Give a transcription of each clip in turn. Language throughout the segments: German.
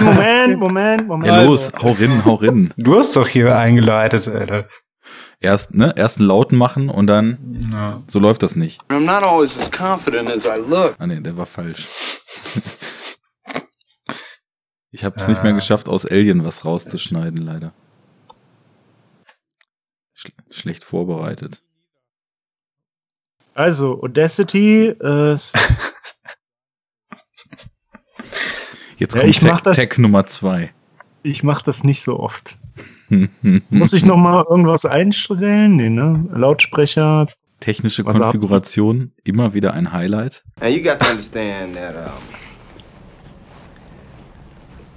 Moment, Moment, Moment. Ja, los, hau rin, hau rin. Du hast doch hier eingeleitet, Alter. Erst, ne, erst einen Lauten machen und dann, Ja. so läuft das nicht. I'm not always as confident as I look. Ah, nee, der war falsch. Ich habe es nicht mehr geschafft, aus Alien was rauszuschneiden, leider. Sch schlecht vorbereitet. Also, Audacity, äh, Jetzt Ja, kommt ich Tech, mach das- Tech Nummer zwei. ich mache das nicht so oft. Muss ich noch mal irgendwas einstellen? Nee, ne? Lautsprecher. Technische Was ab- Konfiguration, immer wieder ein Highlight. Now you got to understand that um,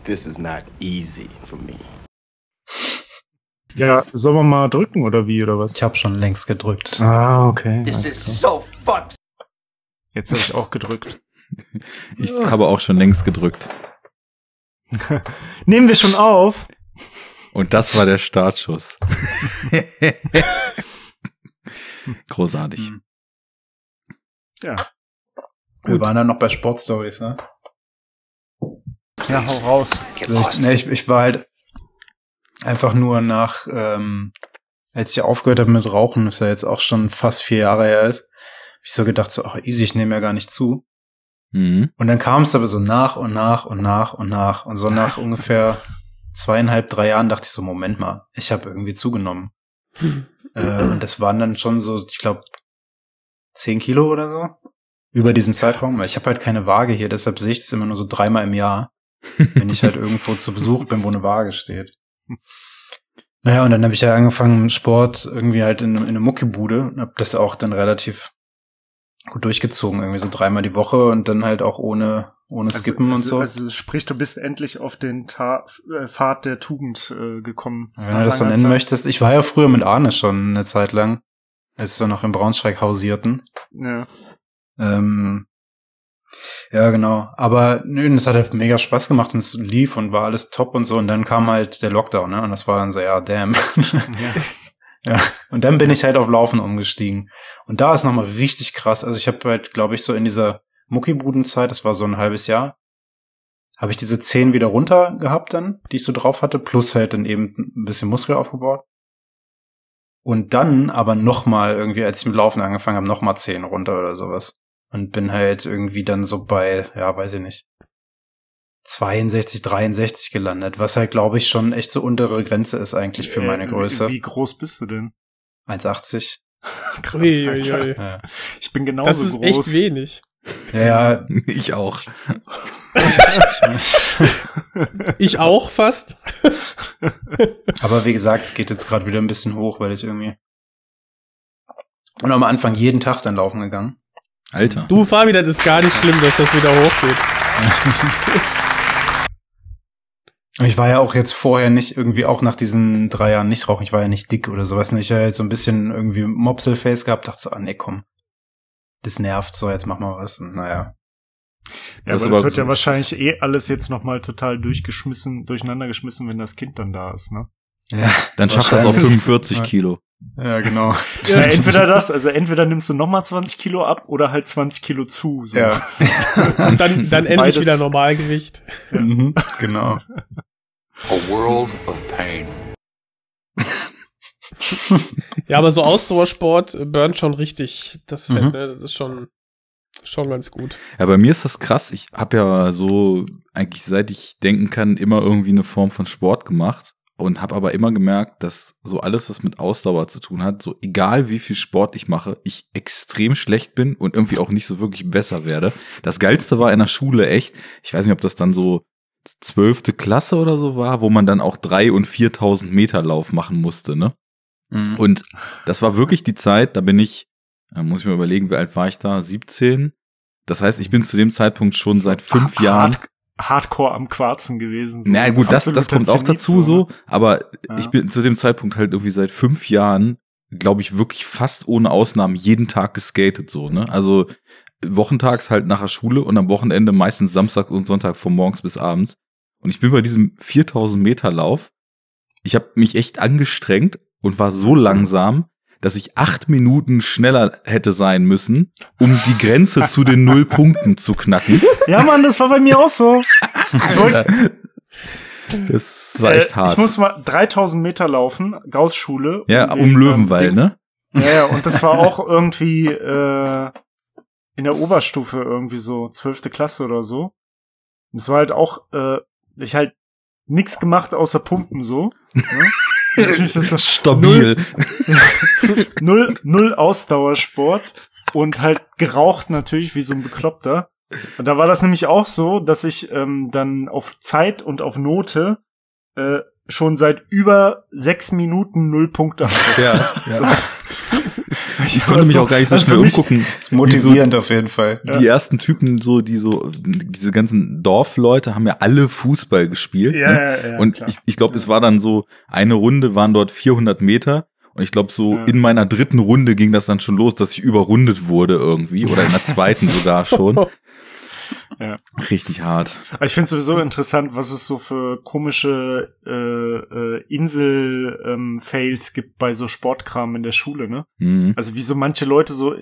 this is not easy for me. Ja, sollen wir mal drücken oder wie oder was? Ich habe schon längst gedrückt. Ah, okay. This is so fucked. Jetzt habe ich auch gedrückt. Ich habe auch schon längst gedrückt. Nehmen wir schon auf. Und das war der Startschuss. Großartig. Hm. Ja. Wir waren dann noch bei Sportstories, ne? Ja, hau raus. Also ich, ne, ich, ich war halt einfach nur nach, ähm, als ich aufgehört habe mit Rauchen, ist ja jetzt auch schon fast vier Jahre her ist, hab ich so gedacht, so, ach easy, ich nehme ja gar nicht zu. Mhm. Und dann kam es aber so nach und nach und nach und nach. Und so nach ungefähr zweieinhalb, drei Jahren dachte ich so, Moment mal, ich habe irgendwie zugenommen. äh, und das waren dann schon so, ich glaube, zehn Kilo oder so über diesen Zeitraum. Weil ich habe halt keine Waage hier, deshalb sehe ich das immer nur so dreimal im Jahr, wenn ich halt irgendwo zu Besuch bin, wo eine Waage steht. Naja, und dann habe ich ja angefangen Sport irgendwie halt in, in eine Muckibude und habe das auch dann relativ gut durchgezogen, irgendwie so dreimal die Woche und dann halt auch ohne, ohne Skippen also, und so. Also sprich, du bist endlich auf den Ta äh, Pfad der Tugend äh, gekommen. Wenn du das so nennen möchtest. Ich war ja früher mit Arne schon eine Zeit lang, als wir noch in Braunschweig hausierten. Ja. Ähm, ja, genau. Aber nö, es hat halt mega Spaß gemacht und es lief und war alles top und so. Und dann kam halt der Lockdown, ne? Und das war dann so, ja, damn. ja. Und dann bin ich halt auf Laufen umgestiegen. Und da ist nochmal richtig krass. Also ich habe halt, glaube ich, so in dieser Muckibudenzeit, das war so ein halbes Jahr, habe ich diese zehn wieder runter gehabt dann, die ich so drauf hatte, plus halt dann eben ein bisschen Muskel aufgebaut. Und dann aber nochmal irgendwie, als ich mit Laufen angefangen habe, nochmal zehn runter oder sowas. Und bin halt irgendwie dann so bei, ja, weiß ich nicht, 62, 63 gelandet, was halt, glaube ich, schon echt so untere Grenze ist eigentlich für meine Äh, Größe. Wie, wie groß bist du denn? 1,80. Krass, Ui, ui, ui. Ja. Ich bin genauso Das ist groß. echt wenig. ja, ja, Ich auch. Ich auch fast. aber wie gesagt, es geht jetzt gerade wieder ein bisschen hoch, weil ich irgendwie und am Anfang jeden Tag dann laufen gegangen. Alter. Du, Fabi, das ist gar nicht schlimm, dass das wieder hochgeht. Ich war ja auch jetzt vorher nicht irgendwie auch nach diesen drei Jahren nicht rauchen. Ich war ja nicht dick oder sowas. Ich habe halt so ein bisschen irgendwie Mopselface gehabt. Dachte so, ah nee, komm. Das nervt so, jetzt mach mal was. Und naja. Ja, Das aber aber das wird so- ja wahrscheinlich eh alles jetzt nochmal total durchgeschmissen, durcheinander geschmissen, wenn das Kind dann da ist, ne? Ja, Dann schafft das auf 45 Kilo. ja genau. Ja, entweder das, also entweder nimmst du nochmal 20 Kilo ab oder halt 20 Kilo zu. So. Ja, Und dann, dann endlich Beides- wieder Normalgewicht. mhm, genau. A world of pain. Ja, aber so Ausdauersport burnt schon richtig. Das, Mhm. mhm. das ist schon, schon ganz gut. Ja, bei mir ist das krass. Ich habe ja so eigentlich seit ich denken kann immer irgendwie eine Form von Sport gemacht und habe aber immer gemerkt, dass so alles, was mit Ausdauer zu tun hat, so egal wie viel Sport ich mache, ich extrem schlecht bin und irgendwie auch nicht so wirklich besser werde. Das geilste war in der Schule echt. Ich weiß nicht, ob das dann so zwölfte Klasse oder so war, wo man dann auch drei und 4.000 Meter Lauf machen musste, ne? Mhm. Und das war wirklich die Zeit, da bin ich, da muss ich mir überlegen, wie alt war ich da? 17? Das heißt, ich bin zu dem Zeitpunkt schon seit fünf Hard- Jahren. Hardcore am Quarzen gewesen. so. Na gut, das, das kommt auch dazu so, aber Ja. ich bin zu dem Zeitpunkt halt irgendwie seit fünf Jahren, glaube ich, wirklich fast ohne Ausnahmen jeden Tag geskatet so, ne? Also wochentags halt nach der Schule und am Wochenende meistens Samstag und Sonntag von morgens bis abends. Und ich bin bei diesem 4000 Meter Lauf. Ich habe mich echt angestrengt und war so langsam, dass ich acht Minuten schneller hätte sein müssen, um die Grenze zu den Nullpunkten zu knacken. Ja, Mann, das war bei mir auch so. Das war echt Äh, hart. Ich muss mal 3000 Meter laufen, Gauss-Schule. ja, den, um ähm, Löwenwald, ne? Ja, ja, und das war auch irgendwie äh, in der Oberstufe irgendwie so, zwölfte Klasse oder so. Das war halt auch, äh, ich halt nix gemacht außer Pumpen so. Ne? Das Stabil. null, null Ausdauersport und halt geraucht natürlich wie so ein Bekloppter. Und da war das nämlich auch so, dass ich ähm, dann auf Zeit und auf Note äh, schon seit über sechs Minuten null Punkte hatte. Ja, ja. Ich konnte mich auch gar nicht so also schnell umgucken. Motivierend auf jeden Fall. Die ersten Typen, so, die so, diese ganzen Dorfleute haben ja alle Fußball gespielt. Ja, ne? ja, ja, Und klar. ich, ich glaube, es war dann so, eine Runde waren dort 400 Meter. Und ich glaube, so Ja. in meiner dritten Runde ging das dann schon los, dass ich überrundet wurde irgendwie. Oder in der zweiten sogar schon. Ja. Richtig hart. Aber ich finde sowieso interessant, was es so für komische äh, äh, Insel-Fails gibt bei so Sportkram in der Schule, ne? Mhm. Also wie so manche Leute so,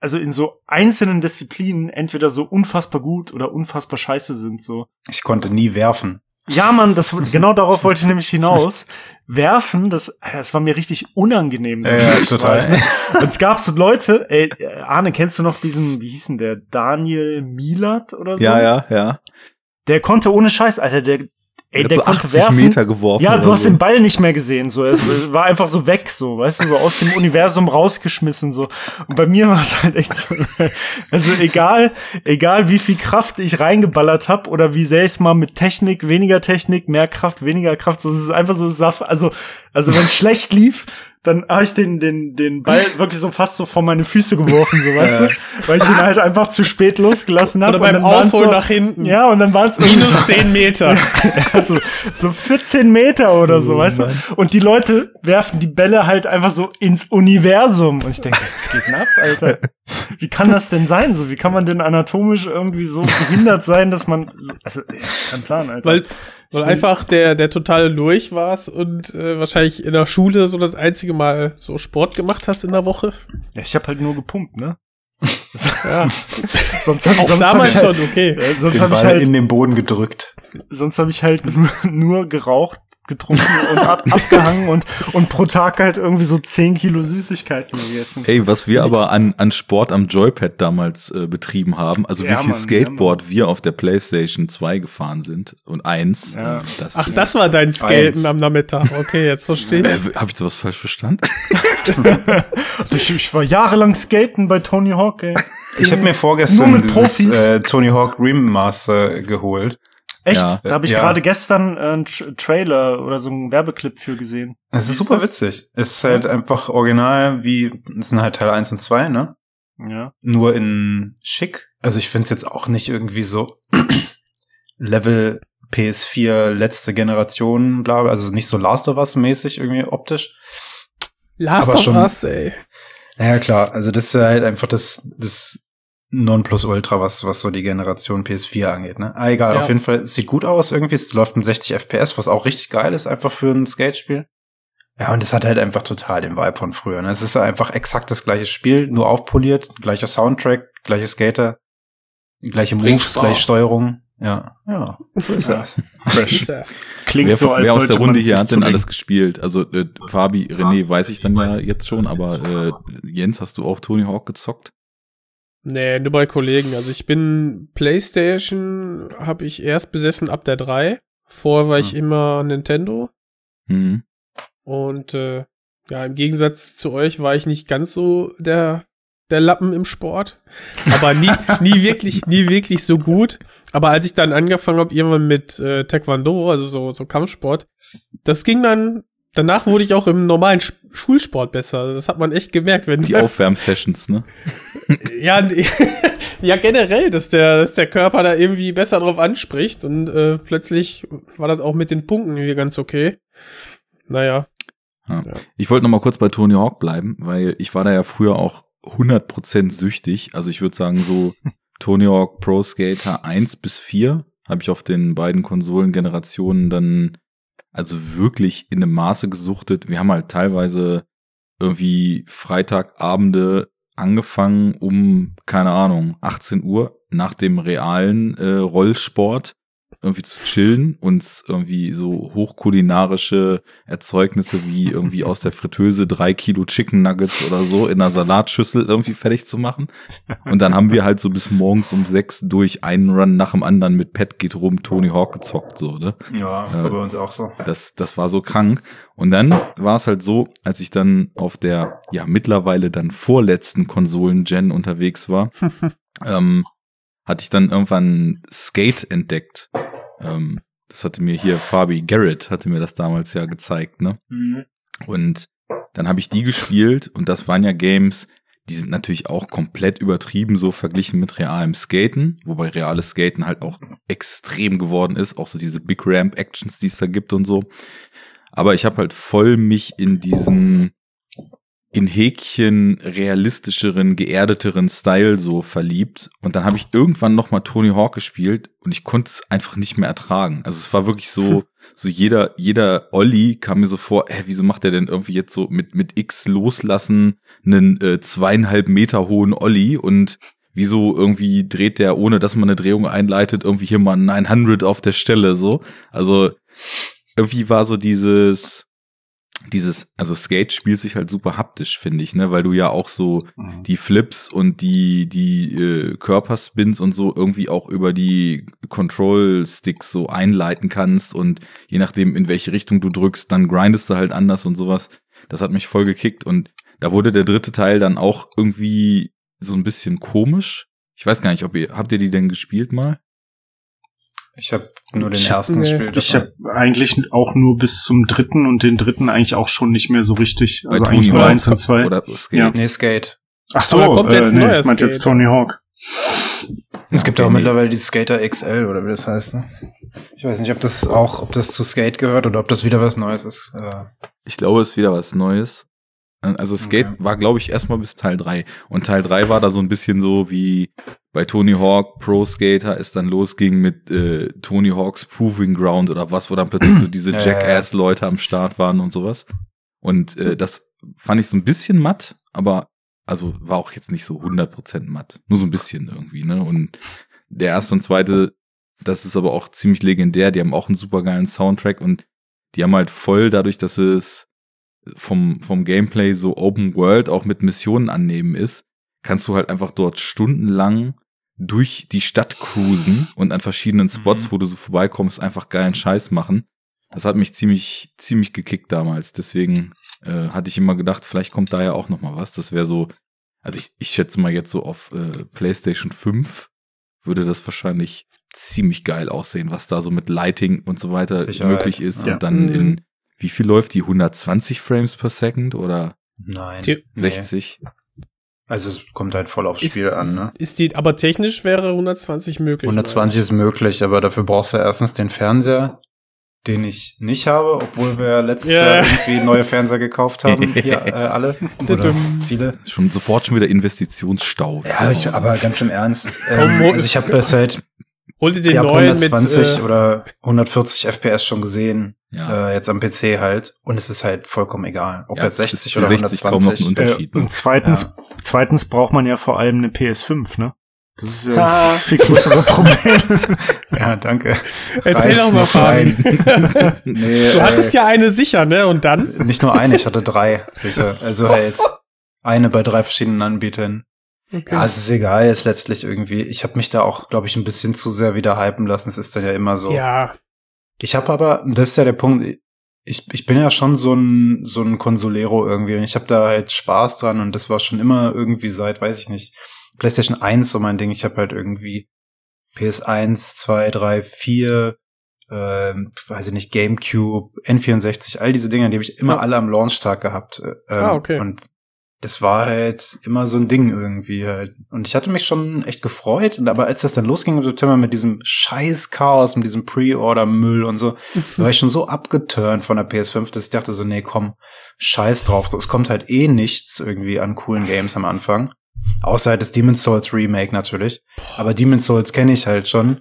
also in so einzelnen Disziplinen entweder so unfassbar gut oder unfassbar scheiße sind, so. Ich konnte nie werfen. Ja, Mann, das, genau darauf wollte ich nämlich hinaus. Werfen, das, das war mir richtig unangenehm. so Ja, total. Und es gab so Leute, ey, Arne, kennst du noch diesen, wie hieß denn der, Daniel Milat oder so? Ja, ja, ja. Der konnte ohne Scheiß, Alter, der, ey, Der so konnte 80 werfen. Meter geworfen. ja, du hast so. den Ball nicht mehr gesehen, so. Es war einfach so weg, so, weißt du, so aus dem Universum rausgeschmissen, so. Und bei mir war es halt echt so, also egal, egal wie viel Kraft ich reingeballert hab oder wie sehr ich mal mit Technik, weniger Technik, mehr Kraft, weniger Kraft, so, es ist einfach so Saft, also, also wenn es schlecht lief, dann habe ich den, den, den Ball wirklich so fast so vor meine Füße geworfen, so, weißt du? Weil ich ihn halt einfach zu spät losgelassen habe. Oder beim Ausholen nach hinten. Ja, und dann waren es Minus 10 Meter. also so 14 Meter oder Oh so, weißt du? Und die Leute werfen die Bälle halt einfach so ins Universum. Und ich denke, was geht denn ab, Alter? Wie kann das denn sein? So, wie kann man denn anatomisch irgendwie so behindert sein, dass man, also, kein Plan, Alter. Weil, weil einfach der, der totale Lurch warst und äh, wahrscheinlich in der Schule so das einzige Mal so Sport gemacht hast in der Woche. ja, ich habe halt nur gepumpt, ne? Ja, Sonst hab, auch sonst damals hab ich halt, schon, okay. äh, sonst Den habe ich halt in den Boden gedrückt. sonst habe ich halt nur geraucht, getrunken und ab, abgehangen und, und pro Tag halt irgendwie so 10 Kilo Süßigkeiten gegessen. Ey, was wir aber an, an Sport am Joypad damals äh, betrieben haben, also Ja, wie viel Mann, Skateboard wir auf der PlayStation 2 gefahren sind und eins, Ja. ähm, das Ach, ist, das war dein Skaten Eins. am Nachmittag. Okay, jetzt verstehe ich. äh, habe ich das was falsch verstanden? Ich, ich war jahrelang skaten bei Tony Hawk, ey. Ich habe mir vorgestern dieses äh, Tony Hawk Remaster geholt. Echt? Ja. da habe ich Ja. gerade gestern äh, einen Tra Trailer oder so einen Werbeclip für gesehen. Es ist super das? witzig. Es ist halt einfach original wie, es sind halt Teil 1 und 2, ne? Ja. Nur in schick. Also ich find's jetzt auch nicht irgendwie so Level PS4 letzte Generation, bla, bla, also nicht so Last of Us mäßig irgendwie optisch. Last Aber of schon- Us, ey. Naja, klar, also das ist halt einfach das, das Nonplusultra, was, was so die Generation PS4 angeht, ne? Ah, egal, Ja. auf jeden Fall, es sieht gut aus irgendwie, es läuft mit 60 FPS, was auch richtig geil ist, einfach für ein Skatespiel. Ja, und es hat halt einfach total den Vibe von früher, ne? Es ist einfach exakt das gleiche Spiel, nur aufpoliert, gleicher Soundtrack, gleiche Skater, gleiche Bringt Moves, gleiche Steuerung. Ja, ja, so ist Ja. das. Fresh. Klingt wer so, als wer aus der Runde hier hat denn alles gespielt? Also äh, Fabi, René weiß ich dann ja jetzt schon, aber äh, Jens, hast du auch Tony Hawk gezockt? Nee, nur bei Kollegen. Also ich bin PlayStation, habe ich erst besessen ab der 3. Vorher war ich Hm. immer Nintendo. Mhm. Und äh, ja, im Gegensatz zu euch war ich nicht ganz so der der Lappen im Sport, aber nie nie wirklich nie wirklich so gut. Aber als ich dann angefangen habe irgendwann mit äh, Taekwondo, also so so Kampfsport, das ging dann. Danach wurde ich auch im normalen Sch Schulsport besser. Das hat man echt gemerkt, wenn Die Aufwärmsessions, ne? ja, ja, generell, dass der, dass der Körper da irgendwie besser drauf anspricht und äh, plötzlich war das auch mit den Punkten hier ganz okay. Naja. Ich wollte noch mal kurz bei Tony Hawk bleiben, weil ich war da ja früher auch 100% süchtig. Also ich würde sagen so Tony Hawk Pro Skater 1 bis 4 habe ich auf den beiden Konsolengenerationen dann also wirklich in einem Maße gesuchtet. Wir haben halt teilweise irgendwie Freitagabende angefangen um, keine Ahnung, 18 Uhr nach dem realen äh, Rollsport irgendwie zu chillen, uns irgendwie so hochkulinarische Erzeugnisse wie irgendwie aus der Fritteuse drei Kilo Chicken Nuggets oder so in einer Salatschüssel irgendwie fertig zu machen. Und dann haben wir halt so bis morgens um sechs durch einen Run nach dem anderen mit Pet geht rum Tony Hawk gezockt, so, ne? Ja, Äh, bei uns auch so. Das, das war so krank. Und dann war es halt so, als ich dann auf der, ja, mittlerweile dann vorletzten Konsolen-Gen unterwegs war, ähm, hatte ich dann irgendwann Skate entdeckt. Ähm, das hatte mir hier Fabi Garrett hatte mir das damals ja gezeigt, ne? Und dann habe ich die gespielt und das waren ja Games, die sind natürlich auch komplett übertrieben so verglichen mit realem Skaten, wobei reales Skaten halt auch extrem geworden ist, auch so diese Big Ramp Actions, die es da gibt und so. Aber ich habe halt voll mich in diesen in Häkchen realistischeren, geerdeteren Style so verliebt. Und dann habe ich irgendwann noch mal Tony Hawk gespielt und ich konnte es einfach nicht mehr ertragen. Also es war wirklich so, so jeder, jeder Olli kam mir so vor, hä, wieso macht der denn irgendwie jetzt so mit, mit X loslassen einen äh, zweieinhalb Meter hohen Olli und wieso irgendwie dreht der, ohne dass man eine Drehung einleitet, irgendwie hier mal ein 900 auf der Stelle so. Also irgendwie war so dieses, dieses, also Skate spielt sich halt super haptisch, finde ich, ne, weil du ja auch so Mhm. die Flips und die, die äh, Körperspins und so irgendwie auch über die Control-Sticks so einleiten kannst und je nachdem, in welche Richtung du drückst, dann grindest du halt anders und sowas. Das hat mich voll gekickt und da wurde der dritte Teil dann auch irgendwie so ein bisschen komisch. Ich weiß gar nicht, ob ihr, habt ihr die denn gespielt mal? Ich habe nur den Ich- ersten nee. gespielt. Ich habe eigentlich auch nur bis zum dritten und den dritten eigentlich auch schon nicht mehr so richtig. Bei Also eigentlich nur Hawk eins und zwei. Oder Skate? Ja. Nee, Skate. Ach so, Aber da kommt jetzt äh, ein nee, ich meinte jetzt. Tony Hawk. Es gibt okay, auch mittlerweile die Skater XL oder wie das heißt. Ne? Ich weiß nicht, ob das auch, ob das zu Skate gehört oder ob das wieder was Neues ist. Äh, Ich glaube, es ist wieder was Neues. Also Skate Okay. war, glaube ich, erstmal bis Teil 3. Und Teil 3 war da so ein bisschen so wie bei Tony Hawk Pro Skater es dann losging mit äh, Tony Hawks Proving Ground oder was, wo dann plötzlich so diese Ja, ja, ja. Jackass-Leute am Start waren und sowas. Und äh, das fand ich so ein bisschen matt, aber also war auch jetzt nicht so 100% matt. Nur so ein bisschen irgendwie, ne? Und der erste und zweite, das ist aber auch ziemlich legendär. Die haben auch einen super geilen Soundtrack und die haben halt voll dadurch, dass es vom, vom Gameplay so Open World auch mit Missionen annehmen ist, kannst du halt einfach dort stundenlang durch die Stadt cruisen und an verschiedenen Spots, Mhm. wo du so vorbeikommst, einfach geilen Scheiß machen. Das hat mich ziemlich, ziemlich gekickt damals. Deswegen äh, hatte ich immer gedacht, vielleicht kommt da ja auch noch mal was. Das wäre so, also ich, ich schätze mal jetzt so auf äh, PlayStation 5 würde das wahrscheinlich ziemlich geil aussehen, was da so mit Lighting und so weiter Sicherheit, möglich ist. ja. Und dann Mhm. in, wie viel läuft die? 120 Frames per Second oder nein. Die- 60? Also es kommt halt voll aufs Ist- Spiel an, ne? Ist die, aber technisch wäre 120 möglich. 120 ist möglich, aber dafür brauchst du erstens den Fernseher, den ich nicht habe, obwohl wir letztes Ja. Jahr irgendwie neue Fernseher gekauft haben, hier äh, alle oder viele. Schon sofort schon wieder Investitionsstau. Ja, ich, aber ganz im Ernst. Ähm, also ich habe das halt Hol dir den ich hab neuen 120 mit. Äh, oder 140 FPS schon gesehen, ja. äh, jetzt am PC halt. Und es ist halt vollkommen egal, ob Ja, jetzt es 60 ist oder für 60 kaum noch ein 120. Unterschied, Äh, ne? und zweitens, Ja. zweitens braucht man ja vor allem eine PS5, ne? Das ist ja Ah. das viel größere Problem. Ja, danke. Erzähl doch mal, Fabi. nee, Du hattest äh, ja eine sicher, ne? Und dann? Nicht nur eine, ich hatte drei, sicher. Also halt eine bei drei verschiedenen Anbietern. Ja, es ist egal jetzt letztlich irgendwie. Ich habe mich da auch, glaube ich, ein bisschen zu sehr wieder hypen lassen. Es ist dann ja immer so. Ja. Ich habe aber, das ist ja der Punkt, ich, ich bin ja schon so ein, so ein Consolero irgendwie und ich habe da halt Spaß dran und das war schon immer irgendwie seit, weiß ich nicht, PlayStation 1 so mein Ding. Ich habe halt irgendwie PS1, 2, 3, 4, ähm, weiß ich nicht, GameCube, N64, all diese Dinge, die habe ich immer Ja. alle am Launchtag gehabt. äh, Ähm, Ah, okay. Und das war halt immer so ein Ding irgendwie halt. Und ich hatte mich schon echt gefreut, aber als das dann losging im September mit diesem scheiß Chaos, mit diesem Pre-Order-Müll und so, da war ich schon so abgeturnt von der PS5, dass ich dachte so, nee, komm, scheiß drauf. So, es kommt halt eh nichts irgendwie an coolen Games am Anfang. Außer halt das Demon's Souls Remake natürlich. Aber Demon's Souls kenne ich halt schon.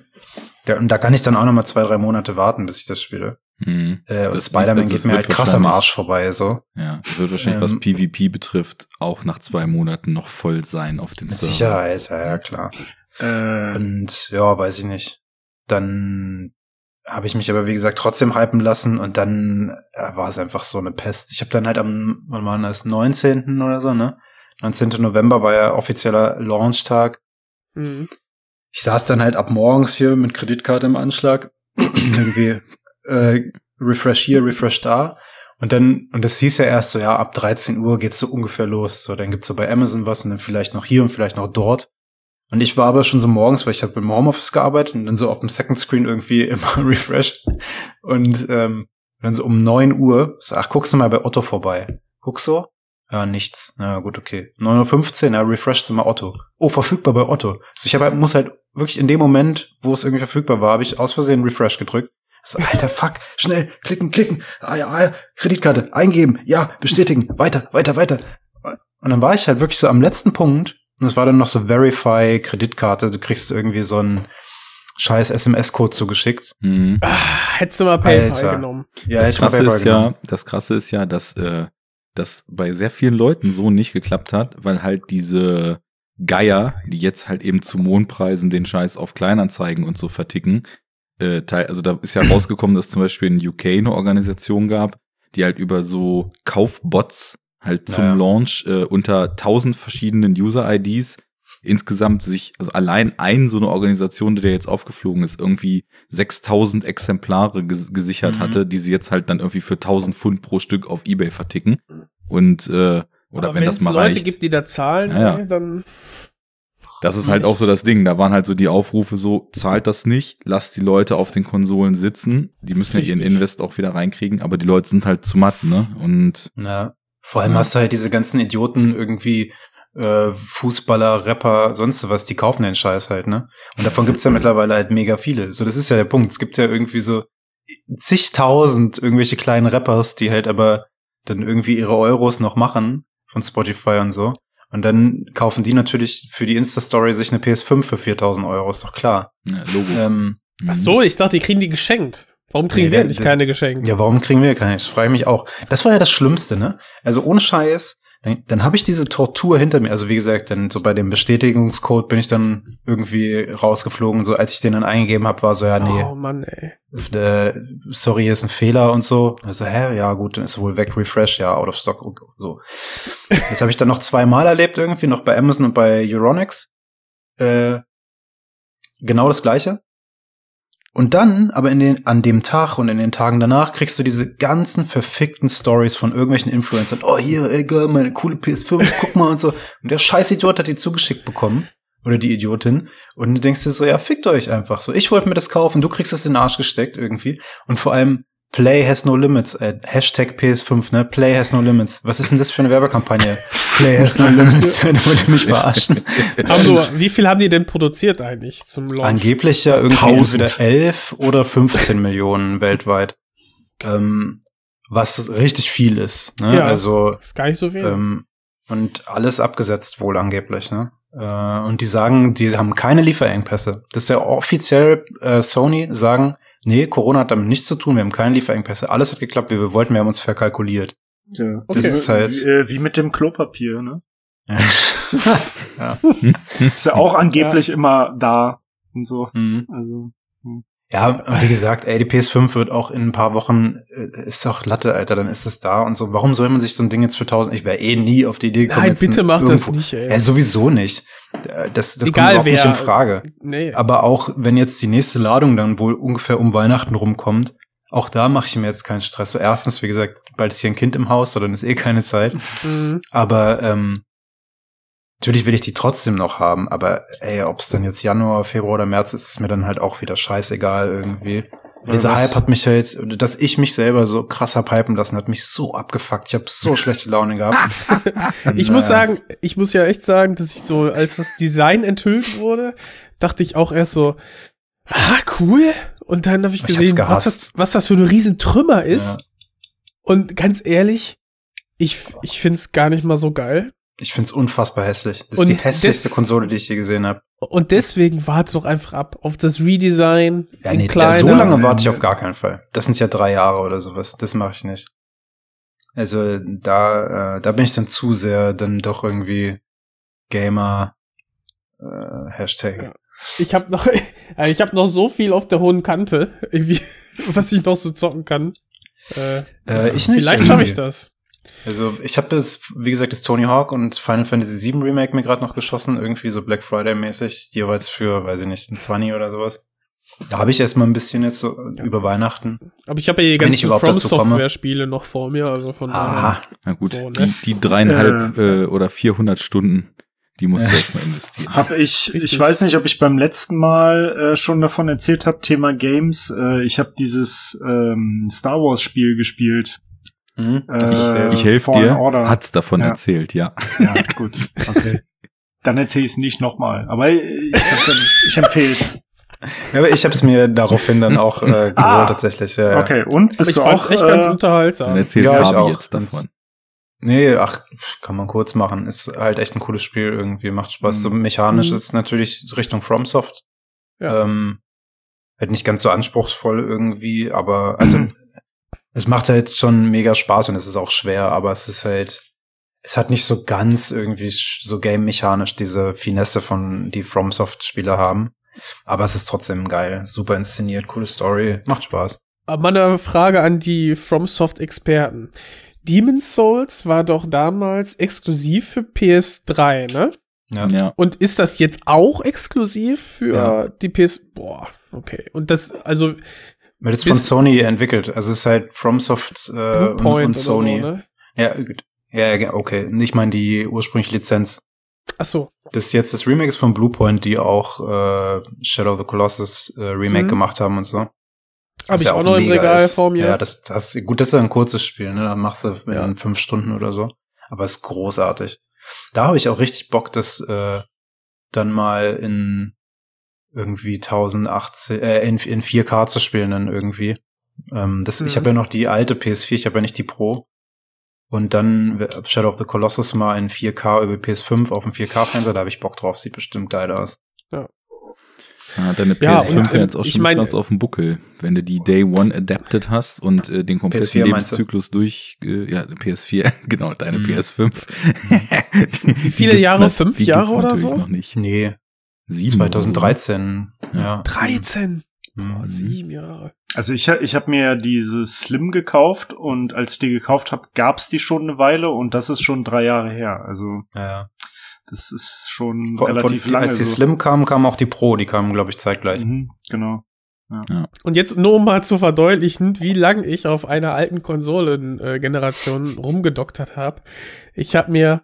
Ja, und da kann ich dann auch noch mal zwei, drei Monate warten, bis ich das spiele. Mhm. Äh, und Das- Spider-Man geht mir halt krass am Arsch vorbei, so. Ja, wird wahrscheinlich, was Ähm, PvP betrifft, auch nach zwei Monaten noch voll sein auf den Mit Servern. Sicherheit, ja, ja, klar. äh, Und ja, weiß ich nicht. Dann habe ich mich aber, wie gesagt, trotzdem hypen lassen und dann äh, war es einfach so eine Pest. Ich habe dann halt am, wann war das, 19. oder so, ne? 19. November war ja offizieller Launchtag. Mhm. Ich saß dann halt ab morgens hier mit Kreditkarte im Anschlag. irgendwie äh, Refresh hier, Refresh da. Und dann, und das hieß ja erst so, ja, ab 13 Uhr geht's so ungefähr los. So, dann gibt's so bei Amazon was und dann vielleicht noch hier und vielleicht noch dort. Und ich war aber schon so morgens, weil ich habe im Homeoffice gearbeitet und dann so auf dem Second Screen irgendwie immer refresh. Und ähm, dann so um neun Uhr, so, ach, guckst du mal bei Otto vorbei. Guckst du? Ja, nichts. Na gut, okay. 9.15 Uhr, ja, refreshst du mal Otto. Oh, verfügbar bei Otto. Also ich hab, halt, muss halt wirklich in dem Moment, wo es irgendwie verfügbar war, habe ich aus Versehen Refresh gedrückt. So, alter Fuck, schnell, klicken, klicken, ah ja, ah, Kreditkarte, eingeben, ja, bestätigen, weiter, weiter, weiter. Und dann war ich halt wirklich so am letzten Punkt und es war dann noch so Verify Kreditkarte, du kriegst irgendwie so einen scheiß SMS-Code zugeschickt. Mhm. Ah, hättest du mal PayPal Alter. genommen. Ja, das krasse PayPal ist ja, genommen. das krasse ist ja, dass äh, das bei sehr vielen Leuten so nicht geklappt hat, weil halt diese Geier, die jetzt halt eben zu Mondpreisen den Scheiß auf Kleinanzeigen und so verticken, äh, teil, also da ist ja rausgekommen, dass zum Beispiel in UK eine Organisation gab, die halt über so Kaufbots halt zum Ja, ja. Launch äh, unter tausend verschiedenen User-IDs insgesamt sich, also allein ein so eine Organisation, die da jetzt aufgeflogen ist, irgendwie 6000 Exemplare ges gesichert Mhm. hatte, die sie jetzt halt dann irgendwie für 1000 Pfund pro Stück auf Ebay verticken. Und, äh, oder Aber wenn das mal Leute reicht. gibt, die da zahlen, Ja, ja. ey, dann Das ist halt auch so das Ding. Da waren halt so die Aufrufe so, zahlt das nicht, lasst die Leute auf den Konsolen sitzen. Die müssen ja ihren Richtig. Invest auch wieder reinkriegen, aber die Leute sind halt zu matt, ne? Und Ja. Vor allem Ja. hast du halt diese ganzen Idioten irgendwie äh, Fußballer, Rapper, sonst was, die kaufen den Scheiß halt, ne? Und davon gibt's ja mittlerweile halt mega viele. So, das ist ja der Punkt. Es gibt ja irgendwie so zigtausend irgendwelche kleinen Rappers, die halt aber dann irgendwie ihre Euros noch machen von Spotify und so. Und dann kaufen die natürlich für die Insta-Story sich eine PS5 für 4000 Euro, ist doch klar. ja, Logo. Ähm, Ach so, ich dachte, die kriegen die geschenkt. Warum kriegen Nee, wir der- das- keine geschenkt? Ja, warum kriegen wir keine? Das frage ich mich auch. Das war ja das Schlimmste, ne? Also ohne Scheiß, dann, habe ich diese Tortur hinter mir. Also wie gesagt, dann so bei dem Bestätigungscode bin ich dann irgendwie rausgeflogen. So als ich den dann eingegeben habe, war so, ja, nee, Oh Mann, ey. äh, sorry, hier ist ein Fehler und so. Also, hä, ja gut, dann ist er wohl weg, refresh, ja, out of stock, so. Das habe ich dann noch zweimal erlebt irgendwie, noch bei Amazon und bei Euronics. Äh, genau das gleiche. Und dann, aber in den, an dem Tag und in den Tagen danach, kriegst du diese ganzen verfickten Stories von irgendwelchen Influencern. Oh, hier, ey, geil, meine coole PS5, guck mal und so. Und der scheiß Idiot hat die zugeschickt bekommen. Oder die Idiotin. Und du denkst dir so, ja, fickt euch einfach so. Ich wollte mir das kaufen, du kriegst es in den Arsch gesteckt irgendwie. Und vor allem, Play has no limits. Äh, Hashtag PS5, ne? Play has no limits. Was ist denn das für eine Werbekampagne? Play has no limits. Du wollt mich verarschen. Nur, wie viel haben die denn produziert eigentlich zum Launch? Angeblich ja irgendwie Tausend. entweder 11 oder 15 Millionen weltweit. Ähm, was richtig viel ist. Ne? Ja. Also ist gar nicht so viel. ähm, und alles abgesetzt wohl angeblich. Ne? Äh, und die sagen, die haben keine Lieferengpässe. Das ist ja offiziell äh, Sony sagen, nee, Corona hat damit nichts zu tun, wir haben keine Lieferengpässe. Alles hat geklappt, wie wir wollten, wir haben uns verkalkuliert. Ja. Okay. Das ist halt Wie, äh, wie mit dem Klopapier, ne? ja. Ist ja auch angeblich immer da und so. Mhm. Also. Ja, und wie gesagt, ey, die PS5 wird auch in ein paar Wochen, äh, ist doch Latte, Alter, dann ist es da und so. Warum soll man sich so ein Ding jetzt für 1000, ich wäre eh nie auf die Idee gekommen. Nein, bitte mach das nicht, ey. Ja, sowieso nicht. Das, das Egal kommt überhaupt nicht wer. in Frage. nee. Aber auch wenn jetzt die nächste Ladung dann wohl ungefähr um Weihnachten rumkommt, auch da mache ich mir jetzt keinen Stress. So erstens, wie gesagt, bald ist hier ein Kind im Haus, so dann ist eh keine Zeit. Mhm. Aber ähm, natürlich will ich die trotzdem noch haben. Aber ey, ob es dann jetzt Januar, Februar oder März ist, ist mir dann halt auch wieder scheißegal irgendwie. Oder Dieser was- Hype hat mich halt, dass ich mich selber so krass hab hypen lassen, hat mich so abgefuckt. Ich habe so schlechte Laune gehabt. Ich muss sagen, ich muss ja echt sagen, dass ich so, als das Design enthüllt wurde, dachte ich auch erst so, ah, cool. Und dann habe ich Ich gesehen, was gehasst. das, was das für ein Riesentrümmer ist. Ja. Und ganz ehrlich, ich, ich find's gar nicht mal so geil. Ich find's unfassbar hässlich. Das Und ist die hässlichste Konsole, die ich je gesehen habe. Und deswegen warte doch einfach ab auf das Redesign. Ja, nee, kleiner. so lange warte ich auf gar keinen Fall. Das sind ja drei Jahre oder sowas. Das mache ich nicht. Also da, äh, da bin ich dann zu sehr dann doch irgendwie Gamer äh, Hashtag. Ja. ich habe noch, äh, ich habe noch so viel auf der hohen Kante, irgendwie, was ich noch so zocken kann. Äh, Äh, ich nicht. vielleicht schaffe ich das. Also ich habe das, wie gesagt, das Tony Hawk und Final Fantasy VII Remake mir gerade noch geschossen, irgendwie so Black Friday mäßig, jeweils für, weiß ich nicht, ein 20 oder sowas. Da habe ich erstmal ein bisschen jetzt so über Weihnachten. Aber ich habe ja die ganzen überhaupt From dazu komme. Software Spiele noch vor mir, also von Aha. Na gut, So, ne? die, die dreieinhalb äh, oder 400 Stunden, die musst du erstmal investieren. Hab ich, Richtig. ich weiß nicht, ob ich beim letzten Mal äh, schon davon erzählt habe, Thema Games. Äh, ich habe dieses ähm, Star Wars Spiel gespielt. Hm? Äh, ich helfe dir, Order. hat's davon Ja. erzählt, ja. Ja, gut. Okay. Dann erzähle ich es nicht nochmal. Aber ich, ich empfehle es. Ja, aber ich habe es mir daraufhin dann auch äh, geholt Ah. tatsächlich. Ja, ja. Okay, und bist ich du auch echt ganz äh, unterhaltsam. Dann erzählt Ja, Fabi auch. jetzt davon. Nee, ach, kann man kurz machen. Ist halt echt ein cooles Spiel irgendwie, macht Spaß. So mechanisch Mhm. ist natürlich Richtung FromSoft. Ja. Ähm, halt nicht ganz so anspruchsvoll irgendwie, aber also es macht halt schon mega Spaß und es ist auch schwer, aber es ist halt, es hat nicht so ganz irgendwie so game-mechanisch diese Finesse von die FromSoft-Spieler haben. Aber es ist trotzdem geil. Super inszeniert, coole Story, macht Spaß. Aber mal eine Frage an die FromSoft-Experten. Demon's Souls war doch damals exklusiv für PS3, ne? Ja. Ja. Und ist das jetzt auch exklusiv für Ja. die PS? Boah, okay. Und das, also Weil das Bis- von Sony entwickelt. Also es ist halt FromSoft äh, und, und Sony. so, ne? Ja, gut. Ja, okay. Ich meine die ursprüngliche Lizenz. Ach so. Das ist jetzt das Remake ist von Bluepoint, die auch äh, Shadow of the Colossus äh, Remake Mhm. gemacht haben und so. Habe ich ja auch noch im Regal ist. vor mir. Ja, das, das, gut, das ist ja ein kurzes Spiel, ne? Da machst du in Ja. fünf Stunden oder so. Aber ist großartig. Da habe ich auch richtig Bock, das äh, dann mal in irgendwie 1080, äh, in, in 4K zu spielen dann irgendwie. Ähm, das, Ich Mhm. habe ja noch die alte PS4, ich habe ja nicht die Pro. Und dann Shadow of the Colossus mal in 4K über PS5 auf dem 4K-Fernseher, da habe ich Bock drauf, sieht bestimmt geil aus. Ja, deine Ja, PS5 und, ja jetzt auch ich schon mein- was auf dem Buckel. Wenn du die Day One adapted hast und äh, den kompletten PS4 meinst du? Lebenszyklus durch, äh, ja, PS4, genau, deine Mhm. PS5. Wie viele Jahre? Fünf Jahre oder so? noch nicht. Nee, Sieben 2013. Ja. 13. Mhm. Boah, sieben Jahre. Also ich, ich habe mir diese Slim gekauft und als ich die gekauft habe, gab's die schon eine Weile und das ist schon drei Jahre her. Also Ja, ja. das ist schon Von, relativ von, lange. als die so. Slim kam, kam auch die Pro, die kamen, glaube ich, zeitgleich. Mhm, genau. Und jetzt nur um mal zu verdeutlichen, wie lange ich auf einer alten Konsolengeneration rumgedoktert habe. Ich habe mir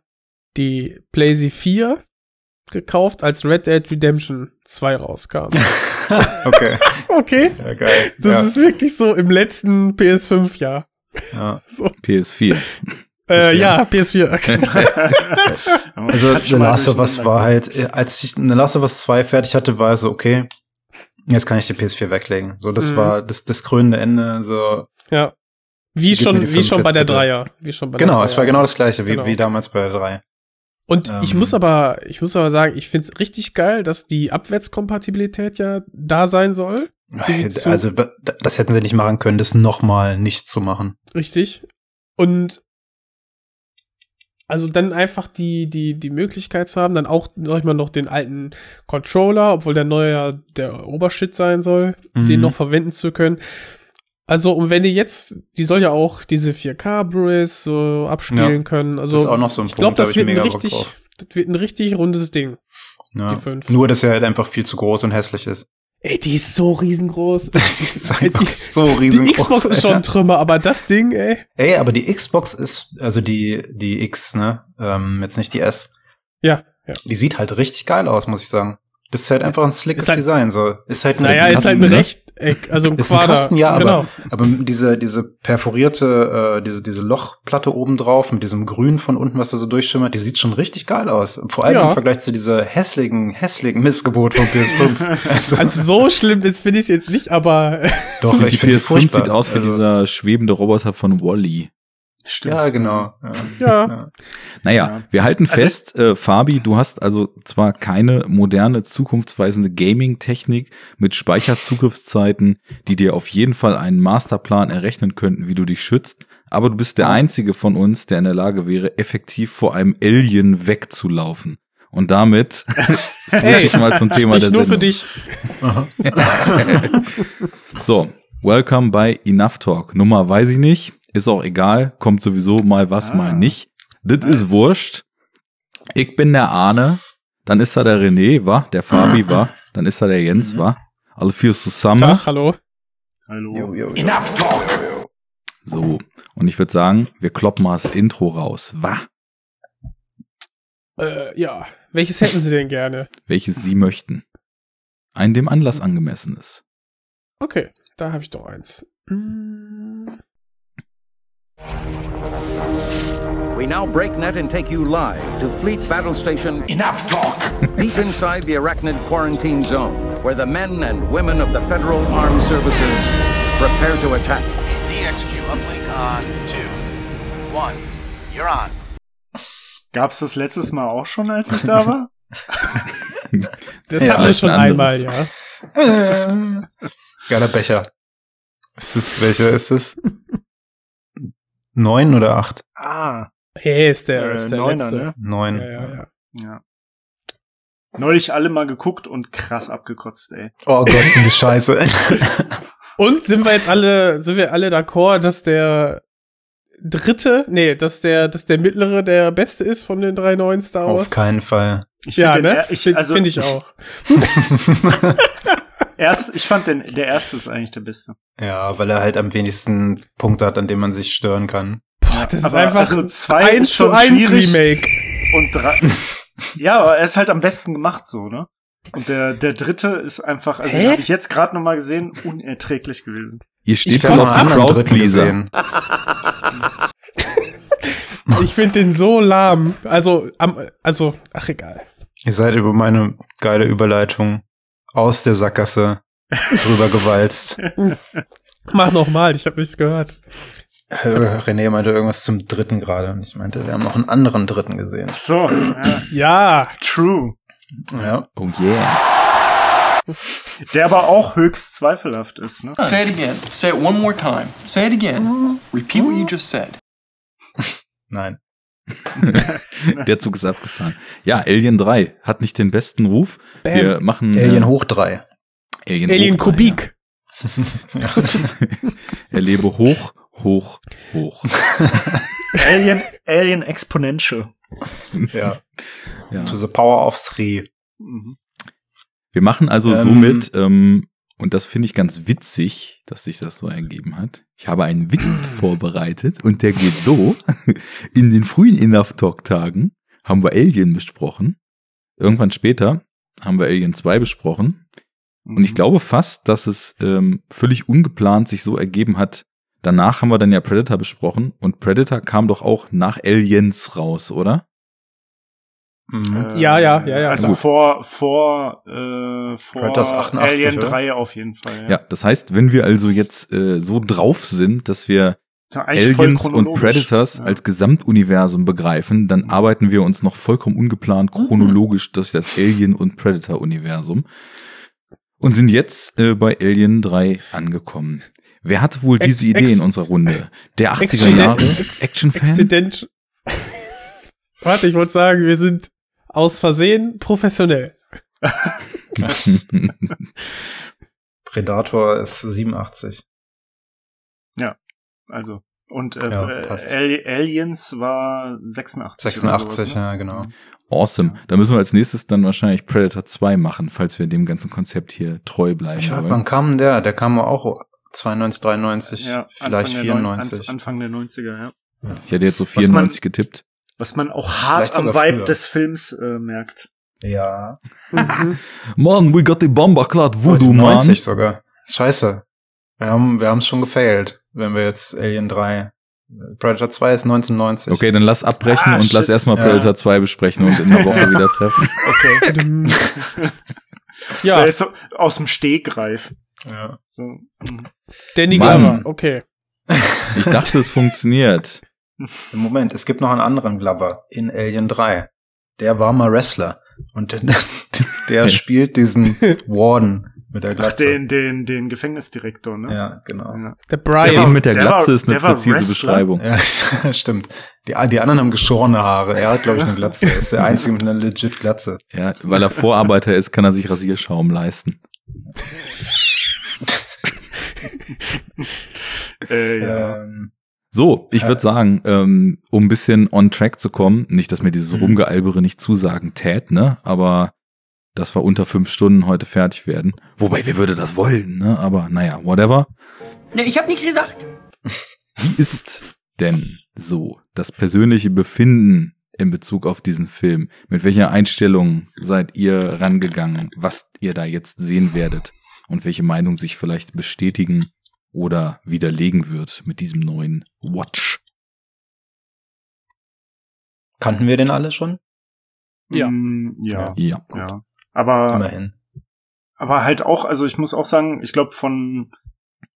die PlayStation 4 gekauft, als Red Dead Redemption 2 rauskam. okay. okay. Ja, geil. Das ja, ist wirklich so im letzten PS5-Jahr. ja. PS4. Äh, ja, PS4. Also Hat The Last of Us war halt, äh, als ich The Last of Us 2 fertig hatte, war so, okay, jetzt kann ich die PS4 weglegen. So, das Mhm. war das, das krönende Ende, so. ja. Wie Gib schon, wie schon bei 45 der. Dreier. Wie schon bei der Genau, Dreier. es war genau das gleiche, wie, Genau. wie damals bei der 3. Und ich Ähm. muss aber, ich muss aber sagen, ich find's richtig geil, dass die Abwärtskompatibilität ja da sein soll. Ich. Also, das hätten sie nicht machen können, das nochmal nicht zu machen. Richtig. Und also dann einfach die, die, die Möglichkeit zu haben, dann auch, sag ich mal, noch den alten Controller, obwohl der neue ja der Obershit sein soll, den Mhm. noch verwenden zu können. Also, und wenn die jetzt, die soll ja auch diese 4K Blu-rays so abspielen Ja, können. Also, das ist auch noch so ein ich glaube, Punkt, da das wird ein richtig, das wird ein richtig rundes Ding. Ja. Die fünf. Nur, dass er halt einfach viel zu groß und hässlich ist. Ey, die ist so riesengroß. Das ist einfach die, so die riesengroß. Xbox ist schon ein Alter. Trümmer, aber das Ding, ey. Ey, aber die Xbox ist, also die, die X, ne, ähm, jetzt nicht die S, Ja, ja. die sieht halt richtig geil aus, muss ich sagen. Das ist halt einfach ein slickes halt- Design, so. Ist halt Naja, ist halt ein ne? Rechteck, also ein Ist ein Quader. Kasten, ja, genau. aber, aber diese, diese perforierte, äh, diese, diese Lochplatte oben drauf mit diesem Grün von unten, was da so durchschimmert, die sieht schon richtig geil aus. Vor allem Ja. im Vergleich zu dieser hässlichen, hässlichen Missgebot von PS5. Also, Also so schlimm ist finde ich es jetzt nicht, aber doch, die ich finde die PS5 furchtbar. sieht aus wie Also, dieser schwebende Roboter von Wally. Stimmt. Ja, genau. Ja. ja. Naja, Ja. wir halten Also- fest, äh, Fabi, du hast also zwar keine moderne, zukunftsweisende Gaming-Technik mit Speicherzugriffszeiten, die dir auf jeden Fall einen Masterplan errechnen könnten, wie du dich schützt, aber du bist der einzige von uns, der in der Lage wäre, effektiv vor einem Alien wegzulaufen. Und damit switche ich mal zum Thema der nur Sendung. für dich. So, welcome bei Enough Talk. Nummer weiß ich nicht, ist auch egal, kommt sowieso mal was, Ah, mal nicht. Das nice. ist wurscht. Ich bin der Arne, dann ist da der René, wa? Der Fabi, wa? Dann ist da der Jens, Mhm. wa? Alle vier zusammen. Tag, hallo. Hallo. Enough talk. So, und ich würde sagen, wir kloppen mal das Intro raus, wa? Äh, ja. Welches hätten Sie denn gerne? Welches Sie möchten. Ein dem Anlass angemessenes. Okay, da habe ich doch eins. Mm, We now break net and take you live to Fleet Battle Station Enough talk. deep inside the Arachnid Quarantine Zone, where the men and women of the Federal Armed Services prepare to attack. DXQ uplink on two, one. You're on. Gab's das letztes Mal auch schon, als ich da war? Das Ja, hatten wir schon ein einmal, anderes. ja. Äh. Geiler Becher. Ist das, welcher ist das? Neun oder acht? Ah, Hey, ist der, äh, ist der Neuner, letzte. ne? Neun. Ja, ja, ja. Ja. Neulich alle mal geguckt und krass abgekotzt, ey. Oh Gott, sind die scheiße. Und sind wir jetzt alle, sind wir alle d'accord, dass der dritte, nee, dass der, dass der mittlere der beste ist von den drei neuen Star Wars? Auf keinen Fall. Ich ja, den ne? er- Ich, also, Finde ich auch. Erst, ich fand den, der erste ist eigentlich der beste. Ja, weil er halt am wenigsten Punkte hat, an dem man sich stören kann. Boah, das ist Aber einfach also zwei eins ist zu eins. Remake. Und drei, ja, aber er ist halt am besten gemacht so, ne? Und der, der dritte ist einfach, also den habe ich jetzt gerade noch mal gesehen, unerträglich gewesen. Ihr steht Ich voll auf Dritten Crowdpleaser. Ich finde den so lahm. Also, am, also, ach egal. Ihr seid über meine geile Überleitung aus der Sackgasse drüber gewalzt. Mach noch mal, ich habe nichts gehört. Äh, René meinte irgendwas zum dritten gerade. Und ich meinte, wir haben noch einen anderen dritten gesehen. Ach so, ja, Ja, true. Ja. Oh yeah. Der aber auch höchst zweifelhaft ist, ne? Say it again. Say it one more time. Say it again. Repeat what you just said. Nein. Der Zug ist abgefahren. Ja, Alien 3 hat nicht den besten Ruf. Bam. Wir machen Alien äh, hoch drei. Alien, Alien hoch Kubik. Ja. er lebe hoch, hoch, hoch. Alien, Alien Exponential. Ja. Ja. To the power of three. Mhm. Wir machen also Ähm. somit, ähm, und das finde ich ganz witzig, dass sich das so ergeben hat. Ich habe einen Witz vorbereitet und der geht so. In den frühen Enough Talk Tagen haben wir Alien besprochen. Irgendwann später haben wir Alien 2 besprochen. Und ich glaube fast, dass es ähm, völlig ungeplant sich so ergeben hat. Danach haben wir dann ja Predator besprochen und Predator kam doch auch nach Aliens raus, oder? Mhm. Äh, Ja, ja, ja, ja, Also gut. vor, vor, äh, vor Predators 88, Alien oder? 3 auf jeden Fall. Ja, das heißt, wenn wir also jetzt äh, so drauf sind, dass wir Ja, Aliens und. Predators Ja. als Gesamtuniversum begreifen, dann arbeiten wir uns noch vollkommen ungeplant chronologisch durch das Alien- und Predator-Universum und sind jetzt äh, bei Alien 3 angekommen. Wer hatte wohl Ex- diese Idee ex- in unserer Runde? Der 80er Exzident- Jahre Action-Fan? Warte, ich wollte sagen, wir sind aus Versehen professionell. Predator ist 87. Also, und äh, Ja, äh, Aliens war 86. oder 86, sowas, ne? ja, genau. awesome. Da müssen wir als nächstes dann wahrscheinlich Predator 2 machen, falls wir dem ganzen Konzept hier treu bleiben Ich wollen. wann kam der? Der kam auch 92, 93, Ja, vielleicht Anfang der neun- 94. Anf- Anfang der 90er, ja. Ich hätte jetzt so Was man- 94 getippt. Was man auch hart am Vibe früher. des Films äh, merkt. ja. Mhm. Mann, we got the bomber clad Oh, voodoo, die man. 90 sogar. Scheiße. Wir haben wir es schon gefailt, wenn wir jetzt Alien 3. Predator 2 ist 1990. Okay, dann lass abbrechen Ah, und lass shit. erstmal Ja. Predator 2 besprechen und in der Woche wieder treffen. Okay. Ja, Ja. Jetzt aus dem Stegreif. Ja. So. mhm. Danny Mann. Glover, okay. Ich dachte, es funktioniert. Moment, es gibt noch einen anderen Glover in Alien 3. Der war mal Wrestler. Und der, der spielt diesen Warden Mit der Ach, Glatze. den, den, den Gefängnisdirektor, ne? ja, genau. Ja. Der Brian. Den mit der der war- Glatze ist eine der war präzise Wrestler. Beschreibung. Ja, stimmt. Die, die anderen haben geschorene Haare. Er hat, glaube ich, eine Glatze. Er ist der Einzige mit einer legit Glatze. Ja, weil er Vorarbeiter ist, kann er sich Rasierschaum leisten. Äh, ja. Ähm, So, ich Äh. würde sagen, ähm, um ein bisschen on track zu kommen, nicht, dass mir dieses Mhm. Rumgealbere nicht zusagen tät, ne? Aber dass wir unter fünf Stunden heute fertig werden. Wobei, wer würde das wollen, ne? Aber naja, whatever. Nee, ich hab nichts gesagt. Wie ist denn so das persönliche Befinden in Bezug auf diesen Film? Mit welcher Einstellung seid ihr rangegangen, was ihr da jetzt sehen werdet? Und welche Meinung sich vielleicht bestätigen oder widerlegen wird mit diesem neuen Watch? kannten wir den alle schon? Ja. Mm, ja. Ja. ja. Aber, Immerhin. aber halt auch, also ich muss auch sagen, ich glaube von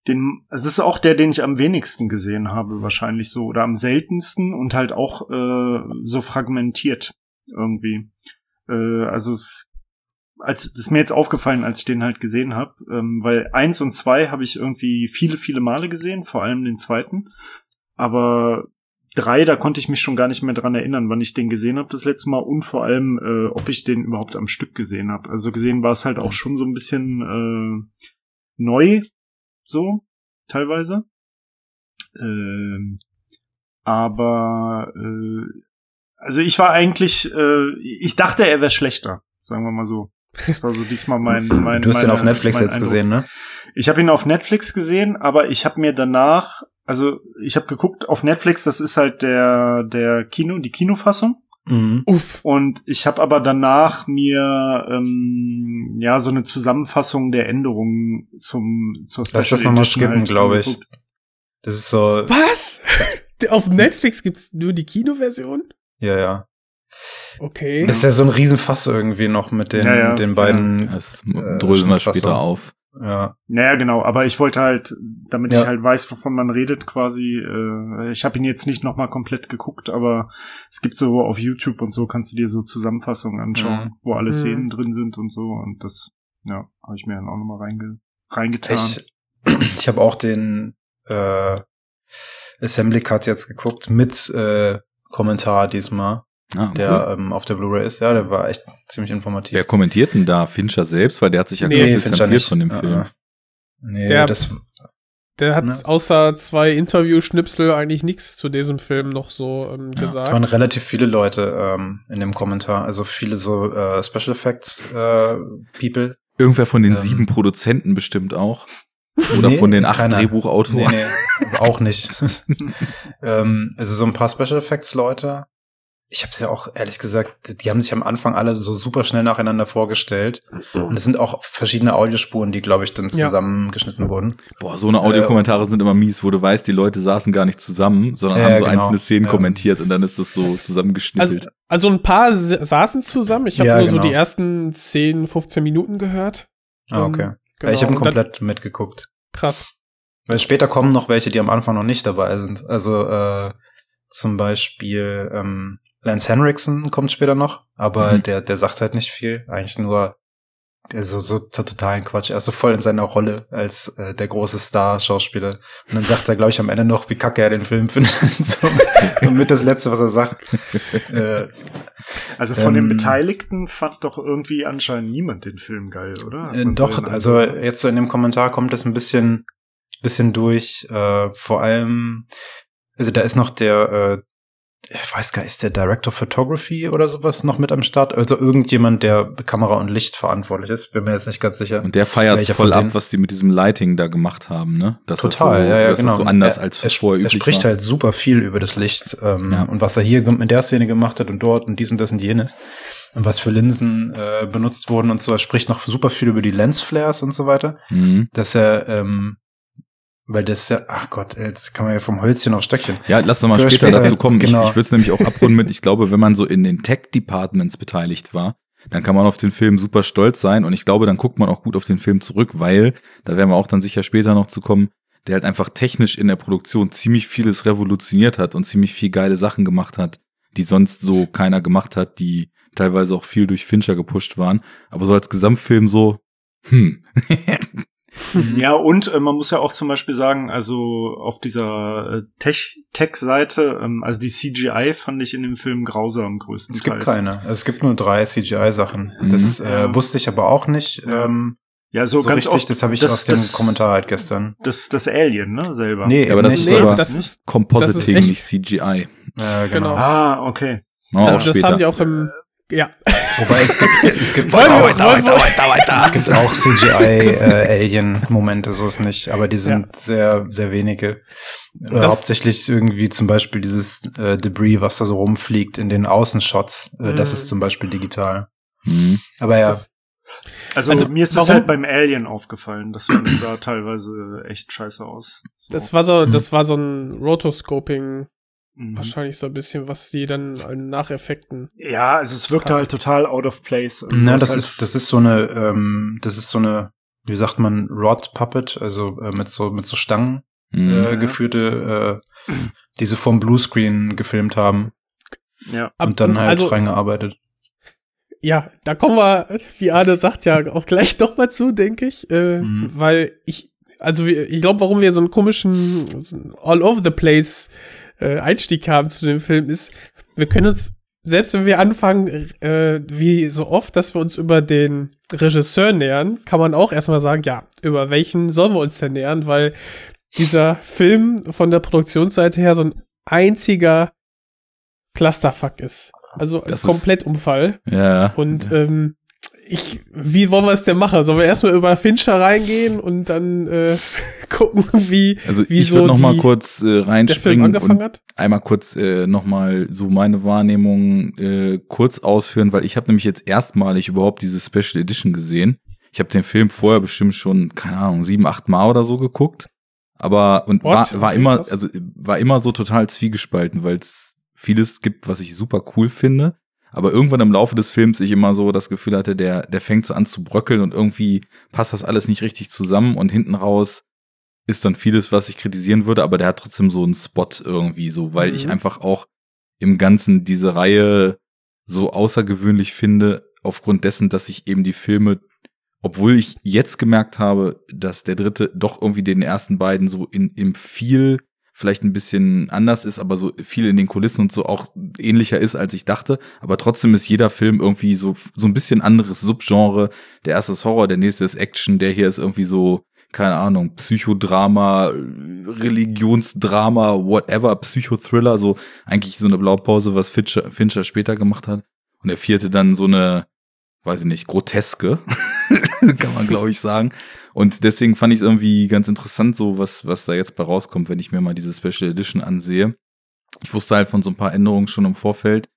den, also das ist auch der, den ich am wenigsten gesehen habe, wahrscheinlich so, oder am seltensten und halt auch äh, so fragmentiert irgendwie. Äh, also es, als das ist mir jetzt aufgefallen, als ich den halt gesehen habe, ähm, weil eins und zwei habe ich irgendwie viele, viele Male gesehen, vor allem den zweiten. Aber drei, da konnte ich mich schon gar nicht mehr dran erinnern, wann ich den gesehen habe das letzte Mal und vor allem, äh, ob ich den überhaupt am Stück gesehen habe. Also gesehen war es halt auch schon so ein bisschen äh, neu, so teilweise. Ähm, aber äh, also ich war eigentlich, äh, ich dachte, er wäre schlechter, sagen wir mal so. Das war so diesmal mein, mein Du hast den meine- auf Netflix jetzt Eindruck. gesehen, ne? Ich habe ihn auf Netflix gesehen, aber ich habe mir danach, also ich habe geguckt auf Netflix, das ist halt der der Kino, die Kinofassung. Mhm. Uff. Und ich habe aber danach mir ähm, ja so eine Zusammenfassung der Änderungen zum zur Lass das Special nochmal skippen, halt glaube ich. Das ist so, Was? Auf Netflix gibt's nur die Kinoversion? ja, ja. Okay. Das ist ja so ein Riesenfass irgendwie noch mit den, Ja, ja, den beiden. Das Äh, dröseln wir später auf. Ja. Naja, genau, aber ich wollte halt, damit Ja. ich halt weiß, wovon man redet, quasi, äh, ich habe ihn jetzt nicht nochmal komplett geguckt, aber es gibt so auf YouTube und so, kannst du dir so Zusammenfassungen anschauen, Mhm. wo alle Mhm. Szenen drin sind und so. Und das, ja, habe ich mir dann auch nochmal reinge reingetan. Ich, ich habe auch den äh, Assembly Cut jetzt geguckt mit äh, Kommentar diesmal, Ah, der cool. ähm, auf der Blu-ray ist. Ja, der war echt ziemlich informativ. Wer kommentiert denn da? Fincher selbst? Weil der hat sich ja Nee, ganz Fincher distanziert nicht. von dem Film. ja. Nee, Der- das Der hat Ne? außer zwei Interview-Schnipsel eigentlich nichts zu diesem Film noch so ähm, Ja. gesagt. Es waren relativ viele Leute ähm, in dem Kommentar, also viele so äh, Special Effects äh, People. Irgendwer von den Ähm. sieben Produzenten bestimmt auch. Oder Nee, von den acht keiner. Drehbuchautoren. Nee, nee, auch nicht. ähm, also so ein paar Special Effects Leute. Ich habe es ja auch ehrlich gesagt, die haben sich am Anfang alle so super schnell nacheinander vorgestellt. Und es sind auch verschiedene Audiospuren, die, glaube ich, dann Ja. zusammengeschnitten wurden. Boah, so eine Audiokommentare sind immer mies, wo du weißt, die Leute saßen gar nicht zusammen, sondern Ja, haben so genau. einzelne Szenen Ja. kommentiert und dann ist das so Also, zusammengeschnippelt. also ein paar sa- saßen zusammen. Ich habe Ja, nur so genau. die ersten 10, 15 Minuten gehört. Ah, okay. Ähm, Ja, ich habe und dann- komplett mitgeguckt. Krass. Weil später kommen noch welche, die am Anfang noch nicht dabei sind. Also äh, zum Beispiel ähm, Lance Henriksen kommt später noch, aber Mhm. der, der sagt halt nicht viel. Eigentlich nur der so, so totalen Quatsch. Er ist so voll in seiner Rolle als äh, der große Star-Schauspieler. Und dann sagt er, glaube ich, am Ende noch, wie kacke er den Film findet. so, und mit das Letzte, was er sagt. äh, Also von den Ähm, Beteiligten fand doch irgendwie anscheinend niemand den Film geil, oder? Äh, doch, den also jetzt so in dem Kommentar kommt es ein bisschen, bisschen durch. Äh, vor allem, also da ist noch der, äh, ich weiß gar nicht, ist der Director of Photography oder sowas noch mit am Start? Also irgendjemand, der Kamera und Licht verantwortlich ist. Bin mir jetzt nicht ganz sicher. Und der feiert voll ab, was die mit diesem Lighting da gemacht haben, ne? Das Total, ist so, ja, ja, das genau. ist so anders er, als er, vorher er üblich spricht war. halt super viel über das Licht ähm, Ja. und was er hier in der Szene gemacht hat und dort und dies und das und jenes und was für Linsen äh, benutzt wurden und so. Er spricht noch super viel über die Lensflares und so weiter. Mhm. dass er, ähm, weil das ja, ach Gott, jetzt kann man ja vom Hölzchen auf Stöckchen. Ja, lass doch mal später, später- dazu kommen. genau. Ich, ich würde es nämlich auch abrunden mit, ich glaube, wenn man so in den Tech-Departments beteiligt war, dann kann man auf den Film super stolz sein und ich glaube, dann guckt man auch gut auf den Film zurück, weil, da werden wir auch dann sicher später noch zu kommen, der halt einfach technisch in der Produktion ziemlich vieles revolutioniert hat und ziemlich viel geile Sachen gemacht hat, die sonst so keiner gemacht hat, die teilweise auch viel durch Fincher gepusht waren. Aber so als Gesamtfilm so, Hm. Ja, und äh, man muss ja auch zum Beispiel sagen, also auf dieser äh, Tech- Tech-Seite, ähm, also die CGI fand ich in dem Film grausam Es größtenteils. gibt keine. Also es gibt nur drei CGI-Sachen. Das Mhm. äh, Ja. wusste ich aber auch nicht. Ja. Ähm, Ja, so, so ganz richtig, oft. das habe ich das, aus dem das, Kommentar halt gestern. Das, das Alien, ne, selber. Nee, aber das nicht. ist Nee, aber das ist- Compositing, das ist nicht CGI. Äh, genau. Genau. Ah, okay. Oh, auch also das später. haben die auch im, ja. Wobei es gibt, es gibt, Wollen wir- auch, wollen wir- es gibt auch CGI-Alien-Momente, so ist nicht, aber die sind sehr, sehr wenige. Äh, hauptsächlich irgendwie zum Beispiel dieses äh, Debris, was da so rumfliegt in den Außenshots, äh, das Mhm. ist zum Beispiel digital. Mhm. Aber ja, Das- Also, Also, mir ist das halt beim Alien aufgefallen. Das fand sah teilweise echt scheiße aus. So. Das war so, Mhm. das war so ein Rotoscoping, Mhm. wahrscheinlich so ein bisschen, was die dann an Nacheffekten. Ja, also es wirkte halt total out of place. Also Na, das halt ist, das ist so eine, ähm, das ist so eine, wie sagt man, Rod Puppet, also äh, mit so, mit so Stangen Mhm. äh, geführte, äh, die sie vom Bluescreen gefilmt haben ja. Ab- und dann halt also, reingearbeitet. Ja, da kommen wir, wie Arne sagt, ja auch gleich doch mal zu, denke ich. Äh, Mhm. Weil ich, also wir, ich glaube, warum wir so einen komischen, so einen äh, Einstieg haben zu dem Film ist, wir können uns, selbst wenn wir anfangen, äh, wie so oft, dass wir uns über den Regisseur nähern, kann man auch erstmal sagen, ja, über welchen sollen wir uns denn nähern, weil dieser Film von der Produktionsseite her so ein einziger Clusterfuck ist. Also ein Das ist- Komplettumfall. Ja. Und ähm, ich, wie wollen wir es denn machen? Sollen wir erstmal über Fincher reingehen und dann äh, gucken, wie, Also wie ich so würde noch mal die- kurz äh, reinspringen und hat? einmal kurz äh, noch mal so meine Wahrnehmung äh, kurz ausführen, weil ich habe nämlich jetzt erstmalig überhaupt diese Special Edition gesehen. Ich habe den Film vorher bestimmt schon keine Ahnung sieben, acht Mal oder so geguckt, aber und What? war war Okay, immer krass. also war immer so total zwiegespalten, weil es vieles gibt, was ich super cool finde. Aber irgendwann im Laufe des Films ich immer so das Gefühl hatte, der, der fängt so an zu bröckeln und irgendwie passt das alles nicht richtig zusammen und hinten raus ist dann vieles, was ich kritisieren würde, aber der hat trotzdem so einen Spot irgendwie so, weil ich Mhm. einfach auch im Ganzen diese Reihe so außergewöhnlich finde, aufgrund dessen, dass ich eben die Filme, obwohl ich jetzt gemerkt habe, dass der dritte doch irgendwie den ersten beiden so in, im viel vielleicht ein bisschen anders ist, aber so viel in den Kulissen und so auch ähnlicher ist, als ich dachte. Aber trotzdem ist jeder Film irgendwie so, so ein bisschen anderes Subgenre. Der erste ist Horror, der nächste ist Action, der hier ist irgendwie so, keine Ahnung, Psychodrama, Religionsdrama, whatever, Psychothriller, so eigentlich so eine Blaupause, was Fincher, Fincher später gemacht hat. Und der vierte dann so eine, weiß ich nicht, groteske, kann man glaube ich sagen. Und deswegen fand ich es irgendwie ganz interessant, so was, was da jetzt bei rauskommt, wenn ich mir mal diese Special Edition ansehe. Ich wusste halt von so ein paar Änderungen schon im Vorfeld.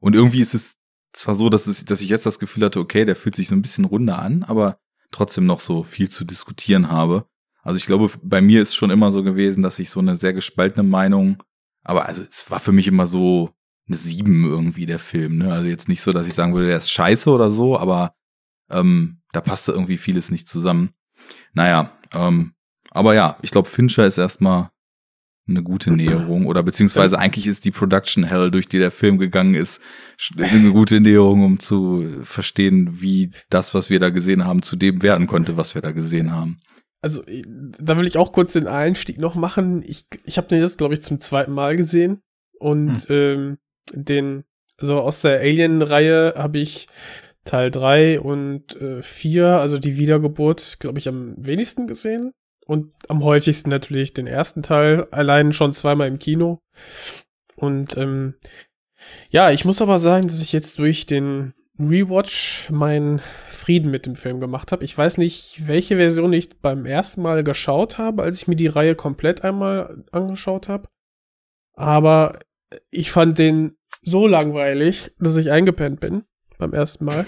Und irgendwie ist es zwar so, dass, es, dass ich jetzt das Gefühl hatte, okay, der fühlt sich so ein bisschen runder an, aber trotzdem noch so viel zu diskutieren habe. Also ich glaube, bei mir ist schon immer so gewesen, dass ich so eine sehr gespaltene Meinung, aber also es war für mich immer so eine Sieben irgendwie der Film, ne? Also jetzt nicht so, dass ich sagen würde, der ist scheiße oder so, aber ähm, da passte irgendwie vieles nicht zusammen. Naja, ähm, aber ja, ich glaube, Fincher ist erstmal eine gute Näherung oder beziehungsweise eigentlich ist die Production Hell, durch die der Film gegangen ist, eine gute Näherung, um zu verstehen, wie das, was wir da gesehen haben, zu dem werden konnte, was wir da gesehen haben. Also, da will ich auch kurz den Einstieg noch machen. Ich, ich habe den jetzt, glaube ich, zum zweiten Mal gesehen. Und ähm, den, also aus der Alien-Reihe habe ich Teil 3 und äh, 4, also die Wiedergeburt, glaube ich, am wenigsten gesehen. Und am häufigsten natürlich den ersten Teil, allein schon zweimal im Kino. Und ähm, ja, ich muss aber sagen, dass ich jetzt durch den Rewatch meinen Frieden mit dem Film gemacht habe. Ich weiß nicht, welche Version ich beim ersten Mal geschaut habe, als ich mir die Reihe komplett einmal angeschaut habe. Aber ich fand den so langweilig, dass ich eingepennt bin beim ersten Mal.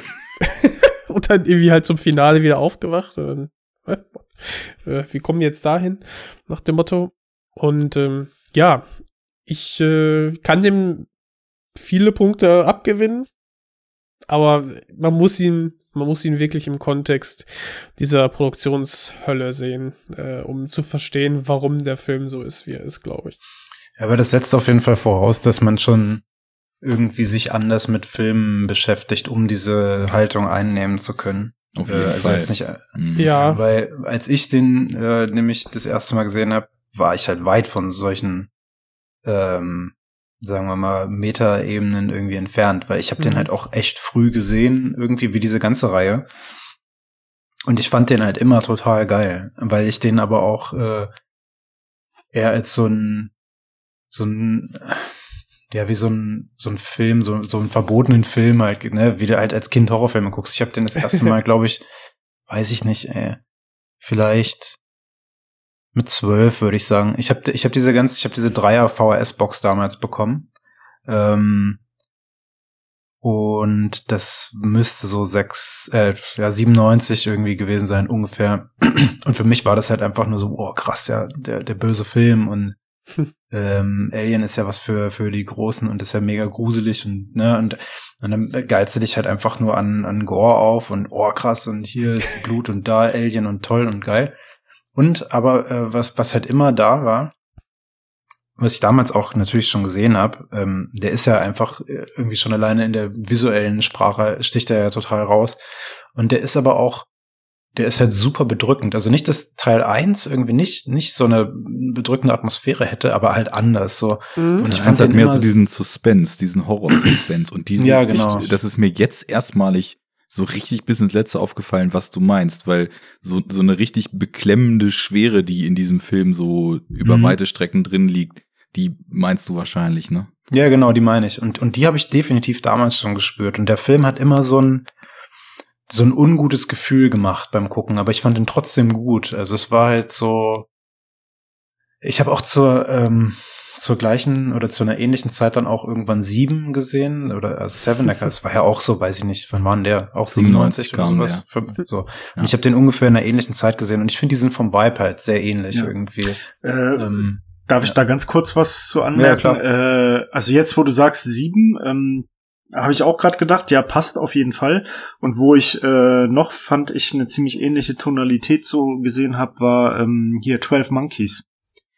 und dann irgendwie halt zum Finale wieder aufgewacht. Und dann, äh, wir kommen jetzt dahin, nach dem Motto. Und ähm, ja, ich äh, kann dem viele Punkte abgewinnen, aber man muss ihn, man muss ihn wirklich im Kontext dieser Produktionshölle sehen, äh, um zu verstehen, warum der Film so ist, wie er ist, glaube ich. Aber das setzt auf jeden Fall voraus, dass man schon irgendwie sich anders mit Filmen beschäftigt, um diese Haltung einnehmen zu können. Auf Äh, jeden also Fall. jetzt nicht, äh. Ja. weil als ich den äh, nämlich das erste Mal gesehen habe, war ich halt weit von solchen, ähm, sagen wir mal, Metaebenen irgendwie entfernt, weil ich habe den Mhm. halt auch echt früh gesehen, irgendwie wie diese ganze Reihe. Und ich fand den halt immer total geil, weil ich den aber auch äh, eher als so ein so ein ja wie so ein so ein Film so so einen verbotenen Film halt ne? Wie du halt als Kind Horrorfilme guckst. Ich habe den das erste Mal glaube ich weiß ich nicht ey, vielleicht mit zwölf würde ich sagen. Ich habe ich habe diese ganze ich habe diese Dreier VHS Box damals bekommen. Ähm, und das müsste so sechs, äh, ja, 97 irgendwie gewesen sein, ungefähr. Und für mich war das halt einfach nur so, oh krass, ja, der, der böse Film und ähm, Alien ist ja was für, für die Großen und ist ja mega gruselig und, ne, und, und dann geilst du dich halt einfach nur an, an Gore auf und, oh krass, und hier ist Blut und da Alien und toll und geil. Und aber äh, was, was halt immer da war, was ich damals auch natürlich schon gesehen habe, ähm, der ist ja einfach äh, irgendwie schon alleine in der visuellen Sprache sticht er ja total raus. Und der ist aber auch, der ist halt super bedrückend. Also nicht, dass Teil 1 irgendwie nicht, nicht so eine bedrückende Atmosphäre hätte, aber halt anders. So. Mhm. Und ich fand halt den mehr so diesen Suspense, diesen Horror-Suspense. Und dieses, Ja, genau. ich, das ist mir jetzt erstmalig so richtig bis ins Letzte aufgefallen, was du meinst, weil so, so eine richtig beklemmende Schwere, die in diesem Film so über Mhm. weite Strecken drin liegt, die meinst du wahrscheinlich, ne? Ja, genau, die meine ich. Und, und die habe ich definitiv damals schon gespürt. Und der Film hat immer so ein, so ein ungutes Gefühl gemacht beim Gucken, aber ich fand ihn trotzdem gut. Also es war halt so. Ich habe auch zur, ähm, zur gleichen oder zu einer ähnlichen Zeit dann auch irgendwann sieben gesehen oder also Seven, das war ja auch so, weiß ich nicht, wann war denn der? Auch 97 oder kam sowas. Fünf- So. Ja. Und ich habe den ungefähr in einer ähnlichen Zeit gesehen und ich finde, die sind vom Vibe halt sehr ähnlich Ja. irgendwie. Äh, Ähm, Darf ich Ja. da ganz kurz was zu anmerken? Ja, äh, also jetzt, wo du sagst sieben, ähm, habe ich auch gerade gedacht, ja, passt auf jeden Fall. Und wo ich äh, noch fand, ich eine ziemlich ähnliche Tonalität so gesehen habe, war ähm, hier 12 Monkeys.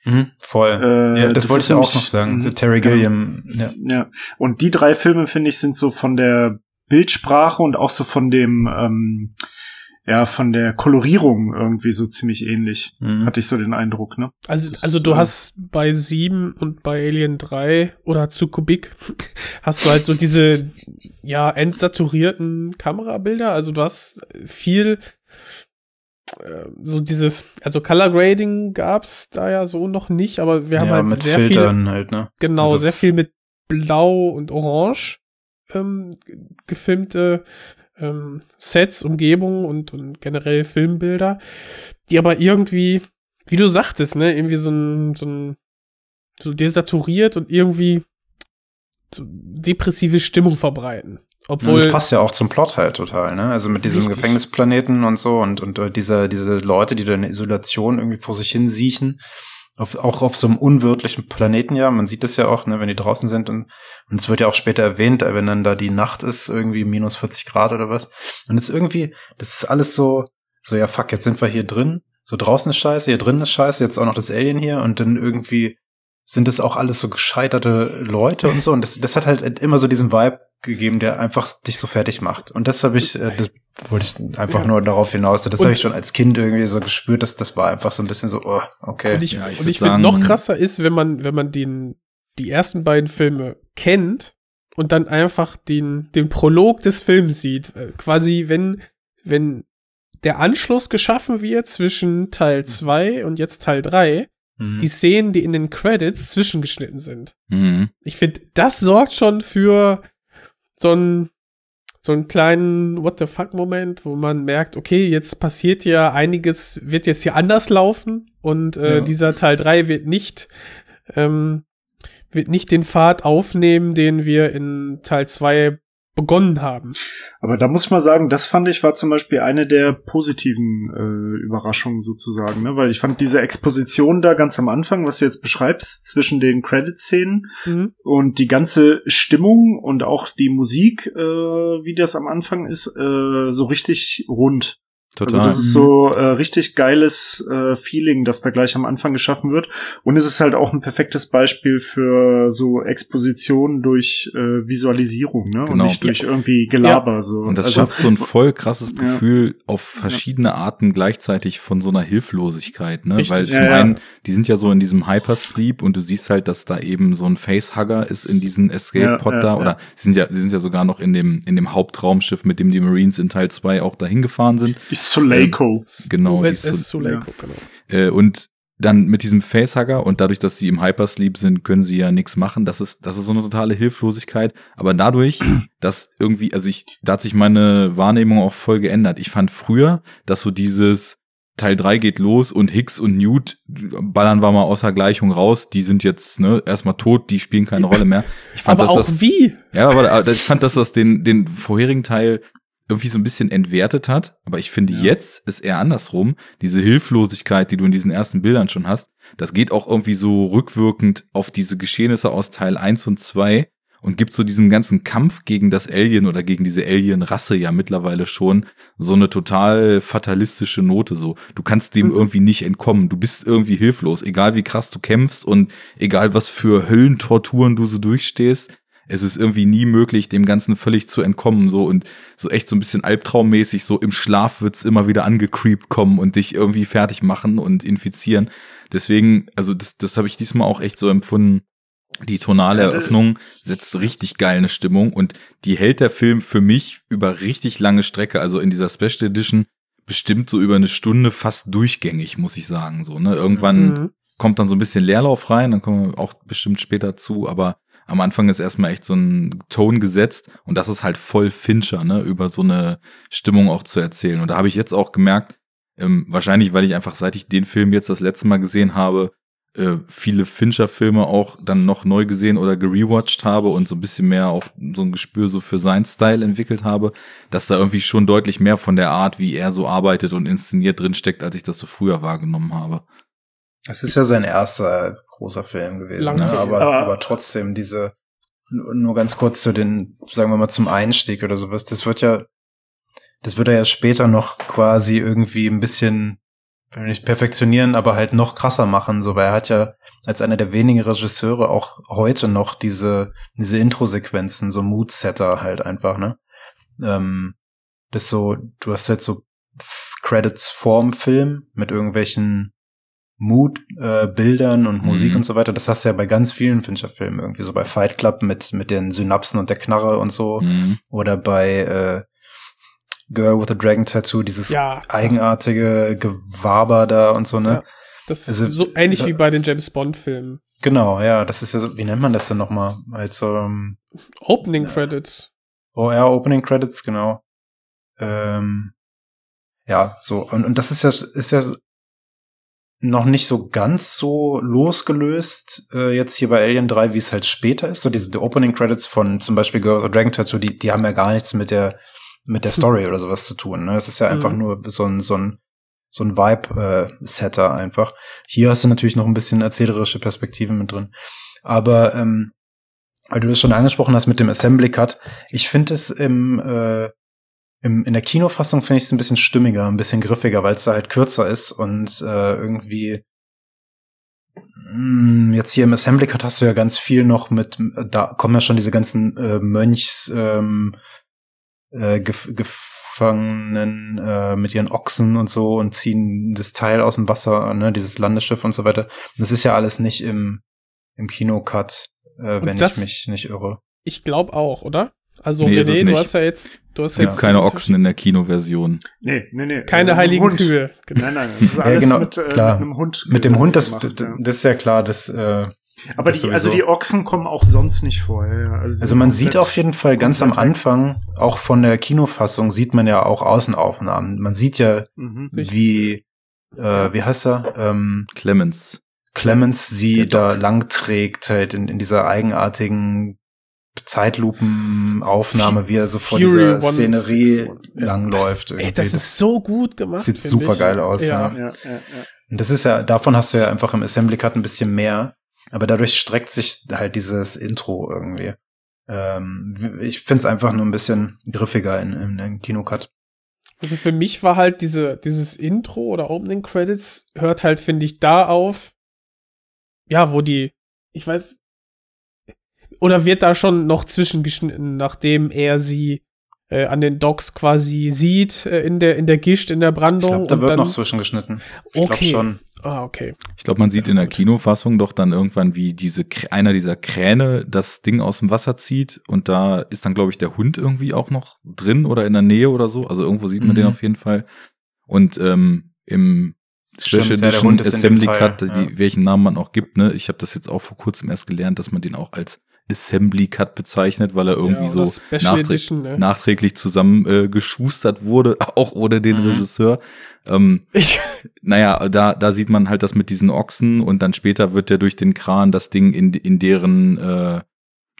mhm, voll. Äh, ja, das, das wollte ich auch nämlich- noch sagen. mhm, The Terry genau. Gilliam. Ja. Ja. Und die drei Filme, finde ich, sind so von der Bildsprache und auch so von dem, ähm, ja, von der Kolorierung irgendwie so ziemlich ähnlich. Mhm. Hatte ich so den Eindruck, ne? Also, Das, also du äh, hast bei 7 und bei Alien 3 oder zu Kubik hast du halt so diese ja entsaturierten Kamerabilder. Also du hast viel äh, so dieses, also Color Grading gab's da ja so noch nicht, aber wir haben ja, halt mit sehr viel, Filtern halt, ne? genau, Also- sehr viel mit Blau und Orange ähm, gefilmte ähm, Sets, Umgebungen und, und generell Filmbilder, die aber irgendwie, wie du sagtest, ne, irgendwie so ein, so ein, so desaturiert und irgendwie so depressive Stimmung verbreiten. Und Obwohl, das passt ja auch zum Plot halt total, ne? Also mit diesem Richtig. Gefängnisplaneten und so und, und äh, diese, diese Leute, die da in Isolation irgendwie vor sich hin siechen. Auf, auch auf so einem unwirtlichen Planeten ja. Man sieht das ja auch, ne, wenn die draußen sind und, und es wird ja auch später erwähnt, äh, wenn dann da die Nacht ist, irgendwie minus 40 Grad oder was. Und es ist irgendwie, das ist alles so, so, ja, fuck, jetzt sind wir hier drin. So draußen ist scheiße, hier drin ist scheiße, jetzt auch noch das Alien hier und dann irgendwie sind das auch alles so gescheiterte Leute und so. Und das, das hat halt immer so diesen Vibe gegeben, der einfach dich so fertig macht. Und das habe ich, äh, das wollte ich einfach Ja. nur darauf hinaus. Das habe ich schon als Kind irgendwie so gespürt, dass das war einfach so ein bisschen so, oh, okay. und ich, Ja, ich und ich finde noch krasser ist, wenn man, wenn man den, die ersten beiden Filme kennt und dann einfach den, den Prolog des Films sieht. Äh, Quasi, wenn, wenn der Anschluss geschaffen wird zwischen Teil 2 und jetzt Teil 3, Mhm. die Szenen, die in den Credits zwischengeschnitten sind. Mhm. Ich finde, das sorgt schon für so einen so einen kleinen What the fuck Moment, wo man merkt, okay, jetzt passiert ja einiges, wird jetzt hier anders laufen und äh, Ja. dieser Teil 3 wird nicht ähm, wird nicht den Pfad aufnehmen, den wir in Teil 2 begonnen haben. Aber da muss ich mal sagen, das fand ich war zum Beispiel eine der positiven äh, Überraschungen sozusagen, ne? weil ich fand diese Exposition da ganz am Anfang, was du jetzt beschreibst, zwischen den Credit-Szenen Mhm. und die ganze Stimmung und auch die Musik, äh, wie das am Anfang ist, äh, so richtig rund. Total. Also das ist so äh, richtig geiles äh, Feeling, das da gleich am Anfang geschaffen wird. Und es ist halt auch ein perfektes Beispiel für so Exposition durch äh, Visualisierung, ne? Und Genau. nicht durch irgendwie Gelaber. So. Und das Also- schafft so ein voll krasses Ja. Gefühl auf verschiedene Arten gleichzeitig von so einer Hilflosigkeit, ne? Richtig. Weil zum Ja, ja. einen, die sind ja so in diesem Hypersleep und du siehst halt, dass da eben so ein Facehugger ist in diesen Escape-Pod Ja, ja, da ja. oder sie sind ja, sie sind ja sogar noch in dem, in dem Hauptraumschiff, mit dem die Marines in Teil 2 auch dahin gefahren sind. Die Suleiko. Genau. die USS Sul- Suleiko, genau. äh, und dann mit diesem Facehugger und dadurch, dass sie im Hypersleep sind, können sie ja nichts machen. Das ist, das ist so eine totale Hilflosigkeit. Aber dadurch, dass irgendwie, also ich, da hat sich meine Wahrnehmung auch voll geändert. Ich fand früher, dass so dieses Teil 3 geht los und Hicks und Newt ballern wir mal außer Gleichung raus. Die sind jetzt ne, erstmal tot, die spielen keine Rolle mehr. Ich fand, Aber dass auch das, wie? ja, aber aber ich fand, dass das den, den vorherigen Teil irgendwie so ein bisschen entwertet hat. Aber ich finde, jetzt ist eher andersrum. Diese Hilflosigkeit, die du in diesen ersten Bildern schon hast, das geht auch irgendwie so rückwirkend auf diese Geschehnisse aus Teil 1 und 2 und gibt so diesem ganzen Kampf gegen das Alien oder gegen diese Alien-Rasse ja mittlerweile schon so eine total fatalistische Note so. Du kannst dem irgendwie nicht entkommen. Du bist irgendwie hilflos, egal wie krass du kämpfst und egal was für Höllentorturen du so durchstehst es ist irgendwie nie möglich, dem Ganzen völlig zu entkommen, so und so echt so ein bisschen albtraummäßig, so im Schlaf wird's immer wieder angecreept kommen und dich irgendwie fertig machen und infizieren. Deswegen, also das, das habe ich diesmal auch echt so empfunden. Die tonale Eröffnung setzt richtig geil eine Stimmung und die hält der Film für mich über richtig lange Strecke, also in dieser Special Edition bestimmt so über eine Stunde fast durchgängig, muss ich sagen, so, ne? Irgendwann Mhm. kommt dann so ein bisschen Leerlauf rein, dann kommen wir auch bestimmt später zu, aber am Anfang ist erstmal echt so ein Ton gesetzt und das ist halt voll Fincher, ne, über so eine Stimmung auch zu erzählen. Und da habe ich jetzt auch gemerkt, ähm, wahrscheinlich, weil ich einfach, seit ich den Film jetzt das letzte Mal gesehen habe, äh, viele Fincher-Filme auch dann noch neu gesehen oder gerewatcht habe und so ein bisschen mehr auch so ein Gespür so für seinen Style entwickelt habe, dass da irgendwie schon deutlich mehr von der Art, wie er so arbeitet und inszeniert drinsteckt, als ich das so früher wahrgenommen habe. Es ist ja sein erster großer Film gewesen, ne? Langfilm. aber, Aber- aber trotzdem diese, nur nur ganz kurz zu den, sagen wir mal zum Einstieg oder sowas, das wird ja, das wird er ja später noch quasi irgendwie ein bisschen, wenn nicht perfektionieren, aber halt noch krasser machen, so, weil er hat ja als einer der wenigen Regisseure auch heute noch diese, diese Intro-Sequenzen, so Mood-Setter halt einfach, ne? Ähm, das so, du hast halt so Credits vorm Film mit irgendwelchen Mood-Bildern äh, Bildern und Musik Mhm. und so weiter. Das hast du ja bei ganz vielen Fincher-Filmen irgendwie, so bei Fight Club mit, mit den Synapsen und der Knarre und so. Mhm. Oder bei äh, Girl with a Dragon Tattoo, dieses Ja. eigenartige Gewaber da und so, ne? Ja. Das Also, ist so ähnlich da- wie bei den James Bond Filmen. Genau, ja, das ist ja so, wie nennt man das denn nochmal? Als ähm, Opening Credits. Oh ja, Opening Credits, genau. Ähm, ja, so, und, und das ist ja, ist ja noch nicht so ganz so losgelöst, äh, jetzt hier bei Alien 3, wie es halt später ist. So diese die Opening Credits von zum Beispiel Girl with a Dragon Tattoo, die, die haben ja gar nichts mit der, mit der Story oder sowas zu tun. Ne? Es ist ja einfach Mhm. nur so ein, so ein, so ein Vibe-Setter einfach. Hier hast du natürlich noch ein bisschen erzählerische Perspektive mit drin. Aber ähm, weil du das schon angesprochen hast mit dem Assembly Cut, ich finde es im, äh, im in der Kinofassung finde ich es ein bisschen stimmiger, ein bisschen griffiger, weil es da halt kürzer ist und äh, irgendwie mh, jetzt hier im Assembly Cut hast du ja ganz viel noch mit, da kommen ja schon diese ganzen äh, Mönchs ähm, äh, gef Gefangenen äh, mit ihren Ochsen und so und ziehen das Teil aus dem Wasser, ne, dieses Landesschiff und so weiter. Das ist ja alles nicht im im Kinocut, äh, wenn ich mich nicht irre. Ich glaube auch, oder? Also Nee, René, du hast ja jetzt, du hast Es gibt jetzt keine Ochsen in der Kinoversion. Nee, nee, nee. Keine Äh, heiligen Hund. Kühe. Nein, nein, das ist Ja, alles genau, mit, äh, klar. mit einem Hund. Mit dem Hund, das, gemacht, das, ja. das ist ja klar, das, äh, Aber das die, also die Ochsen kommen auch sonst nicht vor. Ja, ja. Also sind man sieht auf jeden Fall ganz am. Anfang, auch von der Kinofassung, sieht man ja auch Außenaufnahmen. Man sieht ja, Mhm. Wie, äh, wie heißt er, ähm, Clemens. Clemens sie da lang trägt, halt in, in dieser eigenartigen Zeitlupenaufnahme, wie er so vor Fury dieser 161. Szenerie langläuft. Das, ey, das ist so gut gemacht. Sieht super ich. geil aus, Ja. ja. Ja, ja, ja. Und das ist ja, davon hast du ja einfach im Assembly Cut ein bisschen mehr, aber dadurch streckt sich halt dieses Intro irgendwie. Ähm, ich find's einfach nur ein bisschen griffiger in, in, in Kinocut. Also für mich war halt diese, dieses Intro oder Opening Credits hört halt, finde ich, da auf, ja, wo die, ich weiß, oder wird da schon noch zwischengeschnitten, nachdem er sie äh, an den Docks quasi sieht, äh, in der, in der Gischt, in der Brandung. Ich glaube, da wird dann, noch zwischengeschnitten. Ich glaube Okay. schon. Ah, okay. Ich glaube, man sieht in der Kinofassung doch dann irgendwann, wie diese einer dieser Kräne das Ding aus dem Wasser zieht und da ist dann, glaube ich, der Hund irgendwie auch noch drin oder in der Nähe oder so. Also irgendwo sieht man Mhm. den auf jeden Fall. Und ähm, im Special Stimmt, ja, der Edition dem Assembly Cut, ja. die, welchen Namen man auch gibt, ne? Ich habe das jetzt auch vor kurzem erst gelernt, dass man den auch als Assembly Cut bezeichnet, weil er irgendwie Ja, so oder Special nachträ Edition, ne? nachträglich zusammen äh, geschustert wurde, auch ohne den Mhm. Regisseur. Ähm, Ich, naja, da, da sieht man halt das mit diesen Ochsen und dann später wird ja durch den Kran das Ding in, in deren äh,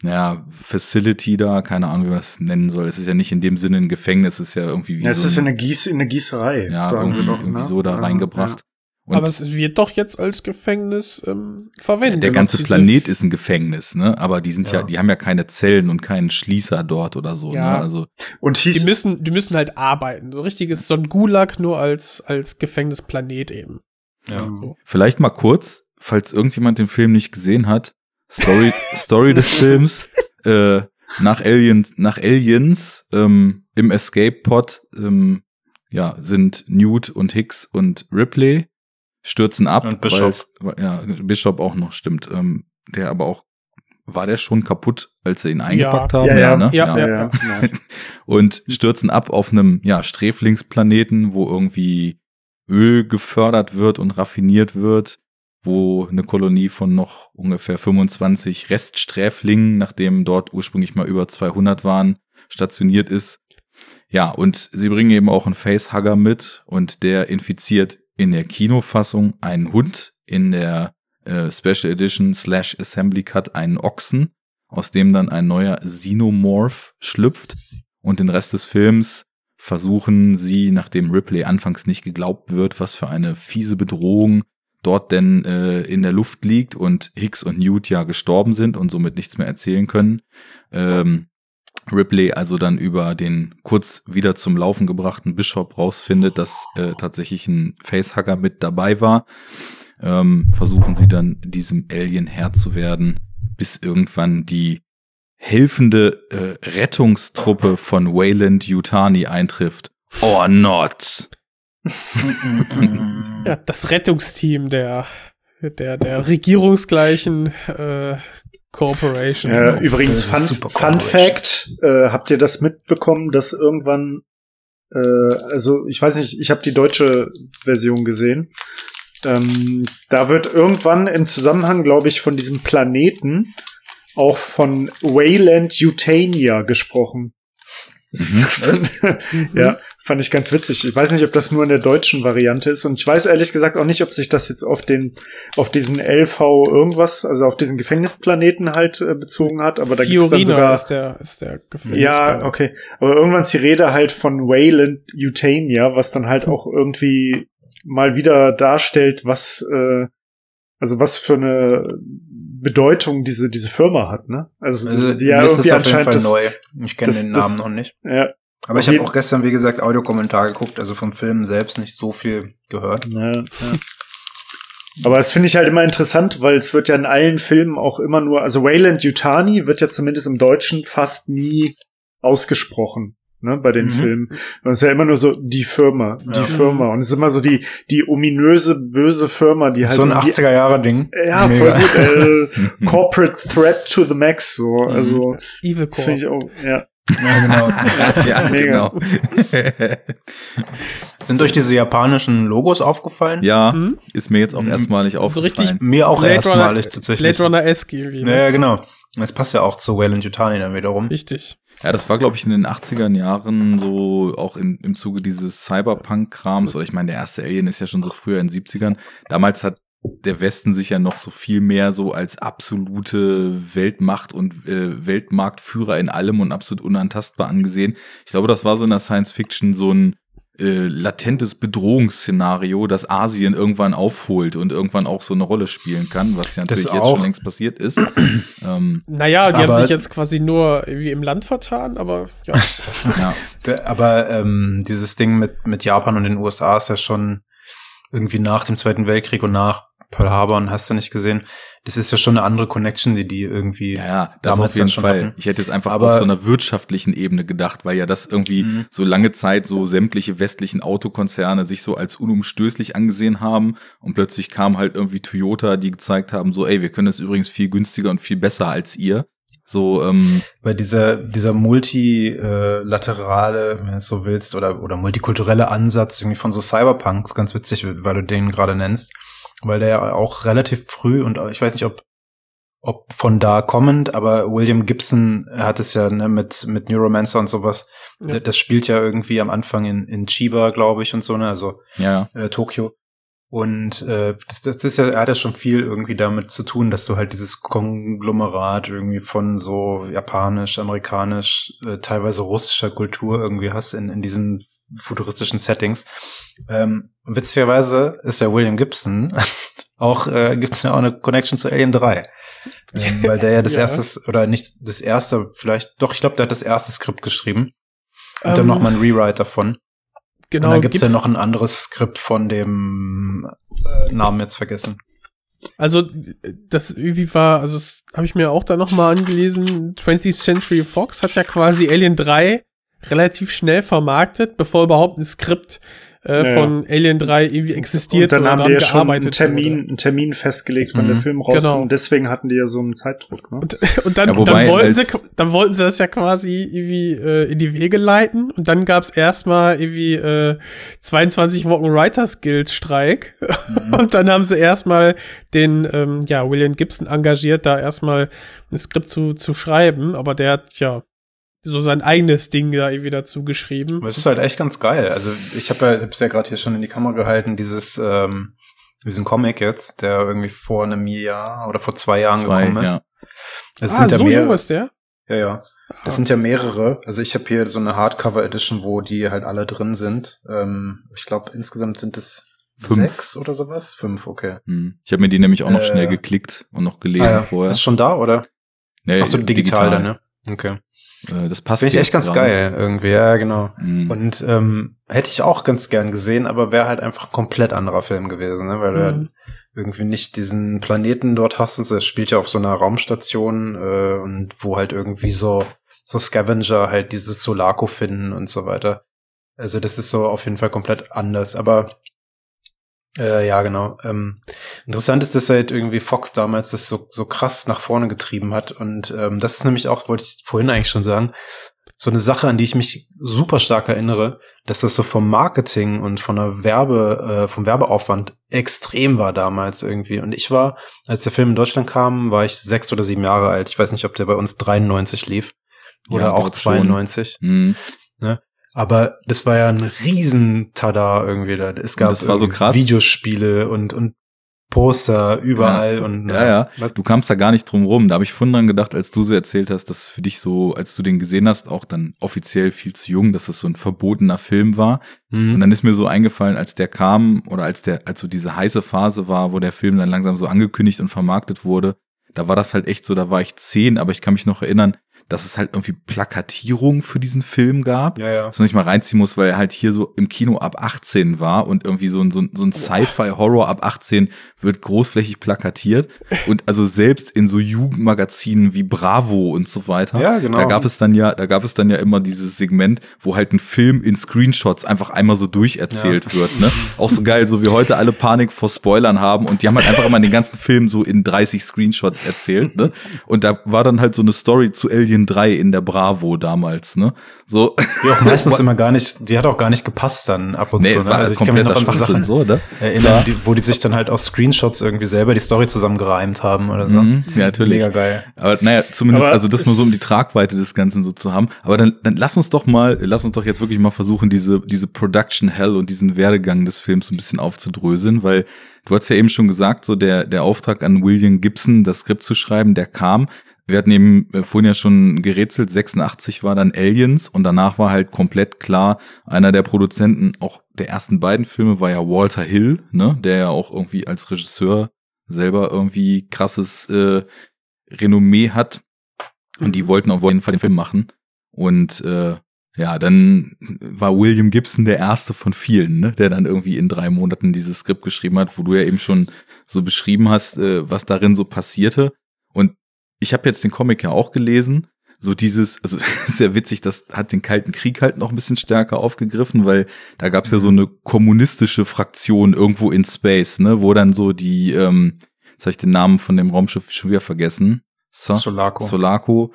naja, Facility da, keine Ahnung, wie man es nennen soll. Es ist ja nicht in dem Sinne ein Gefängnis, es ist ja irgendwie wie Ja, es so ist ein, in eine, Gieß, in eine Gießerei, ja, sagen irgendwie, sie doch. irgendwie ne? so da Ja, reingebracht. Und aber es wird doch jetzt als Gefängnis ähm, verwendet. der ganze Planet ist ein Gefängnis, ne? Aber die sind ja. Ja. die haben ja keine Zellen und keinen Schließer dort oder so. Ja. Ne? Also Und Die hieß, müssen, die müssen halt arbeiten. So richtiges, so ein Gulag nur als, als Gefängnisplanet eben. Ja. So. Vielleicht mal kurz, falls irgendjemand den Film nicht gesehen hat, Story, Story des Films, äh, nach Aliens, nach Aliens, ähm, im Escape Pod, ähm, ja, sind Newt und Hicks und Ripley stürzen ab. Und Bishop. Ja, Bishop auch noch, stimmt. Ähm, der aber auch, war der schon kaputt, als sie ihn eingepackt haben? Ja, ja. ne? Ja, ja, ja, genau. und stürzen ab auf einem ja, Sträflingsplaneten, wo irgendwie Öl gefördert wird und raffiniert wird, wo eine Kolonie von noch ungefähr 25 Reststräflingen, nachdem dort ursprünglich mal über 200 waren, stationiert ist. Ja, und sie bringen eben auch einen Facehugger mit und der infiziert in der Kinofassung einen Hund, in der äh, Special Edition slash Assembly Cut einen Ochsen, aus dem dann ein neuer Xenomorph schlüpft und den Rest des Films versuchen sie, nachdem Ripley anfangs nicht geglaubt wird, was für eine fiese Bedrohung dort denn äh, in der Luft liegt und Hicks und Newt ja gestorben sind und somit nichts mehr erzählen können. Ähm, Ripley also dann über den kurz wieder zum Laufen gebrachten Bishop rausfindet, dass äh, tatsächlich ein Facehugger mit dabei war. Ähm, versuchen sie dann diesem Alien Herr zu werden, bis irgendwann die helfende äh, Rettungstruppe von Wayland Yutani eintrifft. Or not. Ja, das Rettungsteam der, der, der regierungsgleichen äh, Corporation. Äh, Genau. übrigens, Fun, Fun Corporation. Fact, äh, habt ihr das mitbekommen, dass irgendwann, äh, also ich weiß nicht, ich habe die deutsche Version gesehen. Ähm, da wird irgendwann im Zusammenhang, glaube ich, von diesem Planeten auch von Wayland Utania gesprochen. ja, fand ich ganz witzig. Ich weiß nicht, ob das nur in der deutschen Variante ist und ich weiß ehrlich gesagt auch nicht, ob sich das jetzt auf den, auf diesen LV irgendwas, also auf diesen Gefängnisplaneten halt äh, bezogen hat, aber da gibt's dann sogar ist der, ist der ja, okay. Aber irgendwann ist die Rede halt von Wayland Utania, was dann halt auch irgendwie mal wieder darstellt, was, äh, also was für eine Bedeutung diese, diese Firma hat, ne? Also, Also, die ja das irgendwie auf jeden anscheinend Fall das, neu. Ich kenne das- den das- Namen noch nicht. ja, Aber ich habe auch gestern, wie gesagt, Audiokommentar geguckt, also vom Film selbst nicht so viel gehört. Ja, ja. Aber das finde ich halt immer interessant, weil es wird ja in allen Filmen auch immer nur, also Wayland Yutani wird ja zumindest im Deutschen fast nie ausgesprochen, ne, bei den Mhm. Filmen. Und es ist ja immer nur so die Firma, die Ja. Firma. Und es ist immer so die, die ominöse, böse Firma, die halt so ein irgendwie- 80er-Jahre-Ding. ja, Mega. voll gut, äh, Corporate Threat to the Max, so, also, Evil das finde ich auch, ja. Ja, genau. ja, genau. Sind euch diese japanischen Logos aufgefallen? ja, Hm? ist mir jetzt auch Mhm. erstmalig So aufgefallen. richtig Mir auch Blade erstmalig Runner- tatsächlich. Blade Runner-esque irgendwie. Ja, ja, Ne? genau. Das passt ja auch zu Wayland Yutani dann wiederum. Richtig. Ja, das war, glaube ich, in den 80ern Jahren so auch in, im Zuge dieses Cyberpunk-Krams. Oder ich meine, der erste Alien ist ja schon so früher in den 70ern. Damals hat der Westen sich ja noch so viel mehr so als absolute Weltmacht und äh, Weltmarktführer in allem und absolut unantastbar angesehen. Ich glaube, das war so in der Science Fiction so ein äh, latentes Bedrohungsszenario, das Asien irgendwann aufholt und irgendwann auch so eine Rolle spielen kann, was ja natürlich jetzt schon längst passiert ist. ähm, Naja, die haben sich jetzt quasi nur irgendwie im Land vertan, aber ja. ja. Aber ähm, dieses Ding mit, mit Japan und den USA ist ja schon irgendwie nach dem Zweiten Weltkrieg und nach Pearl Harbor und hast du nicht gesehen. Das ist ja schon eine andere Connection, die die irgendwie Ja, ja, das damals auf jeden schon Fall. hatten. Ich hätte es einfach Aber- auf so einer wirtschaftlichen Ebene gedacht, weil ja das irgendwie Mhm. so lange Zeit so sämtliche westlichen Autokonzerne sich so als unumstößlich angesehen haben und plötzlich kam halt irgendwie Toyota, die gezeigt haben, so, ey, wir können das übrigens viel günstiger und viel besser als ihr. So, ähm, Weil dieser, dieser multilaterale, wenn du es so willst, oder, oder multikulturelle Ansatz irgendwie von so Cyberpunk ist ganz witzig, weil du den gerade nennst. Weil der ja auch relativ früh und ich weiß nicht, ob, ob von da kommend, aber William Gibson hat es ja ne, mit, mit Neuromancer und sowas. Ja. Das spielt ja irgendwie am Anfang in, in Chiba, glaube ich, und so, ne, also ja, äh, Tokio. Und äh, das, das ist ja, er hat ja schon viel irgendwie damit zu tun, dass du halt dieses Konglomerat irgendwie von so japanisch, amerikanisch, äh, teilweise russischer Kultur irgendwie hast in, in diesen futuristischen Settings. Ähm, witzigerweise ist ja William Gibson auch, äh, gibt's ja auch eine Connection zu Alien 3. Ähm, weil der ja das Ja. erste, oder nicht das erste, vielleicht, doch, ich glaube, der hat das erste Skript geschrieben. Und dann Ähm, noch mal ein Rewrite davon. Genau, und dann gibt's ja gibt's- noch ein anderes Skript von dem äh, Namen jetzt vergessen. Also das irgendwie war, also das habe ich mir auch da noch mal angelesen. 20th Century Fox hat ja quasi Alien 3 relativ schnell vermarktet, bevor überhaupt ein Skript äh, Ja, ja. von Alien 3 irgendwie existiert und dann haben die ja schon einen Termin, wurde. einen Termin festgelegt, wann Mhm. der Film rauskommt. Genau. Und deswegen hatten die ja so einen Zeitdruck. Ne? Und, und dann, Ja, wobei dann, wollten sie, dann wollten sie das ja quasi irgendwie äh, in die Wege leiten und dann gab's erstmal irgendwie äh, 22 Wochen Writers Guild Streik und dann haben sie erstmal den ähm, ja William Gibson engagiert, da erstmal ein Skript zu, zu schreiben, aber der hat ja so sein eigenes Ding da irgendwie dazu geschrieben. Aber es ist halt echt ganz geil. Also ich habe ja, hab's ja gerade hier schon in die Kamera gehalten, dieses ähm, diesen Comic jetzt, der irgendwie vor einem Jahr oder vor zwei Jahren Zwei, gekommen ist. ja. Es ah, sind ja so jung mehrere. ist der? Ja, ja. Das sind ja mehrere. Also ich habe hier so eine Hardcover Edition, wo die halt alle drin sind. Ähm, ich glaube insgesamt sind es Fünf. sechs oder sowas. Fünf, okay. hm. ich habe mir die nämlich auch noch Äh, schnell geklickt und noch gelesen Ah, ja. vorher. Ist schon da, oder? Nee, Ach so, digital, dann, ne? Okay. Äh, das passt Finde ich echt ganz gerade. geil irgendwie. Ja, genau. Mhm. Und ähm, hätte ich auch ganz gern gesehen, aber wäre halt einfach ein komplett anderer Film gewesen, ne? weil du halt Mhm. irgendwie nicht diesen Planeten dort hast und so. Es spielt ja auf so einer Raumstation äh, und wo halt irgendwie so so Scavenger halt dieses Solarco finden und so weiter. Also das ist so auf jeden Fall komplett anders. Aber äh, ja, genau. Ähm, interessant ist, dass halt irgendwie Fox damals das so, so krass nach vorne getrieben hat. Und ähm, das ist nämlich auch, wollte ich vorhin eigentlich schon sagen, so eine Sache, an die ich mich super stark erinnere, dass das so vom Marketing und von der Werbe, äh, vom Werbeaufwand extrem war damals irgendwie. Und ich war, als der Film in Deutschland kam, war ich sechs oder sieben Jahre alt. Ich weiß nicht, ob der bei uns 93 lief oder Ja, auch glaub schon. 92. Mhm. Aber das war ja ein riesen Tada irgendwie da. Es gab das war so krass. Videospiele und, und Poster überall und Ja, ja. Was? Du kamst da gar nicht drum rum. Da habe ich vorhin dran gedacht, als du so erzählt hast, dass es für dich so, als du den gesehen hast, auch dann offiziell viel zu jung, dass es so ein verbotener Film war. Mhm. Und dann ist mir so eingefallen, als der kam oder als der, als so diese heiße Phase war, wo der Film dann langsam so angekündigt und vermarktet wurde, da war das halt echt so, da war ich zehn, aber ich kann mich noch erinnern, dass es halt irgendwie Plakatierung für diesen Film gab. ja, ja. dass man nicht mal reinziehen muss, weil er halt hier so im Kino ab 18 war und irgendwie so ein, so ein, so ein Sci-Fi-Horror ab 18 wird großflächig plakatiert und also selbst in so Jugendmagazinen wie Bravo und so weiter. Ja, genau. Da gab es dann ja, da gab es dann ja immer dieses Segment, wo halt ein Film in Screenshots einfach einmal so durcherzählt wird, ne? Auch so geil, so wie heute alle Panik vor Spoilern haben und die haben halt einfach immer den ganzen Film so in 30 Screenshots erzählt, ne? Und da war dann halt so eine Story zu Alien 3 in der Bravo damals, ne? So. Die auch meistens immer gar nicht, die hat auch gar nicht gepasst dann ab und Nee, zu. Ne? war Also ich kann mich noch an so Sachen so, ne? erinnern, die, wo die sich dann halt aus Screenshots irgendwie selber die Story zusammengereimt haben oder so. Mhm, ja, natürlich. Mega geil. Aber naja, zumindest, Aber also das nur so um die Tragweite des Ganzen so zu haben. Aber dann, dann lass uns doch mal, lass uns doch jetzt wirklich mal versuchen, diese, diese Production Hell und diesen Werdegang des Films so ein bisschen aufzudröseln, weil du hast ja eben schon gesagt, so der, der Auftrag an William Gibson, das Skript zu schreiben, der kam. Wir hatten eben äh, vorhin ja schon gerätselt, 86 war dann Aliens und danach war halt komplett klar, einer der Produzenten auch der ersten beiden Filme war ja Walter Hill, ne, der ja auch irgendwie als Regisseur selber irgendwie krasses äh, Renommee hat. Und die wollten auf jeden Fall den Film machen. Und äh, ja, dann war William Gibson der erste von vielen, ne, der dann irgendwie in drei Monaten dieses Skript geschrieben hat, wo du ja eben schon so beschrieben hast, äh, was darin so passierte. Ich habe jetzt den Comic ja auch gelesen. So dieses, also sehr witzig, das hat den Kalten Krieg halt noch ein bisschen stärker aufgegriffen, weil da gab es ja so eine kommunistische Fraktion irgendwo in Space, ne, wo dann so die, ähm, jetzt habe ich den Namen von dem Raumschiff schon wieder vergessen. So, Solaco. Solaco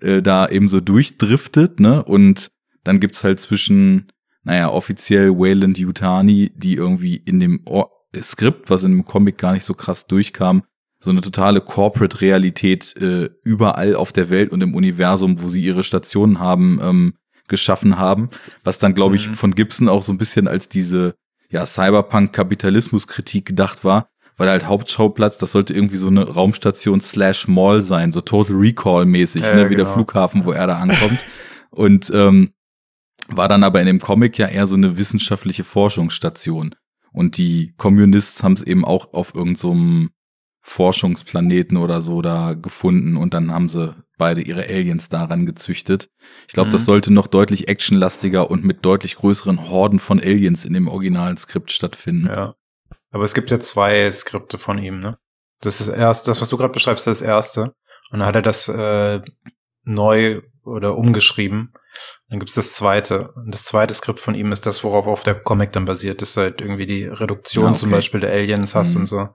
äh, da eben so durchdriftet, ne? Und dann gibt's halt zwischen, naja, offiziell Wayland Yutani, die irgendwie in dem Or Skript, was in dem Comic gar nicht so krass durchkam, so eine totale Corporate-Realität äh, überall auf der Welt und im Universum, wo sie ihre Stationen haben, ähm, geschaffen haben, was dann, glaube ich, Mhm. von Gibson auch so ein bisschen als diese ja, Cyberpunk-Kapitalismus-Kritik gedacht war, weil halt Hauptschauplatz, das sollte irgendwie so eine Raumstation slash Mall sein, so Total Recall-mäßig, Ja, ne, ja, wie der genau. Flughafen, wo er da ankommt. und ähm, war dann aber in dem Comic ja eher so eine wissenschaftliche Forschungsstation. Und die Communists haben es eben auch auf irgendeinem so Forschungsplaneten oder so da gefunden und dann haben sie beide ihre Aliens daran gezüchtet. Ich glaube, das Mhm. sollte noch deutlich actionlastiger und mit deutlich größeren Horden von Aliens in dem originalen Skript stattfinden. Ja. Aber es gibt ja zwei Skripte von ihm, ne? Das ist erst, das, was du gerade beschreibst, das erste. Und dann hat er das äh, neu oder umgeschrieben. Dann gibt's das zweite. Und das zweite Skript von ihm ist das, worauf auf der Comic dann basiert. Das ist halt irgendwie die Reduktion Ah, okay. zum Beispiel der Aliens hast Mhm. und so.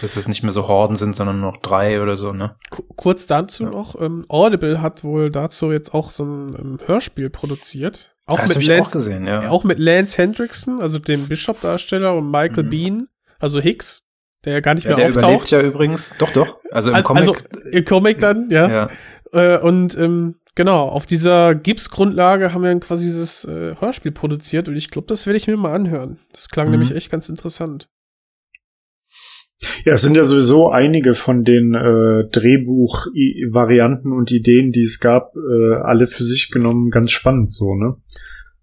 Dass es nicht mehr so Horden sind, sondern nur noch drei oder so, ne? Ku- Kurz dazu Ja. noch, ähm, Audible hat wohl dazu jetzt auch so ein ähm, Hörspiel produziert. Auch das mit ich auch Lance, gesehen, ja. auch mit Lance Hendrickson, also dem Bishop-Darsteller und Michael Mhm. Bean, also Hicks, der ja gar nicht ja, mehr der auftaucht. ja übrigens. Doch, doch. Also im also, Comic. also im Comic dann, ja. ja. Äh, und ähm, genau, auf dieser Gips-Grundlage haben wir dann quasi dieses äh, Hörspiel produziert und ich glaube, das werde ich mir mal anhören. Das klang Mhm. nämlich echt ganz interessant. Ja, es sind ja sowieso einige von den äh, Drehbuch-Varianten und Ideen, die es gab, äh, alle für sich genommen ganz spannend so, ne?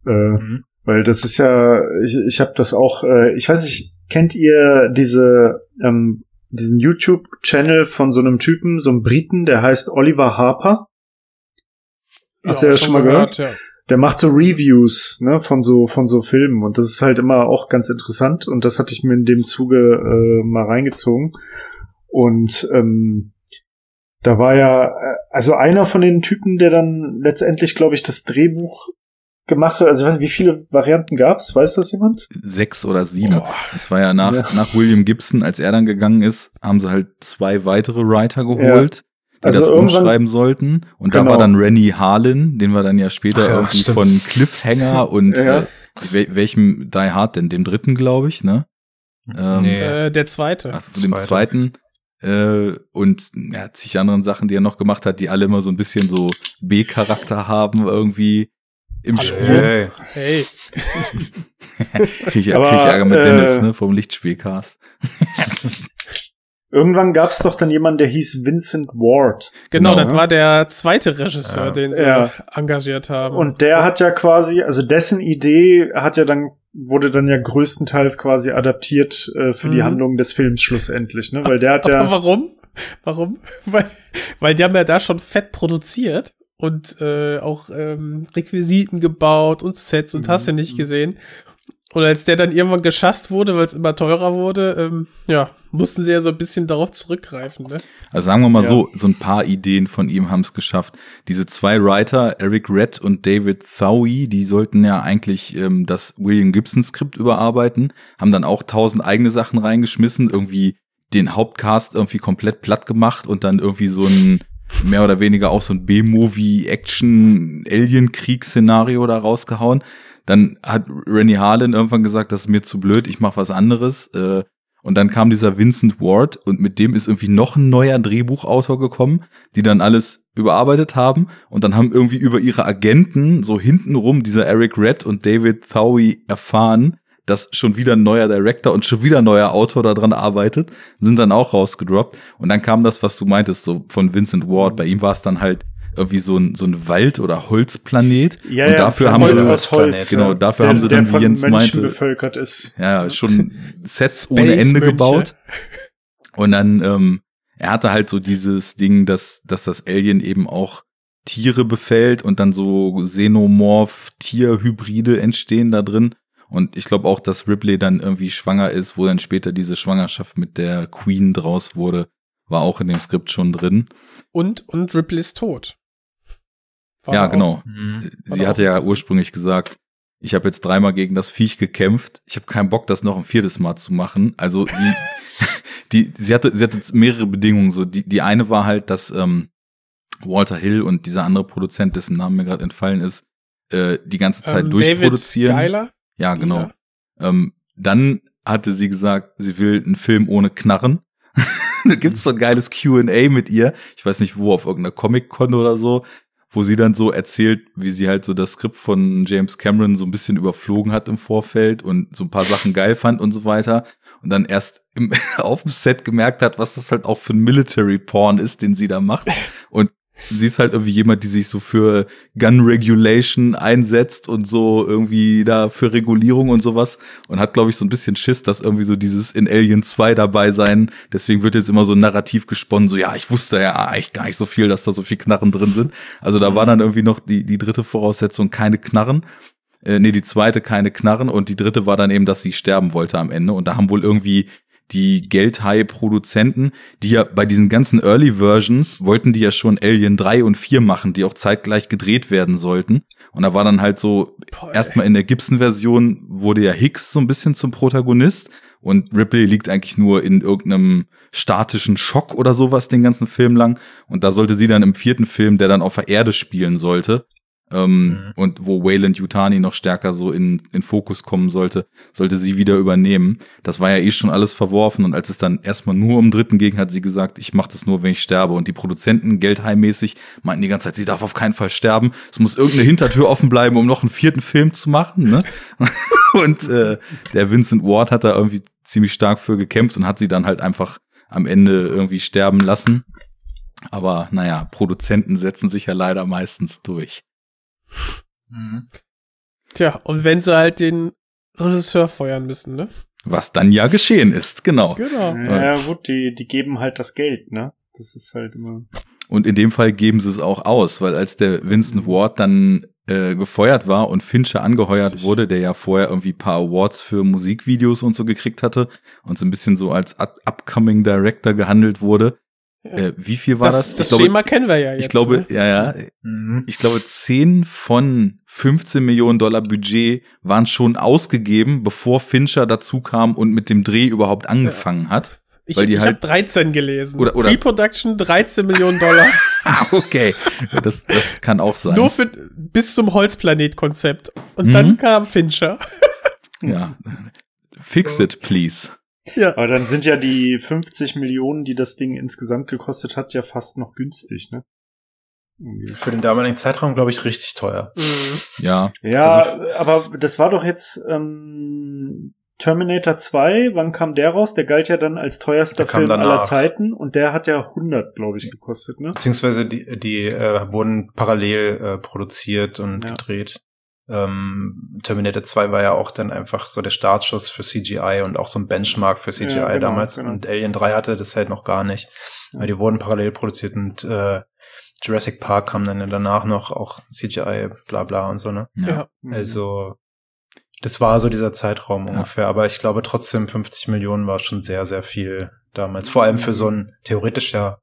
Äh, Mhm. Weil das ist ja, ich, ich habe das auch, äh, ich weiß nicht, kennt ihr diese ähm, diesen YouTube-Channel von so einem Typen, so einem Briten, der heißt Oliver Harper? Habt ihr das schon mal gehört? Ja. Der macht so Reviews, ne, von so, von so Filmen. Und das ist halt immer auch ganz interessant. Und das hatte ich mir in dem Zuge äh, mal reingezogen. Und ähm, da war ja, äh, also einer von den Typen, der dann letztendlich, glaube ich, das Drehbuch gemacht hat. Also ich weiß nicht, wie viele Varianten gab's? Weiß das jemand? Sechs oder sieben. Boah. Es war ja nach, Ja. nach William Gibson, als er dann gegangen ist, haben sie halt zwei weitere Writer geholt, die Also das umschreiben sollten. Und da Genau. war dann Rennie Harlan, den wir dann ja später Ach ja, irgendwie stimmt. von Cliffhanger und Ja. äh, wel welchem Die Hard denn? Dem dritten, glaube ich, ne? Ähm, Nee. Äh, der zweite. Ach, dem Zweite. zweiten. Äh, und ja, zig anderen Sachen, die er noch gemacht hat, die alle immer so ein bisschen so B-Charakter haben irgendwie im Spiel. Hey. Hey. Krieg ich, Aber, krieg ich Ärger mit äh, Dennis, ne, vom Lichtspielcast. Irgendwann gab's doch dann jemanden, der hieß Vincent Ward. Genau, Genau. das war der zweite Regisseur, Ja. den sie Ja. engagiert haben. Und der hat ja quasi, also dessen Idee hat ja dann, wurde dann ja größtenteils quasi adaptiert äh, für die Mhm. Handlung des Films schlussendlich, ne? Weil der hat Aber ja. warum? Warum? Weil, weil die haben ja da schon fett produziert und äh, auch ähm, Requisiten gebaut und Sets und Mhm. hast ja nicht gesehen. Und als der dann irgendwann geschasst wurde, weil es immer teurer wurde, ähm, ja, mussten sie ja so ein bisschen darauf zurückgreifen, ne? Also sagen wir mal Ja. so, so ein paar Ideen von ihm haben es geschafft. Diese zwei Writer, Eric Red und David Thowie, die sollten ja eigentlich ähm, das William Gibson Skript überarbeiten, haben dann auch tausend eigene Sachen reingeschmissen, irgendwie den Hauptcast irgendwie komplett platt gemacht und dann irgendwie so ein mehr oder weniger auch so ein B-Movie Action Alien Kriegsszenario da rausgehauen. Dann hat Rennie Harlan irgendwann gesagt, das ist mir zu blöd, ich mach was anderes. Äh, und dann kam dieser Vincent Ward und mit dem ist irgendwie noch ein neuer Drehbuchautor gekommen, die dann alles überarbeitet haben und dann haben irgendwie über ihre Agenten so hintenrum dieser Eric Red und David Thowie erfahren, dass schon wieder ein neuer Director und schon wieder ein neuer Autor daran arbeitet, sind dann auch rausgedroppt. Und dann kam das, was du meintest, so von Vincent Ward. Bei ihm war es dann halt irgendwie so ein, so ein Wald- oder Holzplanet. Ja, und ja, dafür haben Holz sie, aus Holz, genau, ja. dafür Der- haben sie der dann, wie Jens Menschen meinte, bevölkert ist. ja, schon Sets Space ohne Ende Mönche. gebaut. Und dann, ähm, er hatte halt so dieses Ding, dass, dass das Alien eben auch Tiere befällt und dann so Xenomorph-Tierhybride entstehen da drin. Und ich glaube auch, dass Ripley dann irgendwie schwanger ist, wo dann später diese Schwangerschaft mit der Queen draus wurde, war auch in dem Skript schon drin. Und, und Ripley ist tot. War ja, genau. Mhm. Sie hatte ja ursprünglich gesagt, ich habe jetzt dreimal gegen das Viech gekämpft. Ich habe keinen Bock, das noch ein viertes Mal zu machen. Also die, die, sie hatte, sie hatte mehrere Bedingungen. So die, die eine war halt, dass ähm, Walter Hill und dieser andere Produzent, dessen Name mir gerade entfallen ist, äh, die ganze Zeit Ähm, durchproduzieren. David Geiler? Ja, genau. Ja. Ähm, dann hatte sie gesagt, sie will einen Film ohne Knarren. da gibt's so ein geiles Q&A mit ihr. Ich weiß nicht wo, auf irgendeiner Comic-Con oder so, wo sie dann so erzählt, wie sie halt so das Skript von James Cameron so ein bisschen überflogen hat im Vorfeld und so ein paar Sachen geil fand und so weiter. Und dann erst im, auf dem Set gemerkt hat, was das halt auch für ein Military-Porn ist, den sie da macht. Und sie ist halt irgendwie jemand, die sich so für Gun Regulation einsetzt und so irgendwie da für Regulierung und sowas und hat, glaube ich, so ein bisschen Schiss, dass irgendwie so dieses in Alien 2 dabei sein. Deswegen wird jetzt immer so ein Narrativ gesponnen, so ja, ich wusste ja eigentlich gar nicht so viel, dass da so viel Knarren drin sind. Also da war dann irgendwie noch die, die dritte Voraussetzung, keine Knarren. Äh, nee, die zweite keine Knarren und die dritte war dann eben, dass sie sterben wollte am Ende. Und da haben wohl irgendwie die Geldhai-Produzenten, die ja bei diesen ganzen Early Versions wollten die ja schon Alien 3 und 4 machen, die auch zeitgleich gedreht werden sollten. Und da war dann halt so, erstmal in der Gibson-Version wurde ja Hicks so ein bisschen zum Protagonist und Ripley liegt eigentlich nur in irgendeinem statischen Schock oder sowas den ganzen Film lang. Und da sollte sie dann im vierten Film, der dann auf der Erde spielen sollte, ähm, Mhm. und wo Wayland Yutani noch stärker so in, in Fokus kommen sollte, sollte sie wieder übernehmen. Das war ja eh schon alles verworfen und als es dann erstmal nur um Dritten ging, hat sie gesagt, ich mache das nur, wenn ich sterbe. Und die Produzenten, geldheimmäßig, meinten die ganze Zeit, sie darf auf keinen Fall sterben. Es muss irgendeine Hintertür offen bleiben, um noch einen vierten Film zu machen. Ne? und äh, der Vincent Ward hat da irgendwie ziemlich stark für gekämpft und hat sie dann halt einfach am Ende irgendwie sterben lassen. Aber naja, Produzenten setzen sich ja leider meistens durch. Mhm. Tja, und wenn sie halt den Regisseur feuern müssen, ne? Was dann ja geschehen ist, genau. Genau. Ja, gut, die, die geben halt das Geld, ne? Das ist halt immer. Und in dem Fall geben sie es auch aus, weil als der Vincent Ward dann äh, gefeuert war und Fincher angeheuert Richtig. wurde, der ja vorher irgendwie ein paar Awards für Musikvideos und so gekriegt hatte und so ein bisschen so als up- upcoming Director gehandelt wurde. Äh, wie viel war das? das das ich glaube, Schema kennen wir ja jetzt. ich glaube, ne? ja, ja, Mhm. ich glaube, 10 von 15 Millionen Dollar Budget waren schon ausgegeben, bevor Fincher dazu kam und mit dem Dreh überhaupt angefangen hat. Ich, weil die ich halt- habe 13 gelesen. Oder- oder- Pre-Production 13 Millionen Dollar. Ah, okay. Das, das kann auch sein. Nur für bis zum Holzplanet-Konzept. Und Mhm. dann kam Fincher. ja. Fix it, please. Ja. Aber dann sind ja die 50 Millionen, die das Ding insgesamt gekostet hat, ja fast noch günstig, ne? Für den damaligen Zeitraum, glaube ich, richtig teuer. Mhm. Ja. Ja, Also aber das war doch jetzt ähm, Terminator 2, wann kam der raus? Der galt ja dann als teuerster Film danach. aller Zeiten und der hat ja 100, glaube ich, gekostet, ne? Beziehungsweise die, die äh, wurden parallel äh, produziert und Ja. gedreht. Ähm, Terminator 2 war ja auch dann einfach so der Startschuss für CGI und auch so ein Benchmark für CGI Ja, genau, damals. genau. Und Alien 3 hatte das halt noch gar nicht. Aber die wurden parallel produziert und äh, Jurassic Park kam dann ja danach noch, auch CGI, bla bla und so, ne? Ja. Ja. Also, das war so dieser Zeitraum Ja. ungefähr. Aber ich glaube trotzdem 50 Millionen war schon sehr, sehr viel damals. Vor allem für so einen theoretisch ja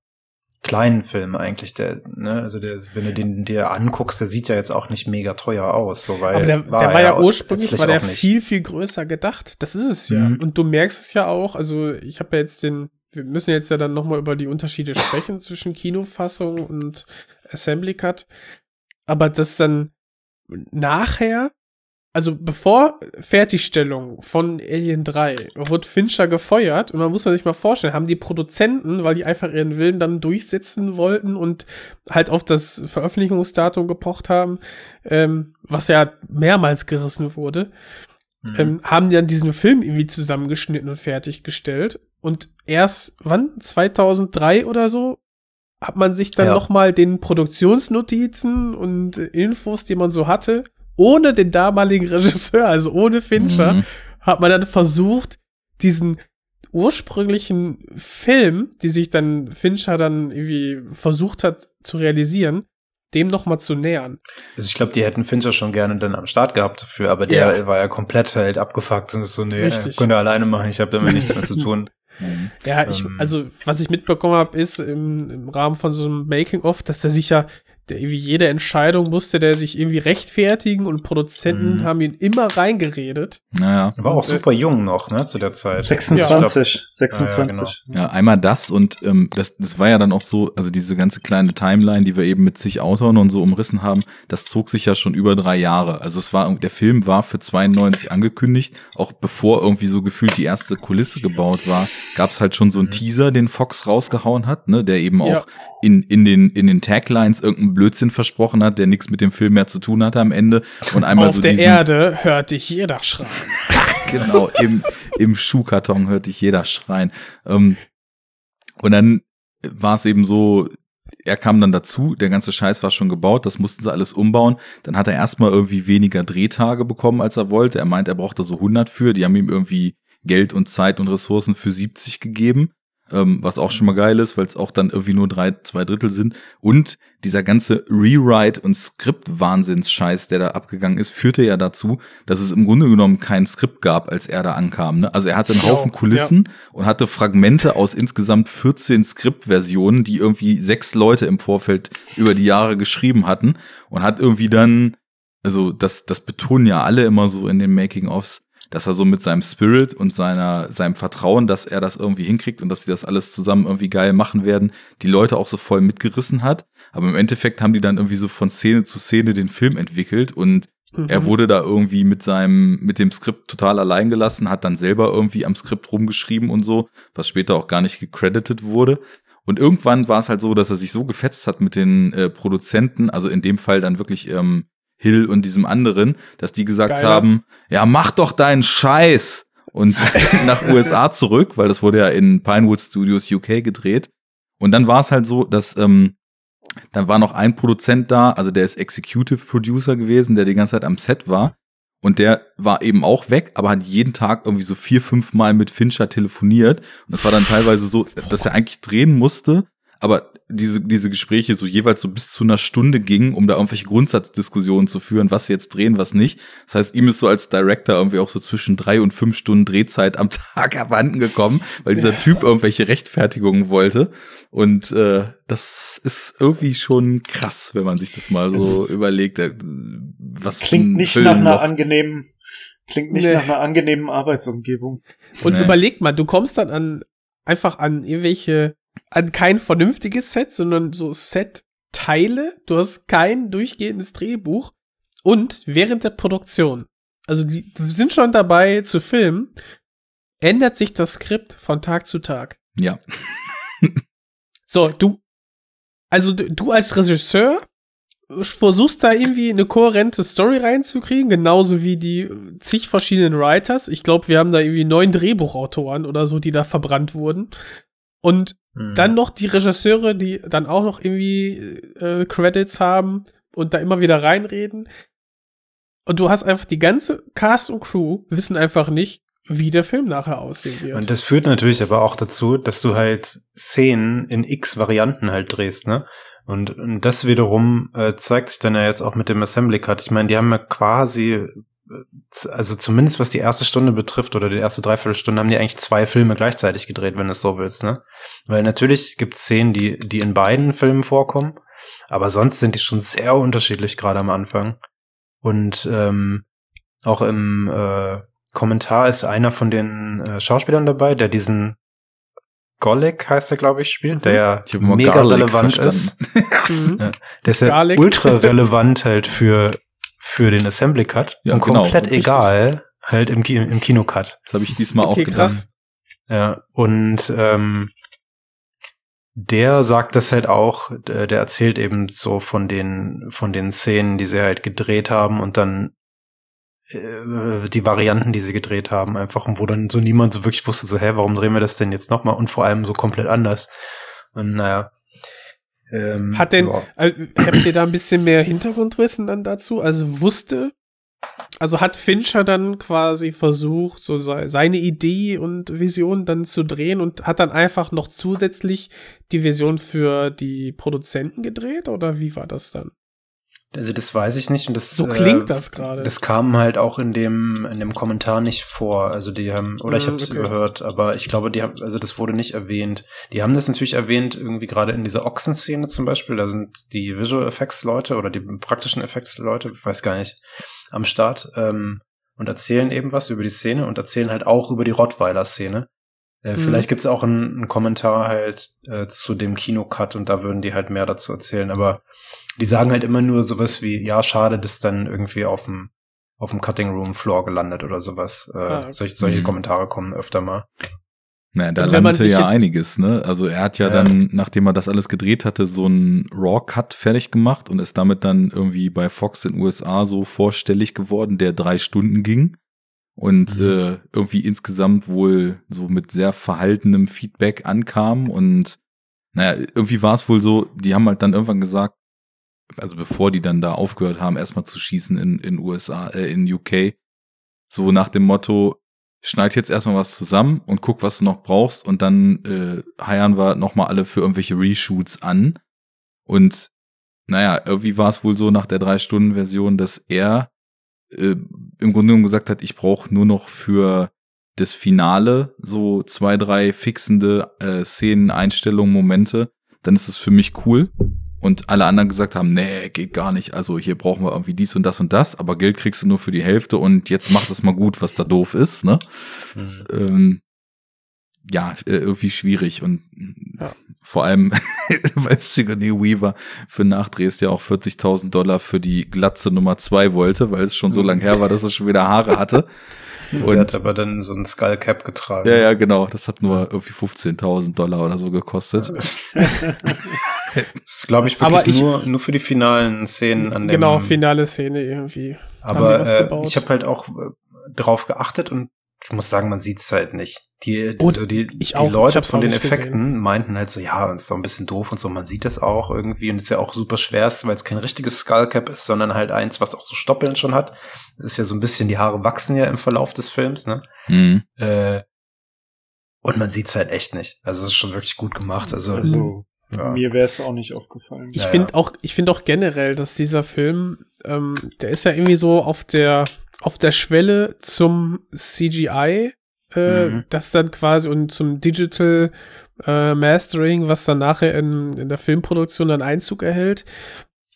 kleinen Film eigentlich, der, ne, also der, wenn du den dir anguckst, der sieht ja jetzt auch nicht mega teuer aus, so weil Aber der, der war, ja ursprünglich war der viel, viel größer gedacht. Das ist es ja. Mhm. Und du merkst es ja auch, also ich habe ja jetzt den, wir müssen jetzt ja dann nochmal über die Unterschiede sprechen zwischen Kinofassung und Assembly Cut. Aber das dann nachher, also bevor Fertigstellung von Alien 3 wird Fincher gefeuert und man muss man sich mal vorstellen, haben die Produzenten, weil die einfach ihren Willen dann durchsetzen wollten und halt auf das Veröffentlichungsdatum gepocht haben, ähm, was ja mehrmals gerissen wurde, Mhm. ähm, haben dann diesen Film irgendwie zusammengeschnitten und fertiggestellt. Und erst, wann? 2003 oder so? Hat man sich dann Ja. noch mal den Produktionsnotizen und Infos, die man so hatte, ohne den damaligen Regisseur, also ohne Fincher, Mhm. hat man dann versucht, diesen ursprünglichen Film, die sich dann Fincher dann irgendwie versucht hat zu realisieren, dem noch mal zu nähern. Also ich glaube, die hätten Fincher schon gerne dann am Start gehabt dafür, aber der Ja. war ja komplett halt abgefuckt und ist so, nee, Richtig. könnt ihr alleine machen, ich habe damit nichts mehr zu tun. Mhm. Ja, ich, Ähm. also was ich mitbekommen habe, ist im, im Rahmen von so einem Making-of, dass der sich ja, der irgendwie jede Entscheidung musste der sich irgendwie rechtfertigen und Produzenten Mhm. haben ihn immer reingeredet. Naja. War auch äh, super jung noch, ne, zu der Zeit. 26, Ja, ich glaub- 26. Ja, einmal das und ähm, das, das war ja dann auch so, also diese ganze kleine Timeline, die wir eben mit zig Autoren und so umrissen haben, das zog sich ja schon über drei Jahre. Also es war, der Film war für 92 angekündigt, auch bevor irgendwie so gefühlt die erste Kulisse gebaut war, gab es halt schon so einen Teaser, den Fox rausgehauen hat, ne, der eben Ja. In, in, den, in den Taglines irgendeinen Blödsinn versprochen hat, der nichts mit dem Film mehr zu tun hatte am Ende. Und einmal Auf so der Erde hört dich jeder schreien. genau, im, im Schuhkarton hörte ich jeder schreien. Ähm, und dann war es eben so, er kam dann dazu, der ganze Scheiß war schon gebaut, das mussten sie alles umbauen. Dann hat er erstmal irgendwie weniger Drehtage bekommen, als er wollte. Er meint, er brauchte so 100 für, die haben ihm irgendwie Geld und Zeit und Ressourcen für 70 gegeben. Ähm, was auch schon mal geil ist, weil es auch dann irgendwie nur drei, zwei Drittel sind. Und dieser ganze Rewrite- und Skript-Wahnsinns-Scheiß, der da abgegangen ist, führte ja dazu, dass es im Grunde genommen kein Skript gab, als er da ankam. Ne? Also er hatte einen Ja, Haufen Kulissen und hatte Fragmente aus insgesamt 14 Skriptversionen, die irgendwie sechs Leute im Vorfeld über die Jahre geschrieben hatten und hat irgendwie dann, also das, das betonen ja alle immer so in den Making-ofs, dass er so mit seinem Spirit und seiner, seinem Vertrauen, dass er das irgendwie hinkriegt und dass sie das alles zusammen irgendwie geil machen werden, die Leute auch so voll mitgerissen hat. Aber im Endeffekt haben die dann irgendwie so von Szene zu Szene den Film entwickelt und er Mhm. wurde da irgendwie mit seinem, mit dem Skript total allein gelassen, hat dann selber irgendwie am Skript rumgeschrieben und so, was später auch gar nicht gecredited wurde. Und irgendwann war es halt so, dass er sich so gefetzt hat mit den äh, Produzenten, also in dem Fall dann wirklich ähm, Hill und diesem anderen, dass die gesagt Geiler. haben, ja, mach doch deinen Scheiß und nach USA zurück, weil das wurde ja in Pinewood Studios UK gedreht. Und dann war es halt so, dass ähm, dann war noch ein Produzent da, also der ist Executive Producer gewesen, der die ganze Zeit am Set war. Und der war eben auch weg, aber hat jeden Tag irgendwie so vier, fünf Mal mit Fincher telefoniert. Und das war dann teilweise so, dass er eigentlich drehen musste, aber diese, diese Gespräche so jeweils so bis zu einer Stunde gingen, um da irgendwelche Grundsatzdiskussionen zu führen, was sie jetzt drehen, was nicht. Das heißt, ihm ist so als Director irgendwie auch so zwischen drei und fünf Stunden Drehzeit am Tag abhanden gekommen, weil dieser Typ irgendwelche Rechtfertigungen wollte. Und äh, das ist irgendwie schon krass, wenn man sich das mal so ist- überlegt. äh, Was Klingt nicht Film nach einer noch- angenehmen, klingt nicht Nee. nach einer angenehmen Arbeitsumgebung. Und Nee. überleg mal, du kommst dann an einfach an irgendwelche, an kein vernünftiges Set, sondern so Set-Teile. Du hast kein durchgehendes Drehbuch. Und während der Produktion, also die sind schon dabei zu filmen, ändert sich das Skript von Tag zu Tag. Ja. So, du, also du, als Regisseur versuchst da irgendwie eine kohärente Story reinzukriegen, genauso wie die zig verschiedenen Writers. Ich glaube, wir haben da irgendwie neun Drehbuchautoren oder so, die da verbrannt wurden. Und Mhm. dann noch die Regisseure, die dann auch noch irgendwie äh, Credits haben und da immer wieder reinreden. Und du hast einfach die ganze Cast und Crew wissen einfach nicht, wie der Film nachher aussehen wird. Und das führt natürlich aber auch dazu, dass du halt Szenen in x Varianten halt drehst, ne? Und, und das wiederum äh, zeigt sich dann ja jetzt auch mit dem Assembly Cut. Ich meine, die haben ja quasi, also zumindest was die erste Stunde betrifft oder die erste Dreiviertelstunde, haben die eigentlich zwei Filme gleichzeitig gedreht, wenn du es so willst, ne? Weil natürlich gibt es Szenen, die, die in beiden Filmen vorkommen, aber sonst sind die schon sehr unterschiedlich, gerade am Anfang. Und ähm, auch im äh, Kommentar ist einer von den äh, Schauspielern dabei, der diesen Golek heißt er, glaube ich, spielt, der ja Ich hab immer mega Garlic relevant verstanden. ist. Mhm. Ja, der ist ja Garlic. ultra relevant halt für, für den Assembly Cut Ja, und genau, komplett richtig. egal halt im, Ki im Kinocut. Das habe ich diesmal Okay, auch gedacht. krass. Ja, und ähm, der sagt das halt auch, der erzählt eben so von den, von den Szenen, die sie halt gedreht haben und dann äh, die Varianten, die sie gedreht haben, einfach, und wo dann so niemand so wirklich wusste, so, hä, warum drehen wir das denn jetzt nochmal? Und vor allem so komplett anders. Und naja. Ähm, Hat denn, ja. äh, habt ihr da ein bisschen mehr Hintergrundwissen dann dazu? Also wusste, also hat Fincher dann quasi versucht, so se- seine Idee und Vision dann zu drehen und hat dann einfach noch zusätzlich die Vision für die Produzenten gedreht oder wie war das dann? Also das weiß ich nicht und das So klingt das gerade. Das kam halt auch in dem in dem Kommentar nicht vor. Also die haben oder ich Mm, habe es okay. überhört, aber ich glaube, die haben also das wurde nicht erwähnt. Die haben das natürlich erwähnt irgendwie gerade in dieser Ochsenszene zum Beispiel. Da sind die Visual Effects Leute oder die praktischen Effects Leute, ich weiß gar nicht, am Start ähm, und erzählen eben was über die Szene und erzählen halt auch über die Rottweiler Szene. Äh, Mhm. Vielleicht gibt's auch einen, einen Kommentar halt äh, zu dem Kinocut und da würden die halt mehr dazu erzählen. Aber die sagen halt immer nur sowas wie, ja, schade, das dann irgendwie auf dem auf dem Cutting Room Floor gelandet oder sowas. Äh, Ah, okay. solche, solche Mhm. Kommentare kommen öfter mal. Naja, da landete ja einiges, ne? Also er hat ja, Ja. dann, nachdem er das alles gedreht hatte, so einen Raw-Cut fertig gemacht und ist damit dann irgendwie bei Fox in den USA so vorstellig geworden, der drei Stunden ging. Und Mhm. äh, irgendwie insgesamt wohl so mit sehr verhaltenem Feedback ankam. Und naja, irgendwie war es wohl so, die haben halt dann irgendwann gesagt, also bevor die dann da aufgehört haben, erstmal zu schießen in, in USA, äh, in UK, so nach dem Motto, schneid jetzt erstmal was zusammen und guck, was du noch brauchst und dann äh, heiern wir nochmal alle für irgendwelche Reshoots an. Und naja, irgendwie war es wohl so nach der Drei-Stunden-Version, dass er äh, im Grunde genommen gesagt hat, ich brauche nur noch für das Finale so zwei, drei fixende äh, Szenen, Einstellungen, Momente, dann ist es für mich cool. Und alle anderen gesagt haben, nee, geht gar nicht. Also hier brauchen wir irgendwie dies und das und das, aber Geld kriegst du nur für die Hälfte und jetzt mach das mal gut, was da doof ist, ne? Ähm, ja, äh, irgendwie schwierig und Ja. vor allem, weil Sigourney Weaver für Nachdrehs ja auch 40.000 Dollar für die Glatze Nummer zwei wollte, weil es schon so lang her war, dass er schon wieder Haare hatte. Sie hat aber dann so ein Skullcap getragen. Ja, ja, genau. Das hat nur irgendwie 15.000 Dollar oder so gekostet. Das ist, glaube ich, wirklich ich- nur, nur für die finalen Szenen an dem. genau, finale Szene irgendwie. Aber äh, ich habe halt auch äh, drauf geachtet und ich muss sagen, man sieht's halt nicht. Die, die, Und so die, ich die auch, Leute von den Effekten gesehen. meinten halt so, ja, ist doch ein bisschen doof und so. Man sieht das auch irgendwie und ist ja auch super schwer, weil es kein richtiges Skullcap ist, sondern halt eins, was auch so Stoppeln schon hat. Das ist ja so ein bisschen, die Haare wachsen ja im Verlauf des Films, ne? Mhm. Äh, und man sieht's halt echt nicht. Also es ist schon wirklich gut gemacht. Also, Also, ja. mir wäre es auch nicht aufgefallen. Ich Ja, finde ja. auch, ich finde auch generell, dass dieser Film, ähm, der ist ja irgendwie so auf der, auf der Schwelle zum CGI, äh, Mhm. das dann quasi und zum Digital äh, Mastering, was dann nachher in, in der Filmproduktion dann Einzug erhält.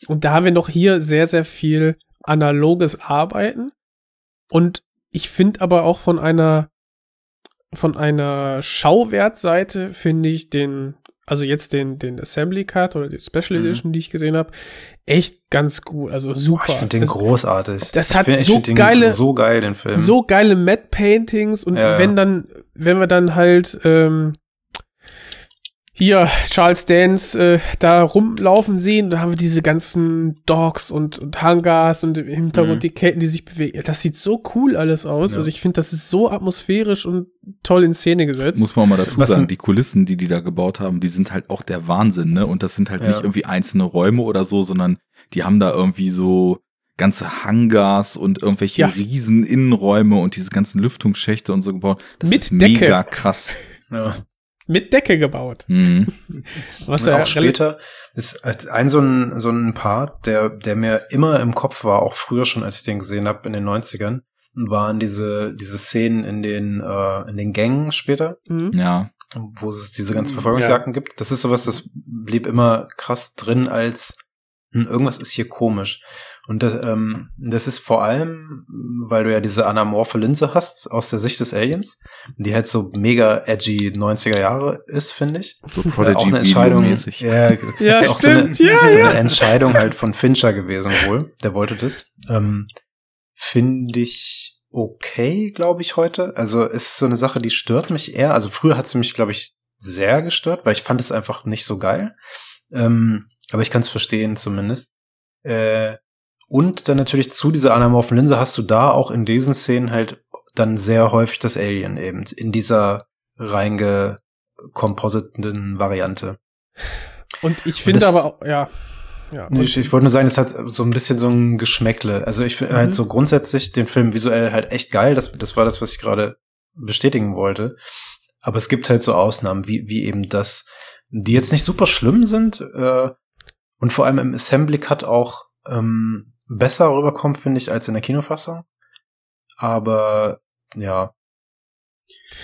Und da haben wir noch hier sehr, sehr viel analoges Arbeiten. Und ich finde aber auch von einer, von einer Schauwertseite finde ich den, also jetzt den, den Assembly Cut oder die Special Mhm. Edition, die ich gesehen habe, echt ganz gut, also super. ich finde den Also, großartig. das Ich hat find- so geile- so geil, den Film. so geile Matte Paintings und ja. wenn dann, wenn wir dann halt ähm, hier Charles Dance äh, da rumlaufen sehen, da haben wir diese ganzen Dogs und, und Hangars und im Hintergrund Mhm. die Ketten, die sich bewegen. Das sieht so cool alles aus. Ja. Also ich finde, das ist so atmosphärisch und toll in Szene gesetzt. Muss man mal Was- dazu was- sagen, die Kulissen, die die da gebaut haben, die sind halt auch der Wahnsinn, ne? Und das sind halt Ja. nicht irgendwie einzelne Räume oder so, sondern die haben da irgendwie so ganze Hangars und irgendwelche Ja. riesen Innenräume und diese ganzen Lüftungsschächte und so gebaut. Das Mit ist Decke. mega krass. ja. Mit Decke gebaut. Mhm. Was ja auch später ist ein so ein, so ein Part, der, der mir immer im Kopf war, auch früher schon, als ich den gesehen habe in den 90ern, waren diese, diese Szenen in den, äh, in den Gängen später, Mhm. Ja. wo es diese ganzen Mhm, Verfolgungsjagden gibt. Das ist sowas, das blieb immer krass drin als hm, irgendwas ist hier komisch. Und das, ähm, das ist vor allem, weil du ja diese anamorphe Linse hast aus der Sicht des Aliens, die halt so mega edgy 90er Jahre ist, finde ich. So Äh, auch eine Prodigy Entscheidung. Ja, Ja, ist auch stimmt, so eine, ja, so ja. eine Entscheidung halt von Fincher gewesen wohl. Der wollte das. Ähm, finde ich okay, glaube ich, heute. Also ist so eine Sache, die stört mich eher. Also früher hat sie mich, glaube ich, sehr gestört, weil ich fand es einfach nicht so geil. Ähm, aber ich kann es verstehen zumindest. Äh, Und dann natürlich zu dieser anamorphen Linse hast du da auch in diesen Szenen halt dann sehr häufig das Alien eben in dieser reingekompositenden Variante. Und ich finde das- aber auch, ja. ja Nee, ich, ich wollte nur sagen, es hat so ein bisschen so ein Geschmäckle. Also ich finde Mhm. halt so grundsätzlich den Film visuell halt echt geil. Das, das war das, was ich gerade bestätigen wollte. Aber es gibt halt so Ausnahmen, wie, wie eben das, die jetzt nicht super schlimm sind äh, und vor allem im Assembly Cut auch ähm, besser rüberkommt, finde ich, als in der Kinofassung. Aber ja,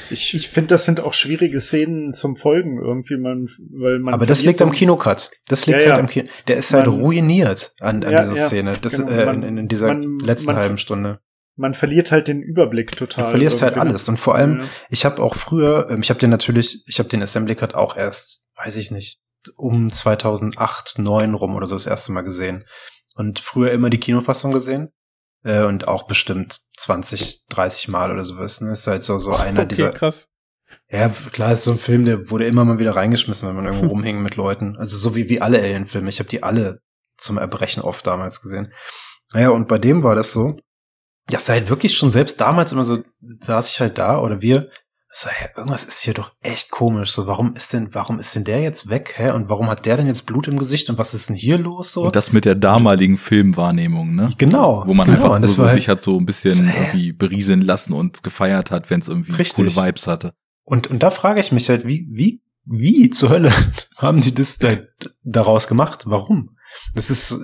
Ich, ich finde, das sind auch schwierige Szenen zum Folgen irgendwie, man, weil man. aber das liegt am Kinocut. Das liegt Ja, ja. halt am Kino. Der ist halt Man- ruiniert an, an Ja, dieser Szene. Das, genau. äh, Man- in, in dieser man- letzten halben Stunde. Man verliert halt den Überblick total. Du verlierst halt alles. Und vor allem, Ja. ich habe auch früher, ähm, ich habe den natürlich, ich habe den Assembly Cut auch erst, weiß ich nicht, um 2008, 9 rum oder so das erste Mal gesehen. Und früher immer die Kinofassung gesehen. Äh, und auch bestimmt 20, 30 Mal oder sowas. Ne? Ist halt so, so einer okay, dieser. krass. Ja, klar, ist so ein Film, der wurde immer mal wieder reingeschmissen, wenn man irgendwo rumhing mit Leuten. Also so wie, wie alle Alien-Filme. Ich habe die alle zum Erbrechen oft damals gesehen. Naja, und bei dem war das so, das war halt wirklich schon selbst damals immer so, saß ich halt da oder wir, so, hä, irgendwas ist hier doch echt komisch. So, warum ist denn, warum ist denn der jetzt weg, hä? Und warum hat der denn jetzt Blut im Gesicht und was ist denn hier los so? Und das mit der damaligen Filmwahrnehmung, ne? genau. Wo man genau. einfach das so war sich hat so ein bisschen Hä? irgendwie berieseln lassen und gefeiert hat, wenn es irgendwie Richtig. coole Vibes hatte. Und, und da frage ich mich halt, wie, wie, wie zur Hölle haben die das da, daraus gemacht? Warum? Das ist,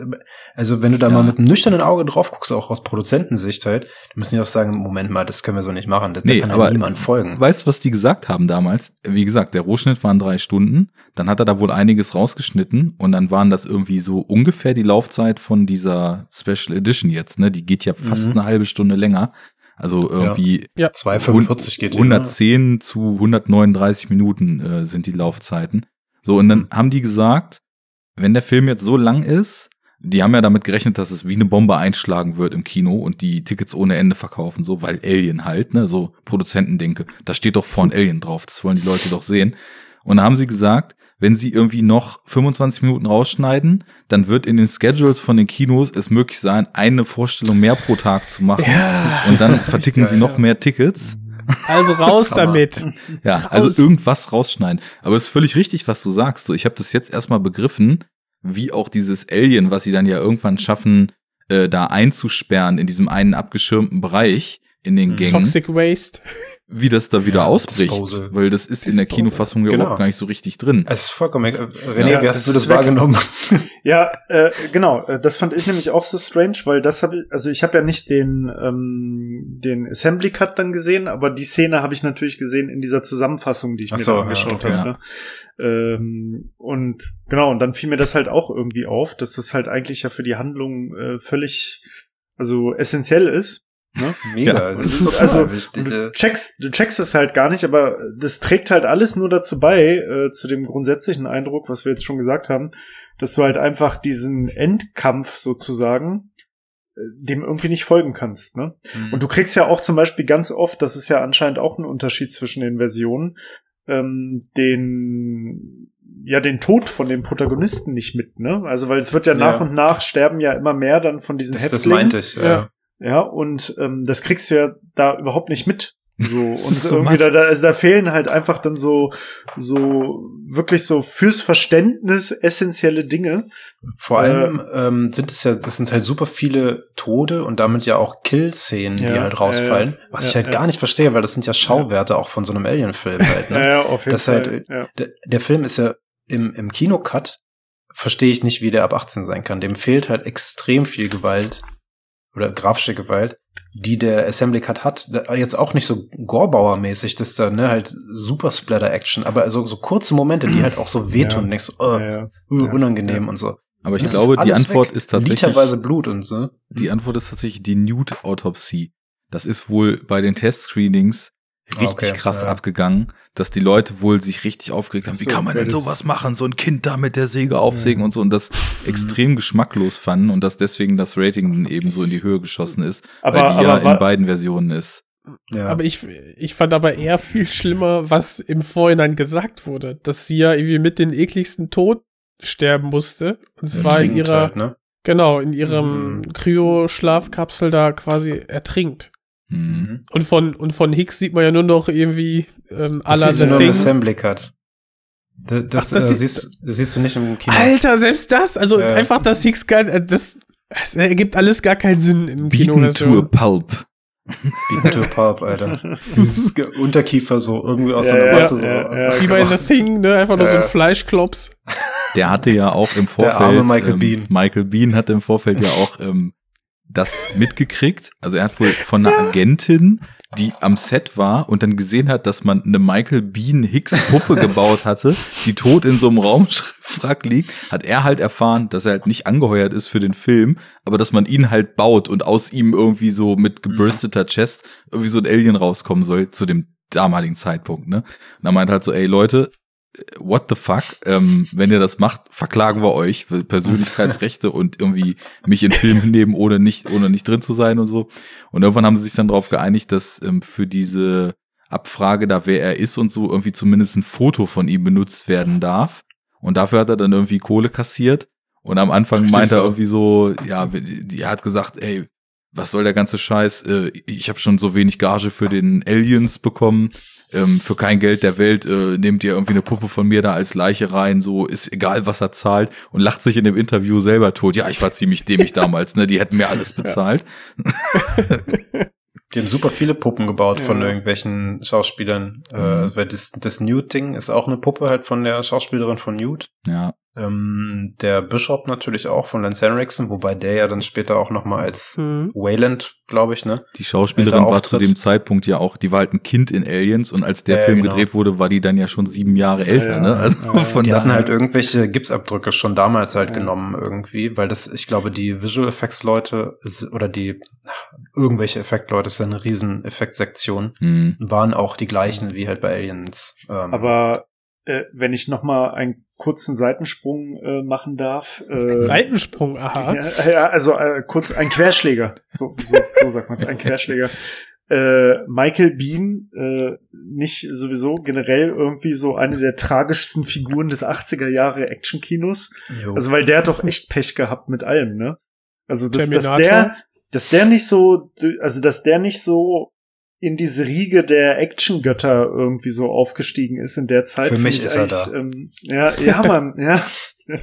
also wenn du da Ja. mal mit einem nüchternen Auge drauf guckst, auch aus Produzentensicht halt, dann müssen die auch sagen, Moment mal, das können wir so nicht machen. Da, da Nee, kann aber ja niemand folgen. Weißt du, was die gesagt haben damals? Wie gesagt, der Rohschnitt waren drei Stunden. Dann hat er da wohl einiges rausgeschnitten und dann waren das irgendwie so ungefähr die Laufzeit von dieser Special Edition jetzt. Ne, die geht ja fast Mhm. eine halbe Stunde länger. Also irgendwie 2,45 geht die, ne? 110 zu 139 Minuten äh, sind die Laufzeiten. So, und dann Mhm. haben die gesagt, wenn der Film jetzt so lang ist, die haben ja damit gerechnet, dass es wie eine Bombe einschlagen wird im Kino und die Tickets ohne Ende verkaufen, so, weil Alien halt, ne, so Produzenten denke, da steht doch vorne Alien drauf, das wollen die Leute doch sehen. Und dann haben sie gesagt, wenn sie irgendwie noch 25 Minuten rausschneiden, dann wird in den Schedules von den Kinos es möglich sein, eine Vorstellung mehr pro Tag zu machen. Und dann verticken sie noch mehr Tickets. Also raus damit. Ja, Raus. also irgendwas rausschneiden. Aber es ist völlig richtig, was du sagst. So, ich habe das jetzt erstmal begriffen, wie auch dieses Alien, was sie dann ja irgendwann schaffen, äh, da einzusperren in diesem einen abgeschirmten Bereich in den Mhm. Gängen, Toxic Waste. wie das da wieder Ja, ausbricht. Disposal. Weil das ist in der. Kinofassung ja Genau. überhaupt gar nicht so richtig drin. Es ist vollkommen, äh, René, Ja, wie das hast du das weg. wahrgenommen? Ja, äh, genau. Äh, das fand ich nämlich auch so strange, weil das habe ich, also ich habe ja nicht den ähm, den Assembly Cut dann gesehen, aber die Szene habe ich natürlich gesehen in dieser Zusammenfassung, die ich Ach mir so, da ja, angeschaut okay. habe. Ne? Ähm, und genau, und dann fiel mir das halt auch irgendwie auf, dass das halt eigentlich ja für die Handlung äh, völlig, also essentiell ist. Ne? Mega, Ja. das ist Und total also, wichtig. du checkst, du checkst es halt gar nicht, aber das trägt halt alles nur dazu bei, äh, zu dem grundsätzlichen Eindruck, was wir jetzt schon gesagt haben, dass du halt einfach diesen Endkampf sozusagen äh, dem irgendwie nicht folgen kannst, ne? Mhm. Und du kriegst ja auch zum Beispiel ganz oft, das ist ja anscheinend auch ein Unterschied zwischen den Versionen, ähm, den ja den Tod von den Protagonisten nicht mit, ne? Also weil es wird ja, Ja. nach und nach sterben ja immer mehr dann von diesen das, das Häftlingen. meinte ich, ja. Ja. Ja, und ähm, das kriegst du ja da überhaupt nicht mit. So, und so irgendwie da, da, also da fehlen halt einfach dann so, so, wirklich so fürs Verständnis essentielle Dinge. Vor allem ähm, sind es ja, das sind halt super viele Tode und damit ja auch Kill-Szenen, die Ja, halt rausfallen. ja, was ja, ich halt gar nicht verstehe, weil das sind ja Schauwerte auch von so einem Alien-Film halt. Ne? Ja, ja, auf jeden Das Fall. halt, ja. der, der Film ist ja im, im Kinocut, verstehe ich nicht, wie der ab 18 sein kann. Dem fehlt halt extrem viel Gewalt oder grafische Gewalt, die der Assembly Cut hat. Jetzt auch nicht so Gorbauer-mäßig, das da, ne, halt super Splatter-Action, aber also so kurze Momente, die halt auch so wehtun, Ja. und denkst, so, oh, Ja, uh, Ja. unangenehm Ja. und so. Aber ich Das glaube, die Antwort weg. ist tatsächlich. Literweise Blut und so. Die Antwort ist tatsächlich die Nude-Autopsie. Das ist wohl bei den Testscreenings richtig Okay, krass ja. abgegangen, dass die Leute wohl sich richtig aufgeregt haben. Ach Wie so, kann man denn sowas machen? So ein Kind da mit der Säge aufsägen und so und das extrem geschmacklos fanden und dass deswegen das Rating dann eben so in die Höhe geschossen ist, Aber, weil die ja aber, in wa- beiden Versionen ist. Ja. Aber ich, ich fand aber eher viel schlimmer, was im Vorhinein gesagt wurde, dass sie ja irgendwie mit den ekligsten Tod sterben musste. Und zwar in ihrer, halt, ne? Genau, in ihrem Mhm. Kryo-Schlafkapsel da quasi ertrinkt. Mhm. Und von, und von Hicks sieht man ja nur noch irgendwie ähm, à Das la siehst du The nur im. Assembly Cut. Da- Das, Ach, das äh, ist- siehst, siehst du nicht im Kino. Alter, selbst das, also Ja. einfach, dass Hicks gar, äh, das, das ergibt alles gar keinen Sinn im Beaten Kino. to a pulp. Beaten to a Pulp, Alter. Dieses Unterkiefer so irgendwie aus Ja, so einer ja, Masse so. ja, ja. Wie bei The Thing, ne, einfach nur so ein Ja. Fleischklops. Der hatte ja auch im Vorfeld. arme Michael ähm, Biehn. Michael Bean hatte im Vorfeld ja auch ähm, das mitgekriegt. Also er hat wohl von einer Agentin, die am Set war und dann gesehen hat, dass man eine Michael Bean Hicks Puppe gebaut hatte, die tot in so einem Raumwrack liegt, hat er halt erfahren, dass er halt nicht angeheuert ist für den Film, aber dass man ihn halt baut und aus ihm irgendwie so mit gebürsteter Chest irgendwie so ein Alien rauskommen soll zu dem damaligen Zeitpunkt, ne? Und er meint halt so, ey Leute, what the fuck, ähm, wenn ihr das macht, verklagen wir euch für Persönlichkeitsrechte und irgendwie mich in Filmen nehmen, ohne nicht, ohne nicht drin zu sein und so. Und irgendwann haben sie sich dann darauf geeinigt, dass ähm, für diese Abfrage da, wer er ist und so, irgendwie zumindest ein Foto von ihm benutzt werden darf. Und dafür hat er dann irgendwie Kohle kassiert. Und am Anfang meint er irgendwie so, ja, er hat gesagt, ey, was soll der ganze Scheiß? Äh, ich habe schon so wenig Gage für den Aliens bekommen. Ähm, für kein Geld der Welt äh, nehmt ihr irgendwie eine Puppe von mir da als Leiche rein, so ist egal, was er zahlt und lacht sich in dem Interview selber tot. Ja, ich war ziemlich dämlich damals, ne? Die hätten mir alles bezahlt. Die haben super viele Puppen gebaut von Ja. irgendwelchen Schauspielern. Mhm. Äh, das, das Newt-Ding ist auch eine Puppe halt von der Schauspielerin von Newt. Ja. Ähm, der Bishop natürlich auch von Lance Henriksen, wobei der ja dann später auch nochmal als Hm. Wayland, glaube ich, ne? Die Schauspielerin war zu dem Zeitpunkt ja auch, die war halt ein Kind in Aliens und als der Ja, Film genau. gedreht wurde, war die dann ja schon sieben Jahre älter, ja. ne? Also Ja, von Die hatten halt irgendwelche Gipsabdrücke schon damals halt Ja. genommen irgendwie, weil das, ich glaube, die Visual Effects Leute oder die irgendwelche Effektleute, ist ja eine riesen Effektsektion, Hm. waren auch die gleichen wie halt bei Aliens. Ähm, Aber äh, wenn ich noch mal einen kurzen Seitensprung äh, machen darf. Äh, Seitensprung, aha. Ja, ja also äh, kurz ein Querschläger. So, so, so sagt man es, ein Querschläger. Äh, Michael Bean, äh, nicht sowieso generell irgendwie so eine der tragischsten Figuren des 80er Jahre Actionkinos. Also weil der hat doch echt Pech gehabt mit allem, ne? Also dass, dass der, dass der nicht so, also dass der nicht so in diese Riege der Actiongötter irgendwie so aufgestiegen ist in der Zeit. Für mich ich ist er eigentlich, da. Ähm, ja, ja, Mann, ja.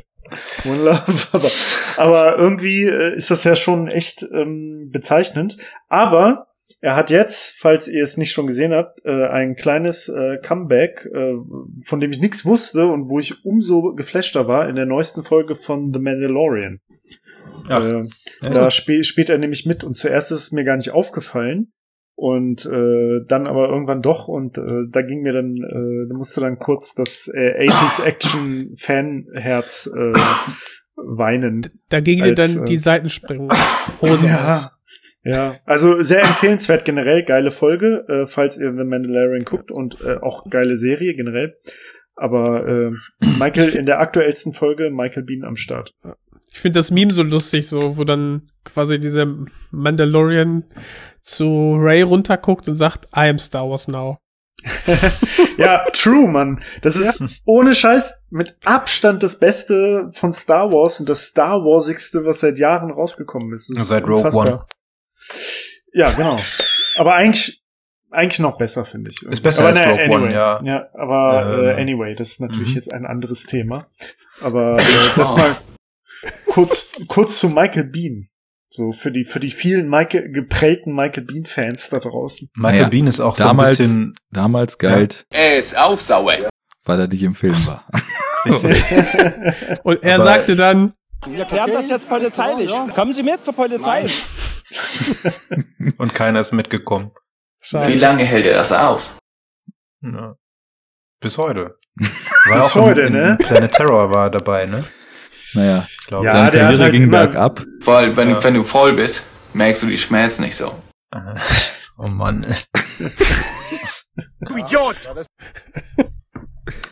One Love, aber, aber irgendwie äh, ist das ja schon echt ähm, bezeichnend. Aber er hat jetzt, falls ihr es nicht schon gesehen habt, äh, ein kleines äh, Comeback, äh, von dem ich nichts wusste und wo ich umso geflashter war in der neuesten Folge von The Mandalorian. Ach, äh, da sp spielt er nämlich mit und zuerst ist es mir gar nicht aufgefallen und äh, dann aber irgendwann doch und äh, da ging mir dann, äh, da musste dann kurz das äh, 80s Action Fanherz äh, weinen. Da ging dir dann äh, die Seitensprung Hose auf. Ja. Ja, also sehr empfehlenswert generell, geile Folge, äh, falls ihr The Mandalorian guckt und äh, auch geile Serie generell. Aber äh, Michael in der aktuellsten Folge, Michael Bean am Start. Ich finde das Meme so lustig, so, wo dann quasi dieser Mandalorian zu Ray runterguckt und sagt, I am Star Wars now. Ja, true, Mann. Das ist ohne Scheiß mit Abstand das Beste von Star Wars und das Star Warsigste, was seit Jahren rausgekommen ist. Ist Seit Rogue unfassbar. Ja, genau. Aber eigentlich, eigentlich noch besser, finde ich. Ist besser aber als naja, Rogue anyway. One, ja. Ja, aber Ähm, äh, anyway, das ist natürlich mhm. jetzt ein anderes Thema. Aber äh, das mal kurz, kurz zu Michael Bean. So für die für die vielen Michael geprellten Michael Bean Fans da draußen. Michael Naja, Bean ist auch damals, so ein bisschen. damals galt, Er ist auch sauer. weil er nicht im Film war. Und er Aber- sagte dann, Wir klären das jetzt polizeilich. Kommen Sie mit zur Polizei. Und keiner ist mitgekommen. schade. lange hält er das aus? Ja. Bis heute. Bis auch heute, in, in ne? Planet Terror war er dabei, ne? Naja, Ich glaube. Ja, seine Karriere halt ging immer- bergab. Weil wenn, Ja. wenn du voll bist, merkst du die Schmerzen nicht so. Oh Mann. Du Idiot!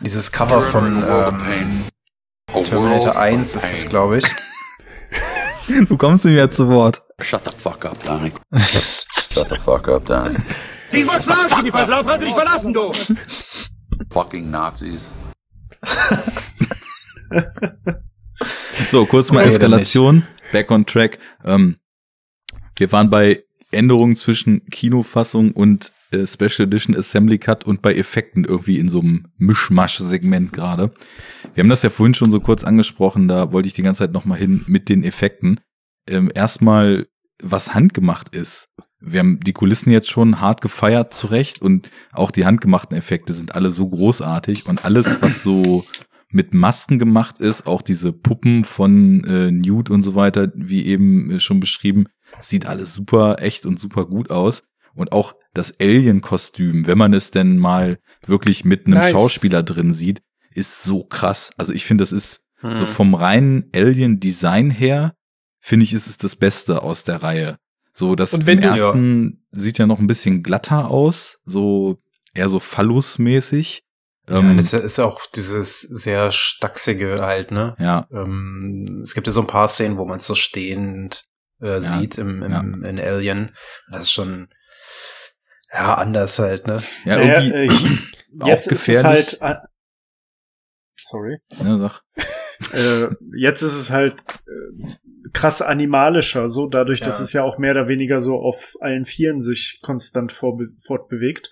Dieses Cover von ähm, Terminator 1 ist es, glaube ich. Du kommst nicht mehr zu Wort. Shut the fuck up, Donnie. Shut the fuck up, Donnie. Ich wollte schlafen, die Verslauf hat dich verlassen, du! Fucking Nazis. So, kurz mal Eskalation. back on track. Ähm, wir waren bei Änderungen zwischen Kinofassung und äh, Special Edition Assembly Cut und bei Effekten irgendwie in so einem Mischmasch-Segment gerade. Wir haben das ja vorhin schon so kurz angesprochen, da wollte ich die ganze Zeit nochmal hin mit den Effekten. Ähm, erstmal, was handgemacht ist. Wir haben die Kulissen jetzt schon hart gefeiert zurecht und auch die handgemachten Effekte sind alle so großartig und alles, was so mit Masken gemacht ist, auch diese Puppen von äh, Newt und so weiter, wie eben äh, schon beschrieben, sieht alles super echt und super gut aus. Und auch das Alien-Kostüm, wenn man es denn mal wirklich mit einem Nice. Schauspieler drin sieht, ist so krass. Also ich finde, das ist Hm. so vom reinen Alien-Design her, finde ich, ist es das Beste aus der Reihe. So, das im ersten sieht ja noch ein bisschen glatter aus, so eher so Phallus-mäßig. Ja, Ähm, das ist auch dieses sehr stachsige halt, ne? ja, Ähm, es gibt ja so ein paar Szenen, wo man es so stehend äh, sieht im, im, in Alien. Das ist schon ja anders halt, ne? ja, Naja, irgendwie äh, auch jetzt ist es gefährlich. halt. äh, Sorry. ja, sag. äh, jetzt ist es halt äh, krass animalischer, so dadurch, dass Ja. es ja auch mehr oder weniger so auf allen Vieren sich konstant fortbewegt.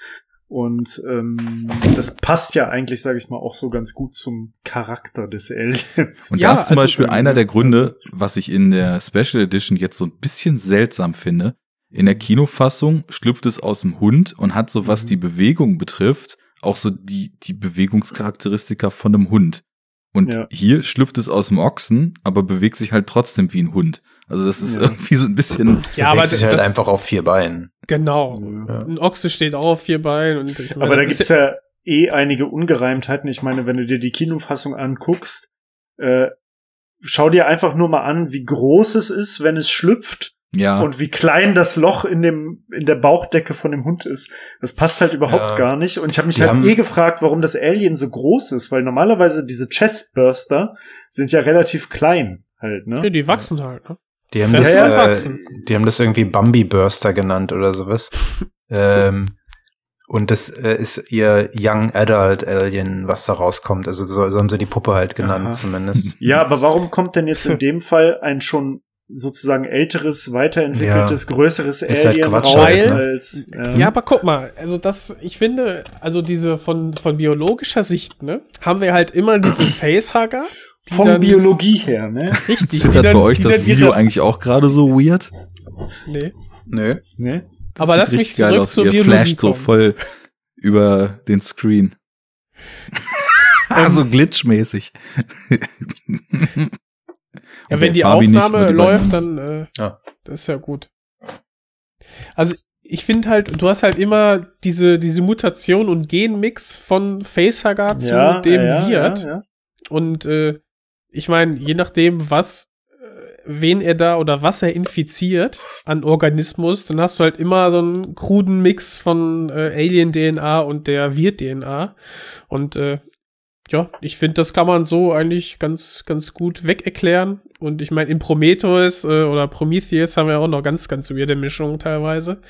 Und ähm, das passt ja eigentlich, sage ich mal, auch so ganz gut zum Charakter des Aliens. Und Ja, das ist zum also- Beispiel einer der Gründe, was ich in der Special Edition jetzt so ein bisschen seltsam finde. In der Kinofassung schlüpft es aus dem Hund und hat so, was Mhm. die Bewegung betrifft, auch so die, die Bewegungscharakteristika von einem Hund. Und Ja. hier schlüpft es aus dem Ochsen, aber bewegt sich halt trotzdem wie ein Hund. Also das ist Ja. irgendwie so ein bisschen, Ja, aber sich halt das, einfach auf vier Beinen. Genau. Ja. Ein Ochse steht auch auf vier Beinen und ich meine, Aber da gibt's ja eh einige Ungereimtheiten. Ich meine, wenn du dir die Kinofassung anguckst, äh, schau dir einfach nur mal an, wie groß es ist, wenn es schlüpft ja, und wie klein das Loch in dem in der Bauchdecke von dem Hund ist. Das passt halt überhaupt Ja. gar nicht. Und ich habe mich Die halt haben- eh gefragt, warum das Alien so groß ist, weil normalerweise diese Chestburster sind ja relativ klein halt, Ja, ne? die wachsen halt, ne? Die haben, das, äh, die haben das irgendwie Bambi Burster genannt oder sowas. ähm, und das äh, ist ihr Young Adult Alien, was da rauskommt. Also so, so haben sie die Puppe halt genannt Aha. zumindest. Ja, aber warum kommt denn jetzt in dem Fall ein schon sozusagen älteres, weiterentwickeltes, größeres Ist halt Alien Quatsch raus halt, ne? als ja. Ja, aber guck mal, also das, ich finde, also diese von, von biologischer Sicht, ne, haben wir halt immer diese Facehugger. Von dann- Biologie her, ne? Richtig. zittert dann- bei euch das Video eigentlich auch gerade so weird? Nee. Nö. ne? Das Aber lass mich geil zurück aus. zur Ihr Biologie flasht so kommen. voll über den Screen. so glitchmäßig. Ja, wenn die Fabi nicht, Aufnahme die läuft, dann äh, Ja. das ist ja gut. Also ich finde halt, du hast halt immer diese diese Mutation und Genmix von Facehugger zu Ja, dem ja, Wirt. ja, ja. Und äh, ich meine, je nachdem, was, äh, wen er da oder was er infiziert an Organismus, dann hast du halt immer so einen kruden Mix von äh, Alien-DNA und der Wirt-DNA. Und äh, ja, ich finde, das kann man so eigentlich ganz, ganz gut wegerklären. Und ich meine, in Prometheus äh, oder Prometheus haben wir auch noch ganz, ganz weirde Mischungen teilweise.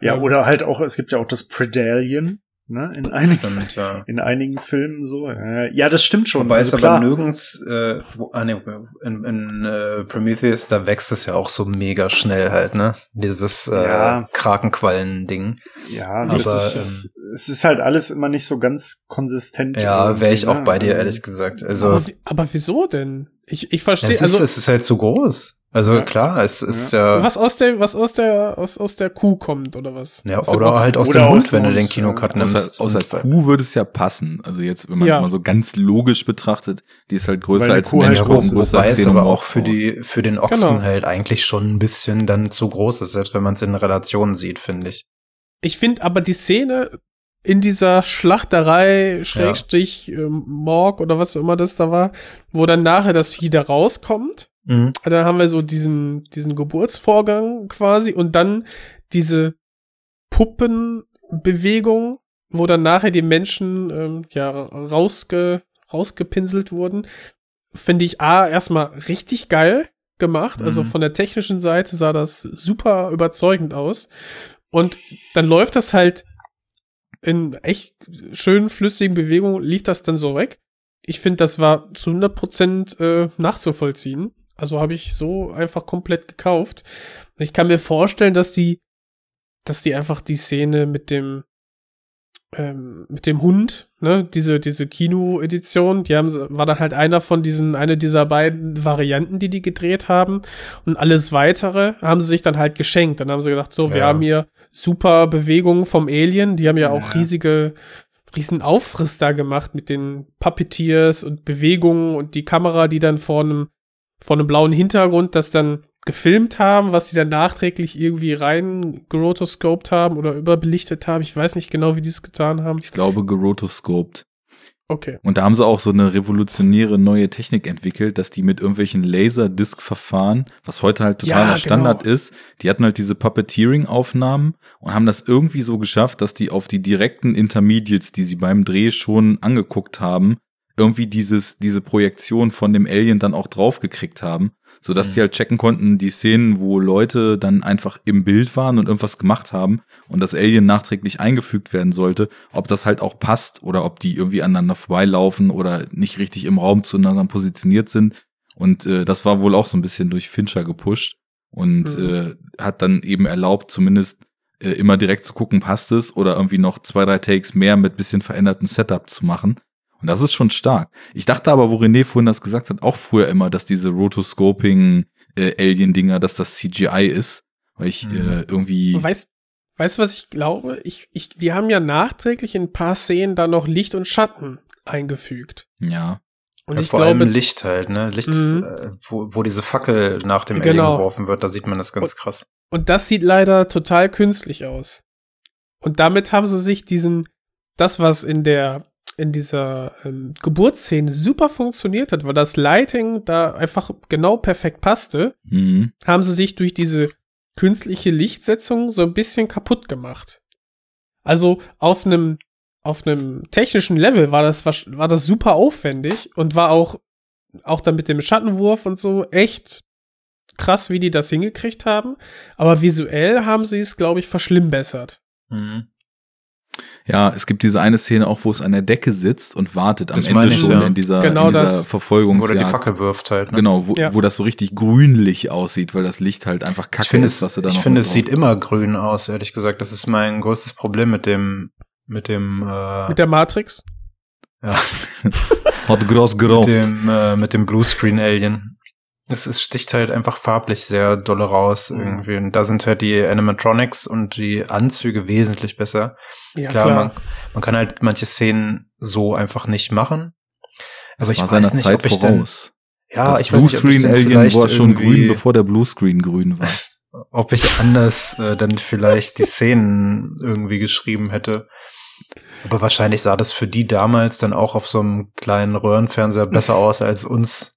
Ja, oder halt auch, es gibt ja auch das Predalien, ne? In einigen, Stimmt, ja. in einigen Filmen so. Ja, ja das stimmt schon. Wobei es also aber klar. nirgends, äh, wo, ah, nee, in, in äh, Prometheus, da wächst es ja auch so mega schnell halt, ne? Dieses äh, Ja. Krakenquallen-Ding. Ja, Aber, das ist, es ist halt alles immer nicht so ganz konsistent. Ja, wäre ich irgendwie, auch ne? bei dir, ehrlich gesagt. Also, aber, aber wieso denn? Ich, ich verstehe, es, ist, also es ist halt zu groß. Also Ja. klar, es ist ja, was aus der, was aus der, aus, aus der Kuh kommt, oder was? ja Aus dem oder halt aus Oder dem aus Hund, wenn du den Kinocut ja. nimmst. Außer Und- Kuh würde es ja passen. Also jetzt, wenn man es Ja. mal so ganz logisch betrachtet, die ist halt größer als ein halt Mensch, Ja, groß ist, größer wobei als es aber auch für aus. die, für den Ochsen Genau. halt eigentlich schon ein bisschen dann zu groß ist, selbst wenn man es in Relation sieht, finde ich. Ich finde aber die Szene in dieser Schlachterei, Schrägstrich, ähm, Morg oder was auch immer das da war, wo dann nachher das Vieh da rauskommt. Mhm. Dann haben wir so diesen, diesen Geburtsvorgang quasi und dann diese Puppenbewegung, wo dann nachher die Menschen ähm, ja rausge, rausgepinselt wurden. Finde ich A erstmal richtig geil gemacht. Also Mhm. von der technischen Seite sah das super überzeugend aus. Und dann läuft das halt in echt schönen, flüssigen Bewegungen, lief das dann so weg. Ich finde, das war zu 100% äh, nachzuvollziehen. Also habe ich so einfach komplett gekauft. Ich kann mir vorstellen, dass die, dass die einfach die Szene mit dem, ähm, mit dem Hund, ne, diese, diese Kino-Edition, die haben, war dann halt einer von diesen, eine dieser beiden Varianten, die die gedreht haben. Und alles weitere haben sie sich dann halt geschenkt. Dann haben sie gedacht, so, wir Ja. haben hier super Bewegungen vom Alien, die haben ja auch Ja. riesige, riesen Aufriss da gemacht mit den Puppeteers und Bewegungen und die Kamera, die dann vor einem, vor einem blauen Hintergrund das dann gefilmt haben, was sie dann nachträglich irgendwie rein gerotoscoped haben oder überbelichtet haben. Ich weiß nicht genau, wie die es getan haben. Ich glaube, gerotoscoped. Okay. Und da haben sie auch so eine revolutionäre neue Technik entwickelt, dass die mit irgendwelchen Laserdisk-Verfahren, was heute halt totaler Ja, Standard genau. ist, die hatten halt diese Puppeteering-Aufnahmen und haben das irgendwie so geschafft, dass die auf die direkten Intermediates, die sie beim Dreh schon angeguckt haben, irgendwie dieses, diese Projektion von dem Alien dann auch draufgekriegt haben, so dass Mhm. die halt checken konnten, die Szenen, wo Leute dann einfach im Bild waren und irgendwas gemacht haben und das Alien nachträglich eingefügt werden sollte, ob das halt auch passt oder ob die irgendwie aneinander vorbeilaufen oder nicht richtig im Raum zueinander positioniert sind. Und äh, das war wohl auch so ein bisschen durch Fincher gepusht und Mhm. äh, hat dann eben erlaubt, zumindest äh, immer direkt zu gucken, passt es oder irgendwie noch zwei, drei Takes mehr mit bisschen veränderten Setup zu machen. Und das ist schon stark. Ich dachte aber, wo René vorhin das gesagt hat, auch früher immer, dass diese Rotoscoping-Alien-Dinger, dass das CGI ist. Weil ich Mhm. äh, irgendwie. Weißt, weißt du, was ich glaube? Ich, ich, die haben ja nachträglich in ein paar Szenen da noch Licht und Schatten eingefügt. Ja. Und ja, ich vor glaube, allem Licht halt, ne? Licht, Mhm. äh, wo, wo diese Fackel nach dem Alien Genau. geworfen wird, da sieht man das ganz krass. Und das sieht leider total künstlich aus. Und damit haben sie sich diesen, das, was in der, in dieser ähm, Geburtsszene super funktioniert hat, weil das Lighting da einfach genau perfekt passte, Mhm. haben sie sich durch diese künstliche Lichtsetzung so ein bisschen kaputt gemacht. Also auf einem auf einem technischen Level war das war das super aufwendig und war auch auch dann mit dem Schattenwurf und so echt krass, wie die das hingekriegt haben. Aber visuell haben sie es, glaube ich, verschlimmbessert. Mhm. Ja, es gibt diese eine Szene auch, wo es an der Decke sitzt und wartet am Das Ende ich, schon ja. in dieser, Genau in dieser das. Verfolgungsjagd. Wo der die Fackel wirft halt. Ne? Genau, wo, Ja. wo das so richtig grünlich aussieht, weil das Licht halt einfach kacke Ich finde ist, es, was da ich noch finde, mit es sieht immer grün aus, ehrlich gesagt. Das ist mein größtes Problem mit dem, mit dem, äh, Mit der Matrix. ja, Hat groß mit geraucht. dem, äh, mit dem Bluescreen Alien. Es, es sticht halt einfach farblich sehr dolle raus Mhm. irgendwie. Und da sind halt die Animatronics und die Anzüge wesentlich besser. Ja, klar, klar. Man, man kann halt manche Szenen so einfach nicht machen. Das Aber ich war weiß seiner nicht, Zeit ob ich denn, voraus. ja, das ich weiß nicht, ob ich vielleicht war schon grün, bevor der Bluescreen grün war. ob ich anders äh, dann vielleicht die Szenen irgendwie geschrieben hätte. Aber wahrscheinlich sah das für die damals dann auch auf so einem kleinen Röhrenfernseher besser aus als uns.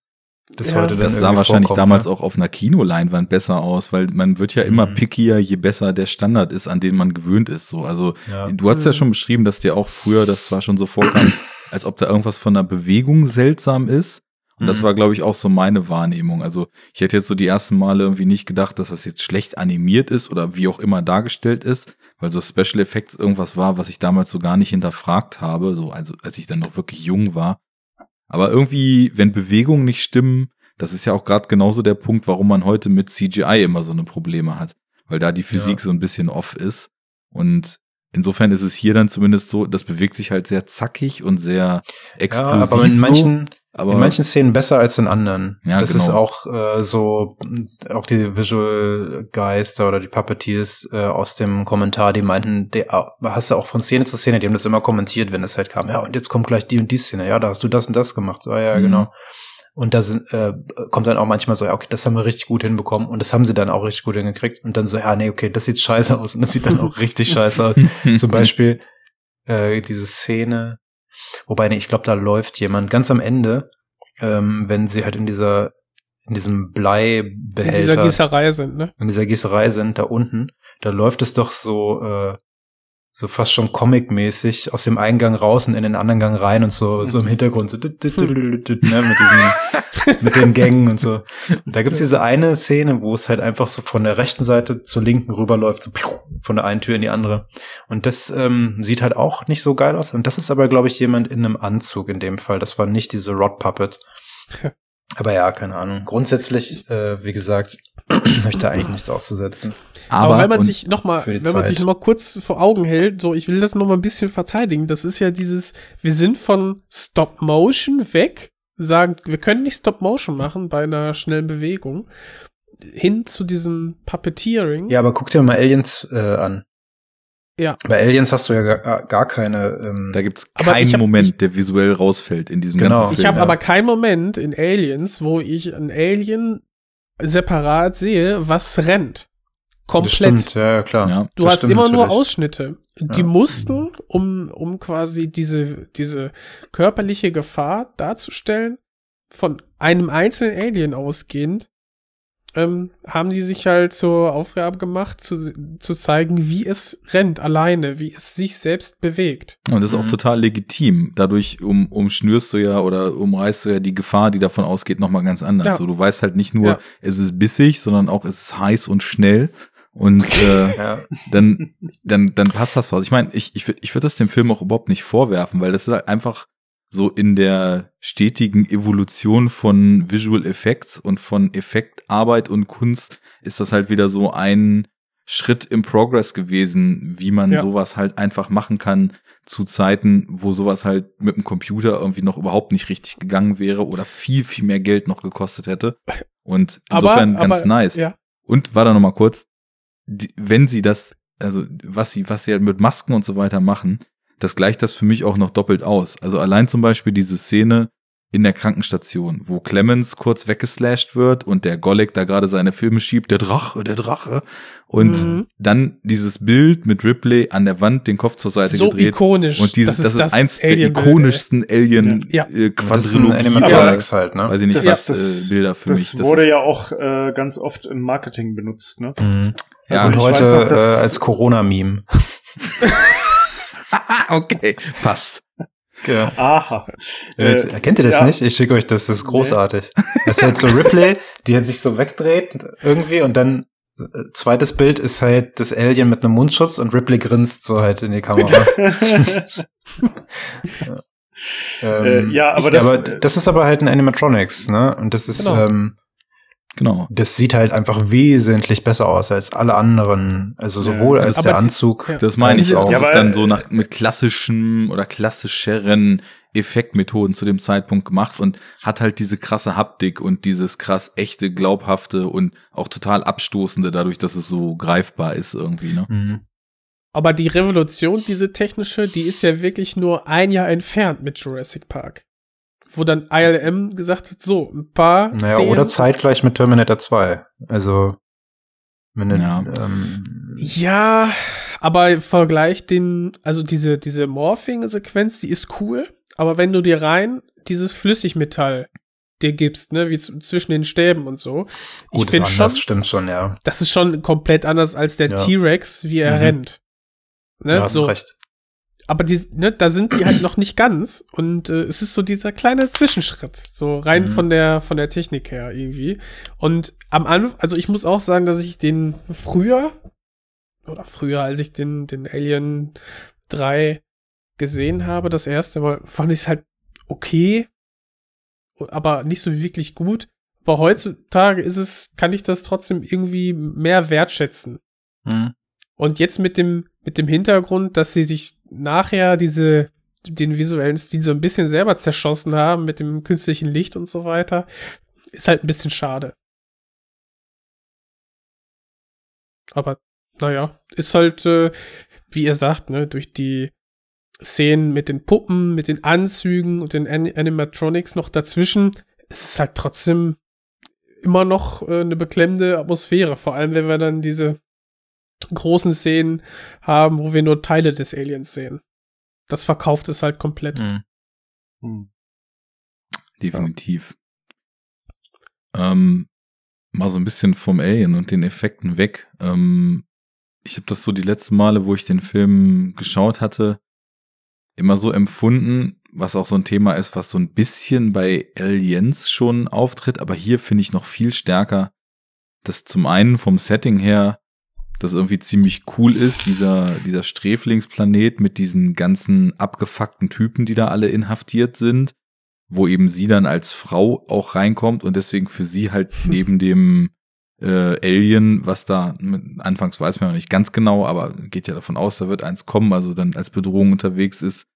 Das Ja. heute dann Das sah wahrscheinlich vorkommt, damals ne? auch auf einer Kinoleinwand besser aus, weil man wird ja immer Mhm. pickier, je besser der Standard ist, an den man gewöhnt ist. So, also Ja. du hast ja schon beschrieben, dass dir auch früher, das war schon so vorkam, als ob da irgendwas von der Bewegung seltsam ist. Und das Mhm. war, glaube ich, auch so meine Wahrnehmung. Also ich hätte jetzt so die ersten Male irgendwie nicht gedacht, dass das jetzt schlecht animiert ist oder wie auch immer dargestellt ist, weil so Special Effects irgendwas war, was ich damals so gar nicht hinterfragt habe, so also als ich dann noch wirklich jung war. Aber irgendwie, wenn Bewegungen nicht stimmen, das ist ja auch gerade genauso der Punkt, warum man heute mit CGI immer so eine Probleme hat, weil da die Physik Ja. so ein bisschen off ist. Und insofern ist es hier dann zumindest so, das bewegt sich halt sehr zackig und sehr Ja, explosiv. aber in so. Aber in manchen Szenen besser als in anderen. Ja, das genau. ist auch äh, so, auch die Visual Geister oder die Puppeteers äh, aus dem Kommentar, die meinten, die, äh, hast du auch von Szene zu Szene, die haben das immer kommentiert, wenn es halt kam. Ja, und jetzt kommt gleich die und die Szene. Ja, da hast du das und das gemacht. So, ja, Mhm. genau. Und da sind, äh, kommt dann auch manchmal so, ja, okay, das haben wir richtig gut hinbekommen und das haben sie dann auch richtig gut hingekriegt und dann so, ja, nee, okay, das sieht scheiße aus und das sieht dann auch richtig scheiße aus. Zum Beispiel äh, diese Szene, wobei, nee, ich glaube, da läuft jemand ganz am Ende, ähm, wenn sie halt in dieser, in diesem In dieser Bleibehälter, Gießerei sind, ne? in dieser Gießerei sind, da unten, da läuft es doch so, äh, so fast schon comic-mäßig aus dem Eingang raus und in den anderen Gang rein und so, so im Hintergrund so, dit, ne, mit diesen, mit den Gängen und so. Und da gibt's diese eine Szene, wo es halt einfach so von der rechten Seite zur linken rüberläuft, so von der einen Tür in die andere. Und das ähm, sieht halt auch nicht so geil aus. Und das ist aber, glaube ich, jemand in einem Anzug in dem Fall. Das war nicht diese Rod Puppet. Aber ja, keine Ahnung. Grundsätzlich, äh, wie gesagt, habe ich da eigentlich nichts auszusetzen. Aber, Aber, wenn man sich noch mal, wenn man Zeit. sich noch mal kurz vor Augen hält, so ich will das noch mal ein bisschen verteidigen. Das ist ja dieses, wir sind von Stop Motion weg, sagen, wir können nicht Stop Motion machen bei einer schnellen Bewegung, hin zu diesem Puppeteering. Ja, aber guck dir mal Aliens äh, an. Ja. Bei Aliens hast du ja gar, gar keine. Ähm, da gibt's keinen ich hab- Moment, der visuell rausfällt in diesem Genau. ganzen Ich Film. habe ja. aber keinen Moment in Aliens, wo ich ein Alien separat sehe, was rennt. das Komplett. stimmt, ja, klar. Ja. Du Das hast immer nur natürlich. Ausschnitte. Die Ja. mussten, um, um quasi diese, diese körperliche Gefahr darzustellen, von einem einzelnen Alien ausgehend, ähm, haben die sich halt zur Aufgabe gemacht, zu, zu zeigen, wie es rennt alleine, wie es sich selbst bewegt. Und das ist auch Mhm. total legitim. Dadurch um, umschnürst du ja oder umreißt du ja die Gefahr, die davon ausgeht, nochmal ganz anders. Ja. So, du weißt halt nicht nur, Ja. es ist bissig, sondern auch, es ist heiß und schnell. Und äh, Ja. dann, dann, dann passt das raus. Ich meine, ich, ich, ich würde das dem Film auch überhaupt nicht vorwerfen, weil das ist halt einfach so in der stetigen Evolution von Visual Effects und von Effektarbeit und Kunst ist das halt wieder so ein Schritt im Progress gewesen, wie man Ja. sowas halt einfach machen kann zu Zeiten, wo sowas halt mit dem Computer irgendwie noch überhaupt nicht richtig gegangen wäre oder viel, viel mehr Geld noch gekostet hätte. Und insofern aber, ganz aber, nice. Ja. Und war da noch mal kurz, die, wenn sie das, also was sie, was sie halt mit Masken und so weiter machen, das gleicht das für mich auch noch doppelt aus. Also allein zum Beispiel diese Szene in der Krankenstation, wo Clemens kurz weggeslasht wird und der Golek da gerade seine Filme schiebt, der Drache, der Drache. Und Mhm. dann dieses Bild mit Ripley an der Wand, den Kopf zur Seite So gedreht. ikonisch. Und dieses, das ist, eins der ikonischsten alien Ja. äh, Das ist Quadrilogie. Animatronics halt, ne? Weiß ich nicht, Das- was das- äh, Bilder für das mich. wurde ist, ja auch äh, ganz oft im Marketing benutzt, ne? Mhm. Ja, und ich heute noch, äh, als Corona-Meme. okay, passt. Ja. Aha. Äh, Kennt ihr das ja. nicht? Ich schicke euch das, das ist großartig. Das ist halt so Ripley, die halt sich so wegdreht irgendwie und dann äh, zweites Bild ist halt das Alien mit einem Mundschutz und Ripley grinst so halt in die Kamera. Ähm, Äh, ja, aber ich, das- aber das ist aber halt ein Animatronics, ne? Und das ist, Genau. ähm, Genau. das sieht halt einfach wesentlich besser aus als alle anderen. Also sowohl Ja, als der die- Anzug. ja. Das meine ich auch. Das Ja, ist aber- dann so nach, mit klassischen oder klassischeren Effektmethoden zu dem Zeitpunkt gemacht und hat halt diese krasse Haptik und dieses krass echte, glaubhafte und auch total abstoßende dadurch, dass es so greifbar ist irgendwie, ne? Mhm. Aber die Revolution, diese technische, die ist ja wirklich nur ein Jahr entfernt mit Jurassic Park. Wo dann ILM gesagt hat, so, ein paar Naja, Szenen- oder zeitgleich mit Terminator 2. Also, wenn Ja. ähm, Ja, aber Vergleich den, also diese, diese Morphing-Sequenz, die ist cool, aber wenn du dir rein dieses Flüssigmetall dir gibst, ne, wie zwischen den Stäben und so, ich gut, ist finde schon, anders, stimmt schon, ja. das ist schon komplett anders als der Ja. T-Rex, wie er Mhm. rennt. Ne, Du hast so. recht. Aber die, ne, da sind die halt noch nicht ganz und äh, es ist so dieser kleine Zwischenschritt, so rein Mhm. von der von der Technik her irgendwie. Und am Anfang, also ich muss auch sagen, dass ich den früher oder früher, als ich den den Alien 3 gesehen habe, das erste Mal, fand ich es halt okay, aber nicht so wirklich gut. Aber heutzutage ist es, kann ich das trotzdem irgendwie mehr wertschätzen. Mhm. Und jetzt mit dem, mit dem Hintergrund, dass sie sich nachher diese, den visuellen Stil so ein bisschen selber zerschossen haben mit dem künstlichen Licht und so weiter, ist halt ein bisschen schade. Aber, naja, ist halt, äh, wie ihr sagt, ne, durch die Szenen mit den Puppen, mit den Anzügen und den An Animatronics noch dazwischen, ist es halt trotzdem immer noch äh, eine beklemmende Atmosphäre. Vor allem, wenn wir dann diese großen Szenen haben, wo wir nur Teile des Aliens sehen. Das verkauft es halt komplett. Mhm. Hm. Definitiv. Ähm, mal so ein bisschen vom Alien und den Effekten weg. Ähm, ich habe das so die letzten Male, wo ich den Film geschaut hatte, immer so empfunden, was auch so ein Thema ist, was so ein bisschen bei Aliens schon auftritt, aber hier finde ich noch viel stärker, dass zum einen vom Setting her das irgendwie ziemlich cool ist, dieser, dieser Sträflingsplanet mit diesen ganzen abgefuckten Typen, die da alle inhaftiert sind. wo eben sie dann als Frau auch reinkommt und deswegen für sie halt neben dem äh, Alien, was da anfangs weiß man noch nicht ganz genau, aber geht ja davon aus, da wird eins kommen, also dann als Bedrohung unterwegs ist,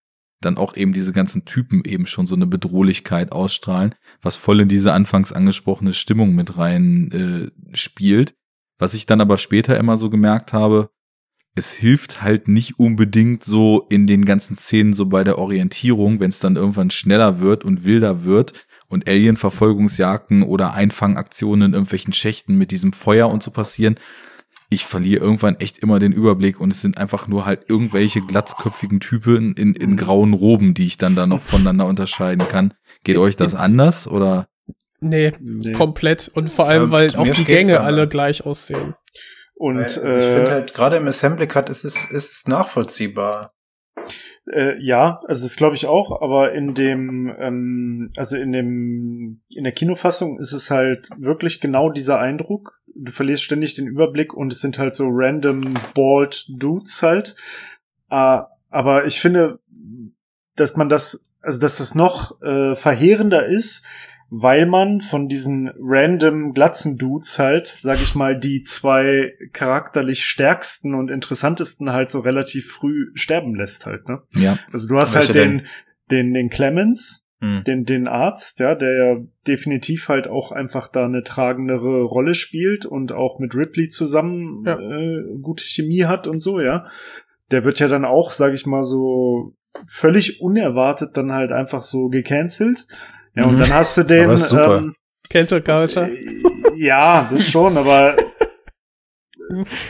dann auch eben diese ganzen Typen eben schon so eine Bedrohlichkeit ausstrahlen, was voll in diese anfangs angesprochene Stimmung mit rein äh, spielt. Was ich dann aber später immer so gemerkt habe, es hilft halt nicht unbedingt so in den ganzen Szenen so bei der Orientierung, wenn es dann irgendwann schneller wird und wilder wird und Alien-Verfolgungsjagden oder Einfangaktionen in irgendwelchen Schächten mit diesem Feuer und so passieren. Ich verliere irgendwann echt immer den Überblick und es sind einfach nur halt irgendwelche glatzköpfigen Typen in, in grauen Roben, die ich dann da noch voneinander unterscheiden kann. Geht euch das anders oder? Nee, Nee. komplett. Und vor allem, Ja, weil mir auch die Gänge alle gleich aussehen. Und Weil, also ich äh, finde halt, gerade im Assembly Cut ist es, ist es nachvollziehbar. Äh, ja, also das glaube ich auch, aber in dem, ähm, also in dem, in der Kinofassung ist es halt wirklich genau dieser Eindruck. Du verlierst ständig den Überblick und es sind halt so random bald Dudes halt. Äh, aber ich finde, dass man das, also dass das noch äh, verheerender ist, weil man von diesen random glatzen Dudes halt, sag ich mal, die zwei charakterlich stärksten und interessantesten halt so relativ früh sterben lässt halt, ne? Ja. Also du hast Welche halt den, den, den Clemens, Hm. den, den Arzt, ja, der ja definitiv halt auch einfach da eine tragendere Rolle spielt und auch mit Ripley zusammen Ja. äh, gute Chemie hat und so, ja. Der wird ja dann auch, sag ich mal, so völlig unerwartet dann halt einfach so gecancelt. Ja, und Mhm. dann hast du den, Aber ist super. ähm, Cancel Culture. äh, ja, das schon, aber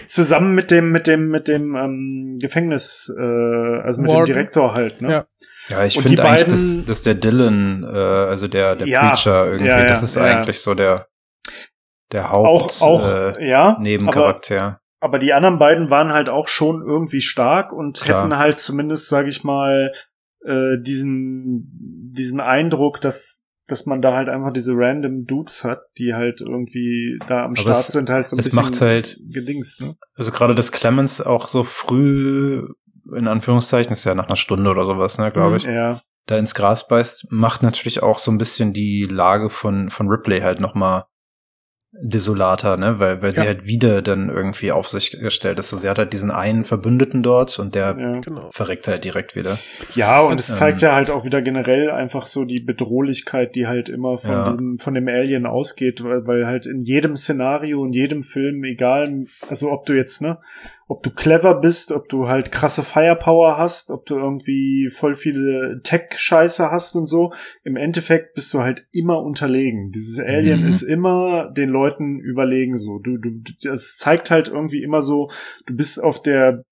zusammen mit dem, mit dem, mit dem ähm, Gefängnis, äh, also mit Warden. dem Direktor halt, ne? Ja. Ja, ich finde eigentlich, beiden- dass, dass der Dylan, äh, also der, der Ja, Preacher irgendwie, ja, ja, das ist ja, ja. eigentlich so der, der Auch, Haupt, auch, äh, ja. Aber, Nebencharakter. aber die anderen beiden waren halt auch schon irgendwie stark und Klar. hätten halt zumindest, sage ich mal, äh, diesen, diesen Eindruck, dass dass man da halt einfach diese random Dudes hat, die halt irgendwie da am Aber Start es- sind, halt so ein es bisschen macht halt- gedings, ne? Also gerade das Clemens auch so früh, in Anführungszeichen, ist ja nach einer Stunde oder sowas, ne, glaube ich, Ja. da ins Gras beißt, macht natürlich auch so ein bisschen die Lage von, von Ripley halt nochmal desolater, ne, weil, weil sie Ja. halt wieder dann irgendwie auf sich gestellt ist. So, sie hat halt diesen einen Verbündeten dort und der Ja. Genau. verreckt halt direkt wieder. Ja, und es Ähm, zeigt ja halt auch wieder generell einfach so die Bedrohlichkeit, die halt immer von Ja. diesem, von dem Alien ausgeht, weil, weil halt in jedem Szenario, in jedem Film, egal, also ob du jetzt, ne, ob du clever bist, ob du halt krasse Firepower hast, ob du irgendwie voll viele Tech-Scheiße hast und so, im Endeffekt bist du halt immer unterlegen. Dieses Alien Mhm. ist immer den Leuten überlegen so. Du, du, es zeigt halt irgendwie immer so, du bist auf der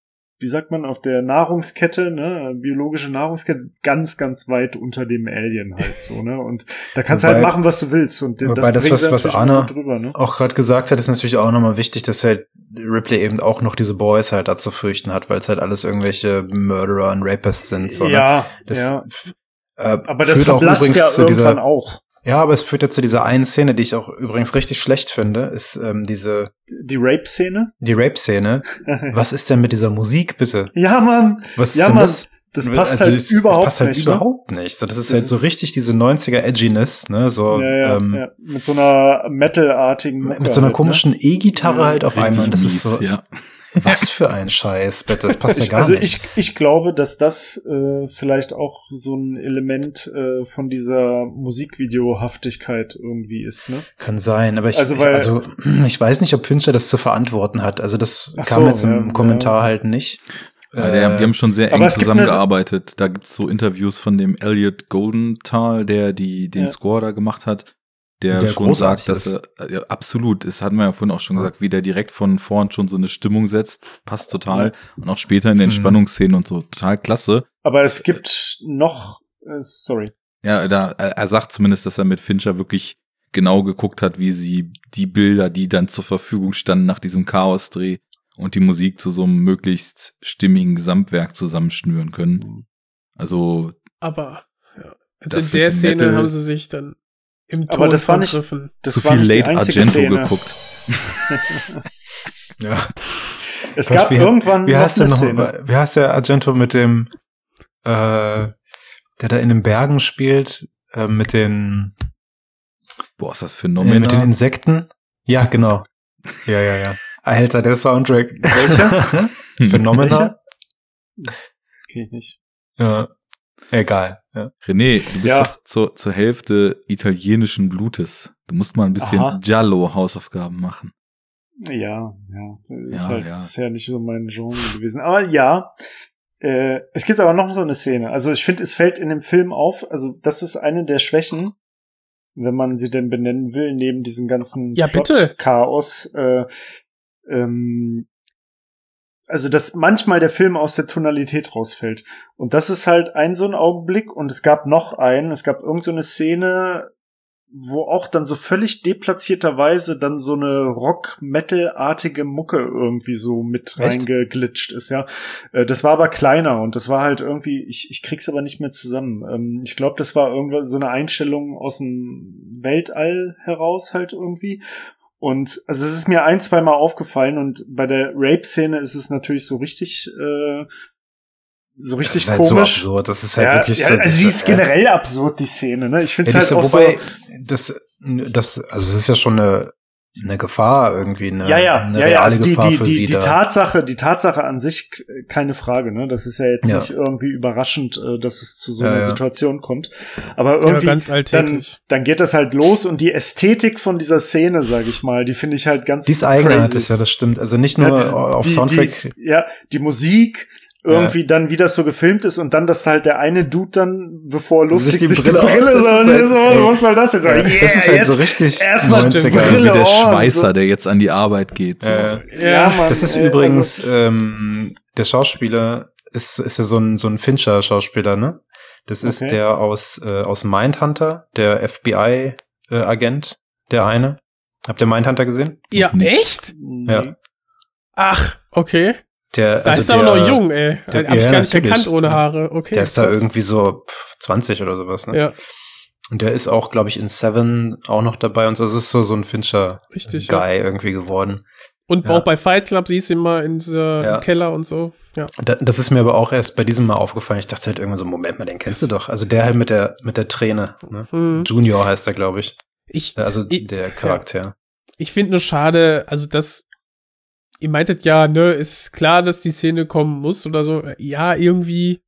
wie sagt man, auf der Nahrungskette, ne, biologische Nahrungskette, ganz, ganz weit unter dem Alien halt so, ne? Und da kannst du Wobei- halt machen, was du willst. Und wobei das, bringt was- was gut drüber, ne? Auch gerade gesagt hat, ist natürlich auch nochmal wichtig, dass halt Ripley eben auch noch diese Boys halt da zu fürchten hat, weil es halt alles irgendwelche Murderer und Rapists sind. So, ne? ja, Das, ja. Äh, Aber das verblasst übrigens ja irgendwann dieser, auch. Ja, aber es führt ja zu dieser einen Szene, die ich auch übrigens richtig schlecht finde, ist ähm, diese Die Rape-Szene. die Rape-Szene. Was ist denn mit dieser Musik bitte? ja, Mann. Was ist Ja, denn Mann. das? Das passt Also halt das- überhaupt das passt halt nicht. ne? überhaupt nicht. So, das ist Das halt so richtig diese 90er Edginess, ne? So Ja, ja, ähm, ja. Mit so einer Metal-artigen mit so einer halt, komischen E-Gitarre Ja, halt auf einmal. Das mies, ist so, ja. Was für ein Scheiß, bitte. Das passt ja Ich, gar also nicht. ich, ich glaube, dass das äh, vielleicht auch so ein Element äh, von dieser Musikvideohaftigkeit irgendwie ist, ne? Kann sein, aber ich, Also, ich, weil- also, ich weiß nicht, ob Fincher das zu verantworten hat. Also das Ach kam so, jetzt im ja, Kommentar ja. halt nicht. Ja, der, die haben schon sehr eng zusammengearbeitet. Da gibt's so Interviews von dem Elliot Goldenthal, der die den Ja. Score da gemacht hat, der, Der schon großartig sagt, dass er ja, absolut, das hatten wir ja vorhin auch schon gesagt, wie der direkt von vorn schon so eine Stimmung setzt, passt total und auch später in den Mhm. Spannungsszenen und so total klasse. Aber es gibt noch, äh, sorry. Ja, da er sagt zumindest, dass er mit Fincher wirklich genau geguckt hat, wie sie die Bilder, die dann zur Verfügung standen nach diesem Chaos-Dreh und die Musik zu so einem möglichst stimmigen Gesamtwerk zusammenschnüren können. Also Aber ja. Also in der Szene Metal- haben sie sich dann im Ton Aber das war nicht-. Das zu war viel nicht die Late Argento Szene. geguckt. Ja. Es Gott, gab wie- irgendwann Wie heißt der eine noch? Szene. Wie heißt der Argento mit dem, äh, der da in den Bergen spielt? äh, mit den, Boah, ist das äh, phänomenal. mit den Insekten. Ja, genau. Ja, ja, ja. Alter, der Soundtrack. Welcher? Phänomenal. Kenn ich nicht. Ja. Egal. Ja. René, du bist Ja. doch zur, zur Hälfte italienischen Blutes. Du musst mal ein bisschen Aha. Giallo-Hausaufgaben machen. Ja, ja. Ist Ja, halt ja. Ist ja nicht so mein Genre gewesen. Aber ja, äh, es gibt aber noch so eine Szene. Also ich finde, es fällt in dem Film auf, also das ist eine der Schwächen, wenn man sie denn benennen will, neben diesem ganzen Ja, bitte. Chaos. Äh, ähm, also dass manchmal der Film aus der Tonalität rausfällt. Und das ist halt ein so ein Augenblick. Und es gab noch einen, es gab irgend so eine Szene, wo auch dann so völlig deplatzierterweise dann so eine Rock-Metal-artige Mucke irgendwie so mit reingeglitscht ist, ja. Äh, Das war aber kleiner und das war halt irgendwie, ich, ich krieg's aber nicht mehr zusammen. Ähm, Ich glaube, das war irgendwas so eine Einstellung aus dem Weltall heraus halt irgendwie. Und also es ist mir ein, zwei Mal aufgefallen und bei der Rape-Szene ist es natürlich so richtig, äh, so Das richtig ist halt so komisch. absurd. Das ist halt ja, wirklich ja, so. Also sie das- ist generell absurd, die Szene, ne? Ich finde es halt ist, auch wobei, so. das, das, also es ist ja schon eine, eine Gefahr irgendwie, eine, ja, ja, eine ja, ja, also die, die, die, die. Tatsache, die Tatsache an sich, keine Frage, ne? Das ist ja jetzt Ja. nicht irgendwie überraschend, äh, dass es zu so Ja, einer ja. Situation kommt. Aber Ja, irgendwie, ganz dann, dann geht das halt los und die Ästhetik von dieser Szene, sag ich mal, die finde ich halt ganz Die ist eigenartig, ja, das stimmt. Also nicht nur Ja, das- auf die, Soundtrack. Die, ja, die Musik, irgendwie dann, wie das so gefilmt ist und dann, dass halt der eine Dude dann, bevor er loslegt, Sich die sich die Brille Brille, so, ist halt- so, ey. was soll das jetzt? Ja, Yeah, das ist halt jetzt so richtig Erstmal die 90er. Wie Brille der Schweißer, so. der jetzt an die Arbeit geht. So. Äh, Ja, Mann, das ist ey, übrigens, also- ähm, der Schauspieler ist, ist ja so ein, so ein Fincher-Schauspieler, ne? Das ist Okay. der aus, äh, aus Mindhunter, der FBI-Agent, der eine. Habt ihr Mindhunter gesehen? Ja, nicht. echt? Ja. Ach, okay. Der, Da also ist er aber der- noch jung, ey. der- Hab ich ja, gar nicht erkannt ohne Haare. Okay. Der ist da irgendwie so pff, 20 oder sowas, ne? Ja, Und der ist auch, glaube ich, in Seven auch noch dabei und so. Es ist so, so ein Fincher-Guy. Ja. irgendwie geworden. Und Ja. auch bei Fight Club siehst du immer in dieser Ja. im Keller und so. Ja. Da, das ist mir aber auch erst bei diesem Mal aufgefallen. Ich dachte halt irgendwann so, Moment mal, den kennst du doch. Also der halt mit der, mit der Träne. Ne? Hm. Junior heißt er, glaube ich. Ich, Also Ich- der Charakter. ich finde nur schade, also das, ihr meintet ja, ne, ist klar, dass die Szene kommen muss oder so. Ja, irgendwie,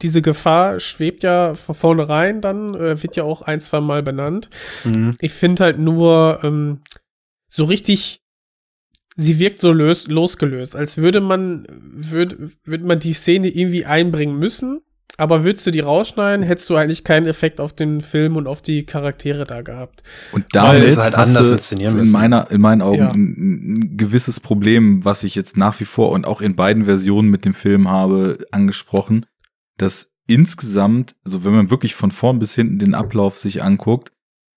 diese Gefahr schwebt ja von vornherein dann, äh, wird ja auch ein, zwei Mal benannt. Mhm. Ich finde halt nur ähm, so richtig, sie wirkt so lös losgelöst, als würde man, würde, würde man die Szene irgendwie einbringen müssen. Aber würdest du die rausschneiden, hättest du eigentlich keinen Effekt auf den Film und auf die Charaktere da gehabt. Und damit das halt anders inszenieren in müssen. meiner in meinen Augen Ja. ein, ein gewisses Problem, was ich jetzt nach wie vor und auch in beiden Versionen mit dem Film habe angesprochen, dass insgesamt, also wenn man wirklich von vorn bis hinten den Ablauf sich anguckt,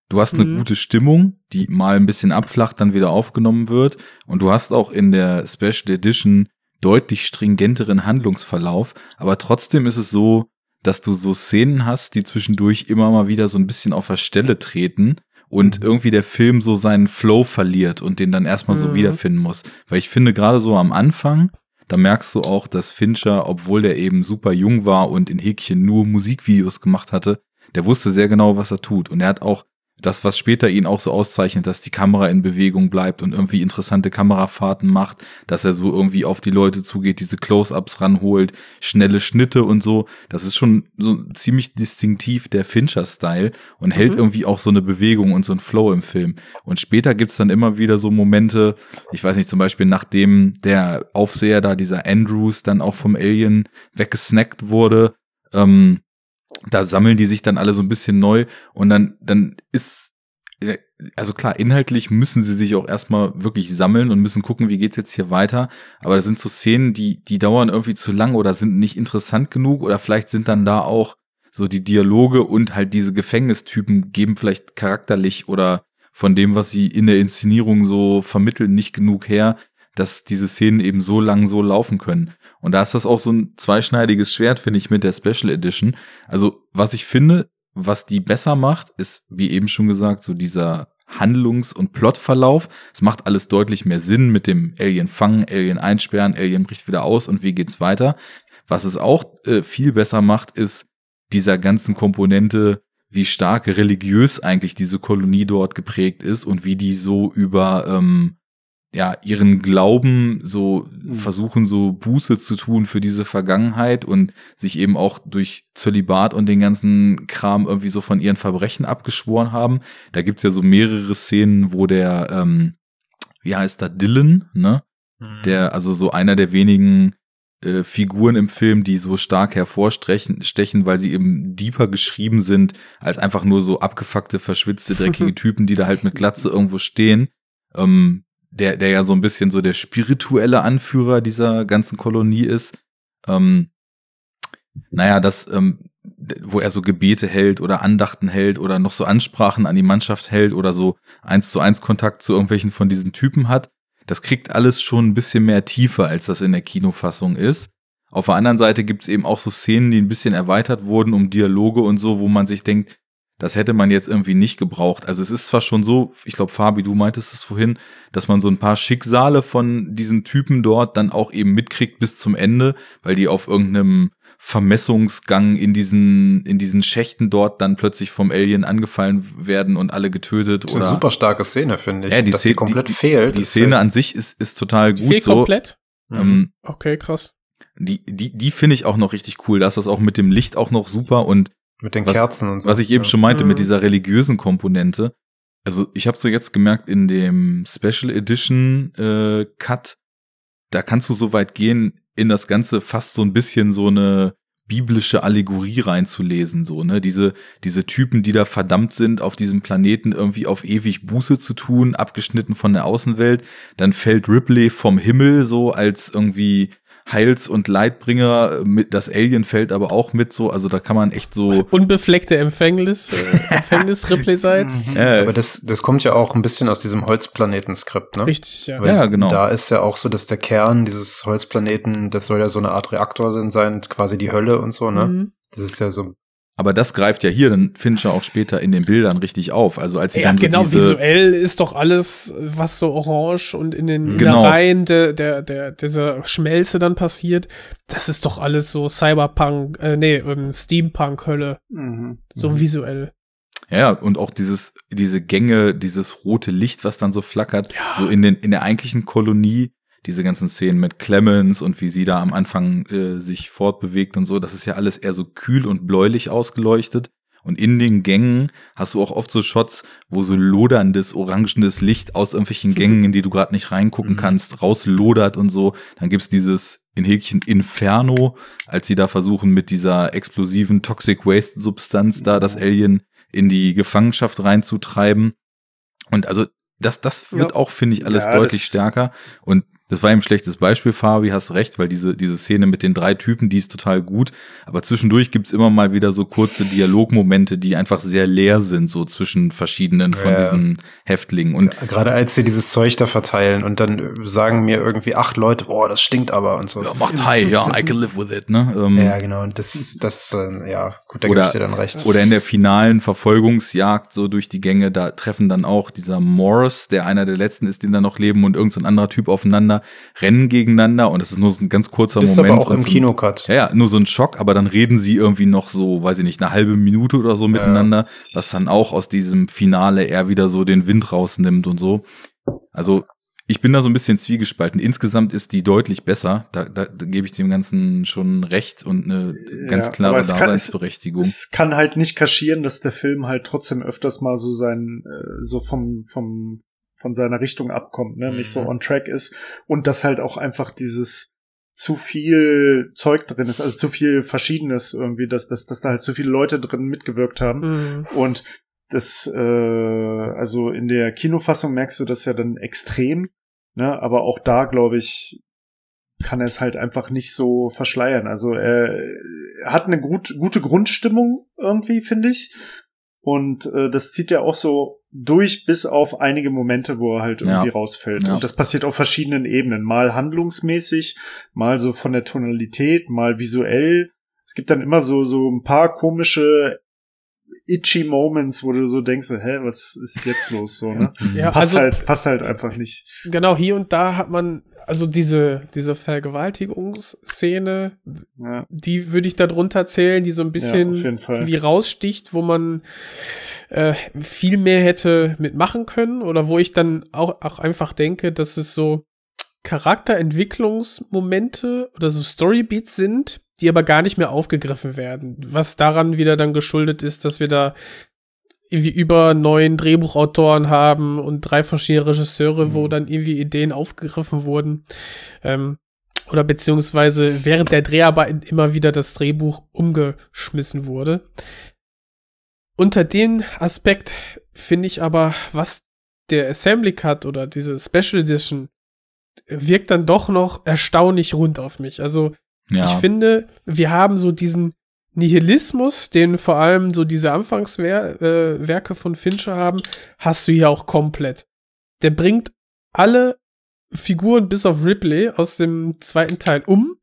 du hast eine Mhm. gute Stimmung, die mal ein bisschen abflacht, dann wieder aufgenommen wird und du hast auch in der Special Edition deutlich stringenteren Handlungsverlauf, aber trotzdem ist es so, dass du so Szenen hast, die zwischendurch immer mal wieder so ein bisschen auf der Stelle treten und irgendwie der Film so seinen Flow verliert und den dann erstmal so Mhm. wiederfinden muss. Weil ich finde, gerade so am Anfang, da merkst du auch, dass Fincher, obwohl der eben super jung war und in Häkchen nur Musikvideos gemacht hatte, der wusste sehr genau, was er tut. Und er hat auch das, was später ihn auch so auszeichnet, dass die Kamera in Bewegung bleibt und irgendwie interessante Kamerafahrten macht, dass er so irgendwie auf die Leute zugeht, diese Close-ups ranholt, schnelle Schnitte und so. Das ist schon so ziemlich distinktiv der Fincher-Style und hält Mhm. irgendwie auch so eine Bewegung und so ein Flow im Film. Und später gibt's dann immer wieder so Momente, ich weiß nicht, zum Beispiel nachdem der Aufseher da, dieser Andrews, dann auch vom Alien weggesnackt wurde, ähm, da sammeln die sich dann alle so ein bisschen neu und dann, dann ist, also klar, inhaltlich müssen sie sich auch erstmal wirklich sammeln und müssen gucken, wie geht's jetzt hier weiter. Aber das sind so Szenen, die, die dauern irgendwie zu lang oder sind nicht interessant genug oder vielleicht sind dann da auch so die Dialoge und halt diese Gefängnistypen geben vielleicht charakterlich oder von dem, was sie in der Inszenierung so vermitteln, nicht genug her, dass diese Szenen eben so lang so laufen können. Und da ist das auch so ein zweischneidiges Schwert, finde ich, mit der Special Edition. Also, was ich finde, was die besser macht, ist, wie eben schon gesagt, so dieser Handlungs- und Plotverlauf. Es macht alles deutlich mehr Sinn mit dem Alien fangen, Alien einsperren, Alien bricht wieder aus und wie geht's weiter. Was es auch äh, viel besser macht, ist dieser ganzen Komponente wie stark religiös eigentlich diese Kolonie dort geprägt ist und wie die so über ähm, ja ihren Glauben so Mhm. versuchen so Buße zu tun für diese Vergangenheit und sich eben auch durch Zölibat und den ganzen Kram irgendwie so von ihren Verbrechen abgeschworen haben. Da gibt's ja so mehrere Szenen, wo der ähm, wie heißt da Dylan, ne? Mhm. Der also so einer der wenigen äh, Figuren im Film, die so stark hervorstechen, stechen, weil sie eben deeper geschrieben sind, als einfach nur so abgefuckte, verschwitzte, dreckige Typen, die da halt mit Glatze irgendwo stehen. Ähm, der, der ja so ein bisschen so der spirituelle Anführer dieser ganzen Kolonie ist. Ähm, naja, das, ähm, wo er so Gebete hält oder Andachten hält oder noch so Ansprachen an die Mannschaft hält oder so eins zu eins Kontakt zu irgendwelchen von diesen Typen hat. Das kriegt alles schon ein bisschen mehr Tiefe, als das in der Kinofassung ist. Auf der anderen Seite gibt's eben auch so Szenen, die ein bisschen erweitert wurden um Dialoge und so, wo man sich denkt, das hätte man jetzt irgendwie nicht gebraucht. Also es ist zwar schon so, ich glaube, Fabi, du meintest es vorhin, dass man so ein paar Schicksale von diesen Typen dort dann auch eben mitkriegt bis zum Ende, weil die auf irgendeinem Vermessungsgang in diesen, in diesen Schächten dort dann plötzlich vom Alien angefallen werden und alle getötet Das ist eine oder. super starke Szene, finde ich. Ja, die dass Szene die komplett die, fehlt. Die Szene halt- an sich ist, ist total gut Fehlt so. komplett? Ähm, Okay, krass. die, die, die finde ich auch noch richtig cool. Da ist das auch mit dem Licht auch noch super und Mit den was, Kerzen und so. Was ich eben Ja. schon meinte Mhm. mit dieser religiösen Komponente. Also ich habe so jetzt gemerkt in dem Special Edition äh, Cut, da kannst du so weit gehen, in das Ganze fast so ein bisschen so eine biblische Allegorie reinzulesen, so, ne? Diese, diese Typen, die da verdammt sind, auf diesem Planeten irgendwie auf ewig Buße zu tun, abgeschnitten von der Außenwelt. Dann fällt Ripley vom Himmel so als irgendwie Heils- und Leidbringer mit, das Alien fällt aber auch mit so, also da kann man echt so, Unbefleckte Empfängnis, äh, Empfängnis Ripley seid. äh, Aber das, das kommt ja auch ein bisschen aus diesem Holzplaneten-Skript, ne? Richtig, ja. Weil Ja, genau. Da ist ja auch so, dass der Kern dieses Holzplaneten, das soll ja so eine Art Reaktor sein, sein quasi die Hölle und so, ne? Mhm. Das ist ja so. Aber das greift ja hier dann Fincher auch später in den Bildern richtig auf. Also als sie Ja, dann so genau, diese, visuell ist doch alles, was so orange und in den Genau. Innereien der, der, der, dieser Schmelze dann passiert, das ist doch alles so Cyberpunk, äh, nee, ähm, Steampunk-Hölle, Mhm. so visuell. ja, und auch dieses, diese Gänge, dieses rote Licht, was dann so flackert, so in den, in der eigentlichen Kolonie, diese ganzen Szenen mit Clemens und wie sie da am Anfang äh, sich fortbewegt und so, das ist ja alles eher so kühl und bläulich ausgeleuchtet. Und in den Gängen hast du auch oft so Shots, wo so loderndes, orangenes Licht aus irgendwelchen Gängen, in die du gerade nicht reingucken kannst, rauslodert und so. Dann gibt's dieses in Häkchen Inferno, als sie da versuchen, mit dieser explosiven Toxic Waste Substanz da das Alien in die Gefangenschaft reinzutreiben. Und also das, das wird Ja. auch, finde ich, alles Ja, deutlich stärker. Und das war eben ein schlechtes Beispiel, Fabi, hast recht, weil diese, diese Szene mit den drei Typen, die ist total gut. Aber zwischendurch gibt's immer mal wieder so kurze Dialogmomente, die einfach sehr leer sind, so zwischen verschiedenen von Ja. diesen Häftlingen. Und Gerade als sie dieses Zeug da verteilen und dann sagen mir irgendwie acht Leute, boah, das stinkt aber und so. ja, macht high, ja, I can live with it, ne? Ähm, Ja, genau. Und das, das, äh, ja, gut, da gebe Oder- ich dir dann recht. Oder in der finalen Verfolgungsjagd so durch die Gänge, da treffen dann auch dieser Morris, der einer der letzten ist, den da noch leben, und irgendein so anderer Typ aufeinander, rennen gegeneinander und es ist nur so ein ganz kurzer ist Moment. aber auch im so Kinocut. Ja, ja, nur so ein Schock, aber dann reden sie irgendwie noch so, weiß ich nicht, eine halbe Minute oder so miteinander, was dann auch aus diesem Finale eher wieder so den Wind rausnimmt und so. Also, ich bin da so ein bisschen zwiegespalten. Insgesamt ist die deutlich besser. Da, da, da gebe ich dem Ganzen schon recht und eine ganz Ja, klare es kann- es- Daseinsberechtigung. Es kann halt nicht kaschieren, dass der Film halt trotzdem öfters mal so sein, äh, so vom, vom, von seiner Richtung abkommt, ne, nicht so Mhm. on track ist und dass halt auch einfach dieses zu viel Zeug drin ist, also zu viel Verschiedenes irgendwie, dass, dass, dass da halt zu viele Leute drin mitgewirkt haben. Mhm. Und das, äh, also in der Kinofassung merkst du das ja dann extrem, ne? Aber auch da, glaube ich, kann er es halt einfach nicht so verschleiern. Also er, hat eine gut, gute Grundstimmung irgendwie, finde ich. Und äh, das zieht er auch so durch, bis auf einige Momente, wo er halt irgendwie Ja. rausfällt. Ja. Und das passiert auf verschiedenen Ebenen. Mal handlungsmäßig, mal so von der Tonalität, mal visuell. Es gibt dann immer so, so ein paar komische itchy Moments, wo du so denkst, so, hä, was ist jetzt los so, ne? Ja, passt also- halt, passt halt einfach nicht. Genau, hier und da hat man, also diese, diese Vergewaltigungsszene, Ja. die würde ich da drunter zählen, die so ein bisschen Fall. wie raussticht, wo man äh, viel mehr hätte mitmachen können oder wo ich dann auch, auch einfach denke, dass es so Charakterentwicklungsmomente oder so Storybeats sind, die aber gar nicht mehr aufgegriffen werden. Was daran wieder dann geschuldet ist, dass wir da irgendwie über neun Drehbuchautoren haben und drei verschiedene Regisseure, wo dann irgendwie Ideen aufgegriffen wurden. Ähm, oder beziehungsweise während der Dreharbeiten immer wieder das Drehbuch umgeschmissen wurde. Unter dem Aspekt finde ich aber, was der Assembly Cut oder diese Special Edition wirkt dann doch noch erstaunlich rund auf mich. Also Ja. ich finde, wir haben so diesen Nihilismus, den vor allem so diese Anfangswerke äh, von Fincher haben, hast du hier auch komplett. Der bringt alle Figuren bis auf Ripley aus dem zweiten Teil um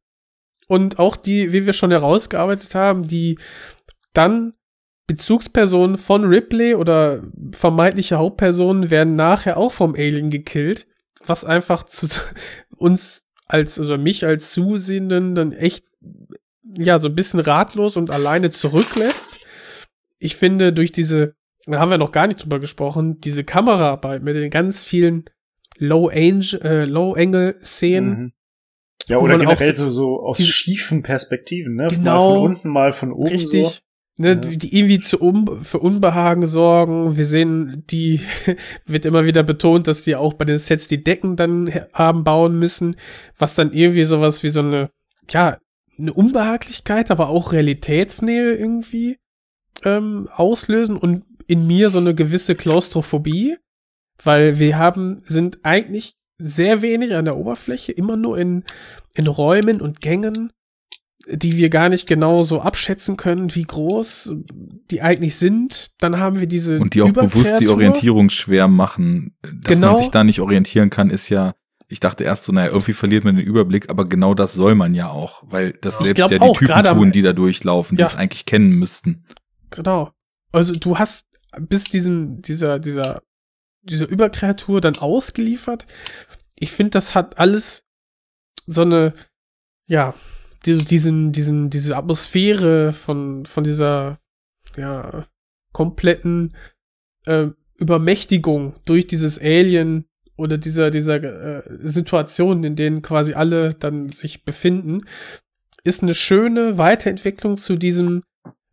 und auch die, wie wir schon herausgearbeitet haben, die dann Bezugspersonen von Ripley oder vermeintliche Hauptpersonen werden nachher auch vom Alien gekillt, was einfach zu uns als, also mich als Zusehenden dann echt, ja, so ein bisschen ratlos und alleine zurücklässt. Ich finde, durch diese, da haben wir noch gar nicht drüber gesprochen, diese Kameraarbeit mit den ganz vielen Low-Angle-Szenen, Mhm. Ja, Wo oder man auch generell so- so, aus diese- schiefen Perspektiven, ne? Genau. Mal von unten, mal von oben Richtig. so. Ne, Ja. die irgendwie zu um, für Unbehagen sorgen. Wir sehen, die wird immer wieder betont, dass die auch bei den Sets die Decken dann haben bauen müssen, was dann irgendwie sowas wie so eine, ja, eine Unbehaglichkeit, aber auch Realitätsnähe irgendwie ähm, auslösen und in mir so eine gewisse Klaustrophobie, weil wir haben, sind eigentlich sehr wenig an der Oberfläche, immer nur in, in Räumen und Gängen, die wir gar nicht genau so abschätzen können, wie groß die eigentlich sind. Dann haben wir diese Und die auch bewusst die. Orientierung schwer machen. Dass Genau. man sich da nicht orientieren kann, ist ja, ich dachte erst so, naja, irgendwie verliert man den Überblick, aber genau das soll man ja auch, weil das Ich selbst ja die auch, Typen tun, die da durchlaufen, Ja. die es eigentlich kennen müssten. Genau. Also du hast bis diesem, dieser, dieser, dieser Überkreatur dann ausgeliefert. Ich finde, das hat alles so eine, ja, die, diesen, diesen, diese Atmosphäre von, von dieser, ja, kompletten äh, Übermächtigung durch dieses Alien oder dieser, dieser äh, Situation, in denen quasi alle dann sich befinden, ist eine schöne Weiterentwicklung zu diesem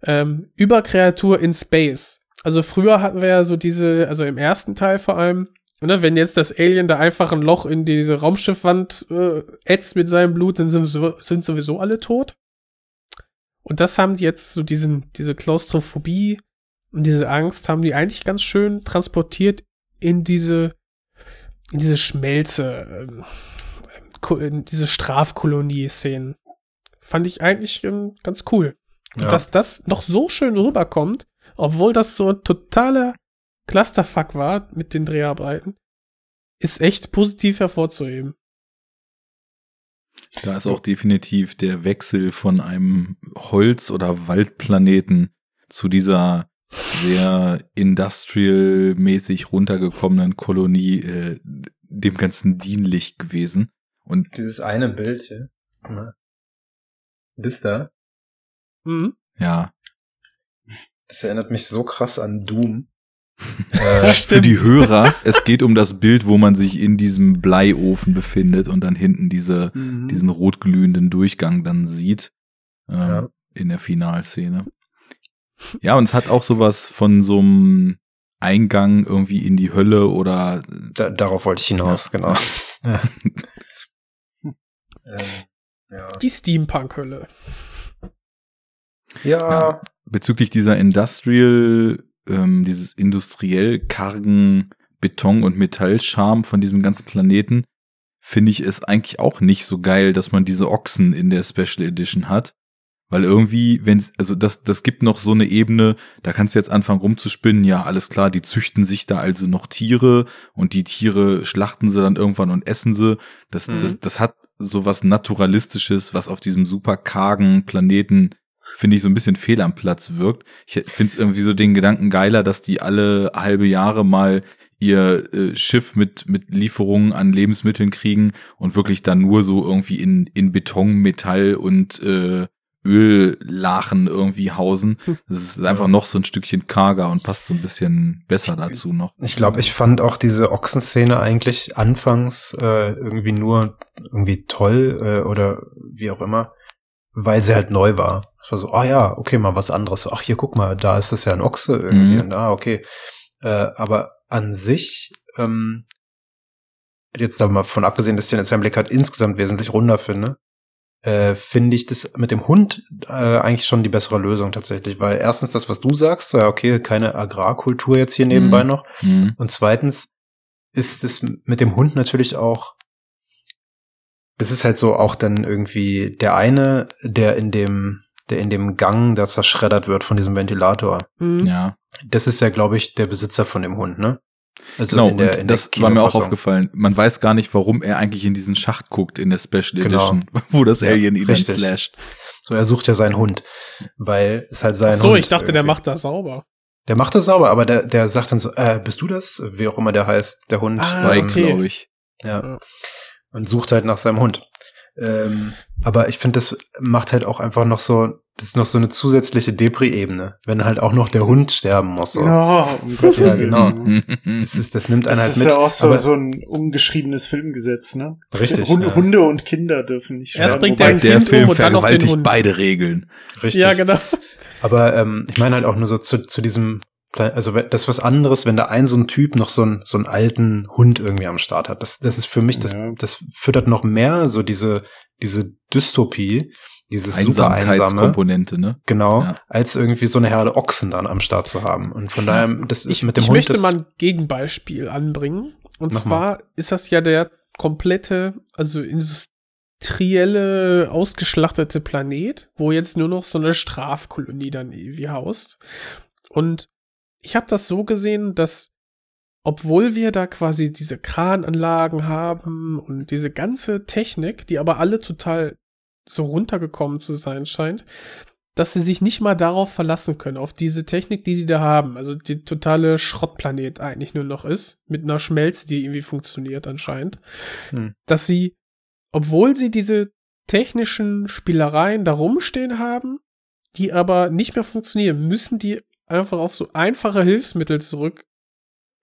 ähm, Überkreatur in Space. Also früher hatten wir ja so diese, also im ersten Teil vor allem, ne, wenn jetzt das Alien da einfach ein Loch in diese Raumschiffwand äh, ätzt mit seinem Blut, dann sind, sind sowieso alle tot. Und das haben die jetzt so diesen, diese Klaustrophobie und diese Angst haben die eigentlich ganz schön transportiert in diese, in diese Schmelze, ähm, in diese Strafkolonie-Szenen. Fand ich eigentlich ähm, ganz cool. Ja. Dass das noch so schön rüberkommt, obwohl das so ein totaler Clusterfuck war mit den Dreharbeiten, ist echt positiv hervorzuheben. Da ist auch definitiv der Wechsel von einem Holz- oder Waldplaneten zu dieser sehr industrial-mäßig runtergekommenen Kolonie äh, dem Ganzen dienlich gewesen. Und Dieses eine Bild hier. Das da. Mhm. ja, Das erinnert mich so krass an Doom. für die Hörer, es geht um das Bild, wo man sich in diesem Bleiofen befindet und dann hinten diese, Mhm. diesen rotglühenden Durchgang dann sieht ähm, Ja. in der Finalszene. Ja, und es hat auch sowas von so einem Eingang irgendwie in die Hölle oder Da, darauf wollte ich hinaus, Ja. genau. Ja. ähm, ja. Die Steampunk-Hölle. Ja. Ja. bezüglich dieser Industrial, ähm, dieses industriell kargen Beton- und Metallscham von diesem ganzen Planeten, finde ich es eigentlich auch nicht so geil, dass man diese Ochsen in der Special Edition hat. Weil irgendwie, wenn, also das, das gibt noch so eine Ebene, da kannst du jetzt anfangen rumzuspinnen, ja, alles klar, die züchten sich da also noch Tiere und die Tiere schlachten sie dann irgendwann und essen sie. Das, Mhm. das, das hat so was Naturalistisches, was auf diesem super kargen Planeten finde ich, so ein bisschen fehl am Platz wirkt. Ich finde es irgendwie so den Gedanken geiler, dass die alle halbe Jahre mal ihr äh, Schiff mit, mit Lieferungen an Lebensmitteln kriegen und wirklich dann nur so irgendwie in, in Beton, Metall und äh, Öllachen irgendwie hausen. Das ist einfach noch so ein Stückchen karger und passt so ein bisschen besser dazu noch. Ich glaube, ich fand auch diese Ochsenszene eigentlich anfangs äh, irgendwie nur irgendwie toll äh, oder wie auch immer, weil sie halt neu war. Es war so, ah ja, okay, mal was anderes. Ach hier, guck mal, da ist das ja ein Ochse irgendwie. Mhm. Und, ah, okay. Äh, aber an sich, ähm, jetzt da mal von abgesehen, dass ich den Assembly Cut insgesamt wesentlich runder finde, äh, finde ich das mit dem Hund äh, eigentlich schon die bessere Lösung tatsächlich, weil erstens das, was du sagst, so ja, okay, keine Agrarkultur jetzt hier nebenbei Mhm. noch. Mhm. Und zweitens ist es mit dem Hund natürlich auch, es ist halt so auch dann irgendwie der eine, der in dem, der in dem Gang da zerschreddert wird von diesem Ventilator. Mhm. Ja. Das ist ja, glaube ich, der Besitzer von dem Hund, ne? Also genau, in der, und der das war mir auch aufgefallen. Man weiß gar nicht, warum er eigentlich in diesen Schacht guckt in der Special Genau. Edition, wo das Ja, Alien ihn richtig. slasht. So, er sucht ja seinen Hund, weil es halt sein Ach so, Hund ich dachte, der irgendwie- macht das sauber. Der macht das sauber, aber der, der sagt dann so, äh, bist du das? Wie auch immer der heißt, der Hund. Ah, Spike, okay. glaube ich. Ja. Und sucht halt nach seinem Hund. Ähm, aber ich finde, das macht halt auch einfach noch so, das ist noch so eine zusätzliche Depri-Ebene, wenn halt auch noch der Hund sterben muss. So. Ja, um Gottes Ja, genau. Das, ist, das nimmt Das einen halt ist mit. ja auch so, aber, so ein ungeschriebenes Filmgesetz, ne? Richtig, Hunde, ja. Hunde und Kinder dürfen nicht Erst sterben. bringt wobei- ein Der Kind Film um und dann noch den vergewaltigt beide Regeln. richtig. Ja, genau. Aber ähm, ich meine halt auch nur so zu, zu diesem, also wenn- das ist was anderes, wenn da ein so ein Typ noch so, ein, so einen alten Hund irgendwie am Start hat. Das, das ist für mich, das, Ja. das füttert noch mehr so diese, diese Dystopie, dieses super einsame. Einsamkeitskomponente, ne? Genau, Ja. als irgendwie so eine Herde Ochsen dann am Start zu haben. Und von daher, das ist Ich, mit dem ich Hund. möchte das, mal ein Gegenbeispiel anbringen. Und Mach zwar ist das ja der komplette, also industrielle, ausgeschlachtete Planet, wo jetzt nur noch so eine Strafkolonie dann irgendwie haust. Und ich habe das so gesehen, dass obwohl wir da quasi diese Krananlagen haben und diese ganze Technik, die aber alle total so runtergekommen zu sein scheint, dass sie sich nicht mal darauf verlassen können, auf diese Technik, die sie da haben. Also die totale Schrottplanet eigentlich nur noch ist, mit einer Schmelze, die irgendwie funktioniert anscheinend. Hm. Dass sie, obwohl sie diese technischen Spielereien da rumstehen haben, die aber nicht mehr funktionieren, müssen die einfach auf so einfache Hilfsmittel zurück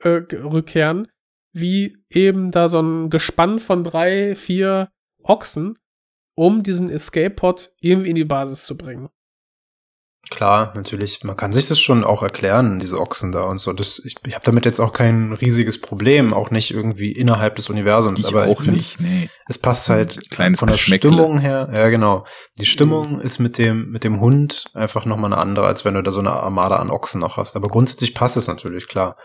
äh, rückkehren, wie eben da so ein Gespann von drei, vier Ochsen, um diesen Escape-Pod irgendwie in die Basis zu bringen. Klar, natürlich. Man kann sich das schon auch erklären, diese Ochsen da und so. Das, ich ich habe damit jetzt auch kein riesiges Problem, auch nicht irgendwie innerhalb des Universums. Ich aber auch nicht, nee. Es passt halt Kleines von der. Stimmung her. Ja, genau. Die Stimmung ist mit dem mit dem Hund einfach noch mal eine andere, als wenn du da so eine Armada an Ochsen noch hast. Aber grundsätzlich passt es natürlich klar.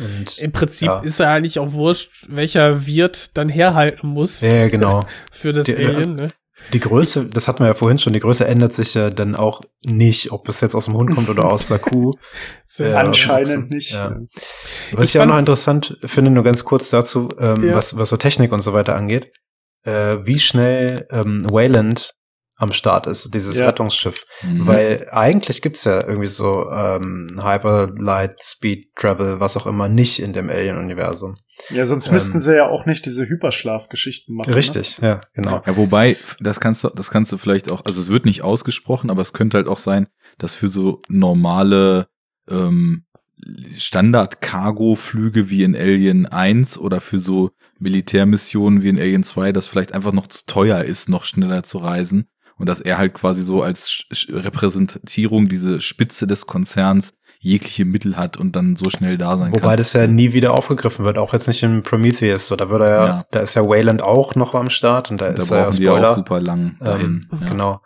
Und Im Prinzip Ja. ist ja eigentlich auch wurscht, welcher Wirt dann herhalten muss ja, ja, genau. für das Die- Alien, ne? Die Größe, das hatten wir ja vorhin schon, die Größe ändert sich ja dann auch nicht, ob es jetzt aus dem Hund kommt oder aus der Kuh. Äh, Anscheinend nicht. Ja. Was Ich ich, auch noch interessant finde, nur ganz kurz dazu, ähm, Ja. was, was so Technik und so weiter angeht, äh, wie schnell ähm, Wayland am Start ist, dieses Ja. Rettungsschiff. Mhm. Weil eigentlich gibt's ja irgendwie so ähm, Hyperlight, Speed Travel, was auch immer, nicht in dem Alien-Universum. Ja, sonst Ähm, müssten sie ja auch nicht diese Hyperschlafgeschichten machen. Richtig, ja, genau. Ja, wobei, das kannst du, das kannst du vielleicht auch, also es wird nicht ausgesprochen, aber es könnte halt auch sein, dass für so normale ähm, Standard-Cargo-Flüge wie in Alien 1 oder für so Militärmissionen wie in Alien 2, das vielleicht einfach noch zu teuer ist, noch schneller zu reisen. Und dass er halt quasi so als Repräsentierung diese Spitze des Konzerns jegliche Mittel hat und dann so schnell da sein Wobei kann. das ja nie wieder aufgegriffen wird, auch jetzt nicht in Prometheus. So, da wird er ja, Ja. da ist ja Wayland auch noch am Start und da da ist er ja Spoiler. auch super lang dahin. ähm, ja. Genau.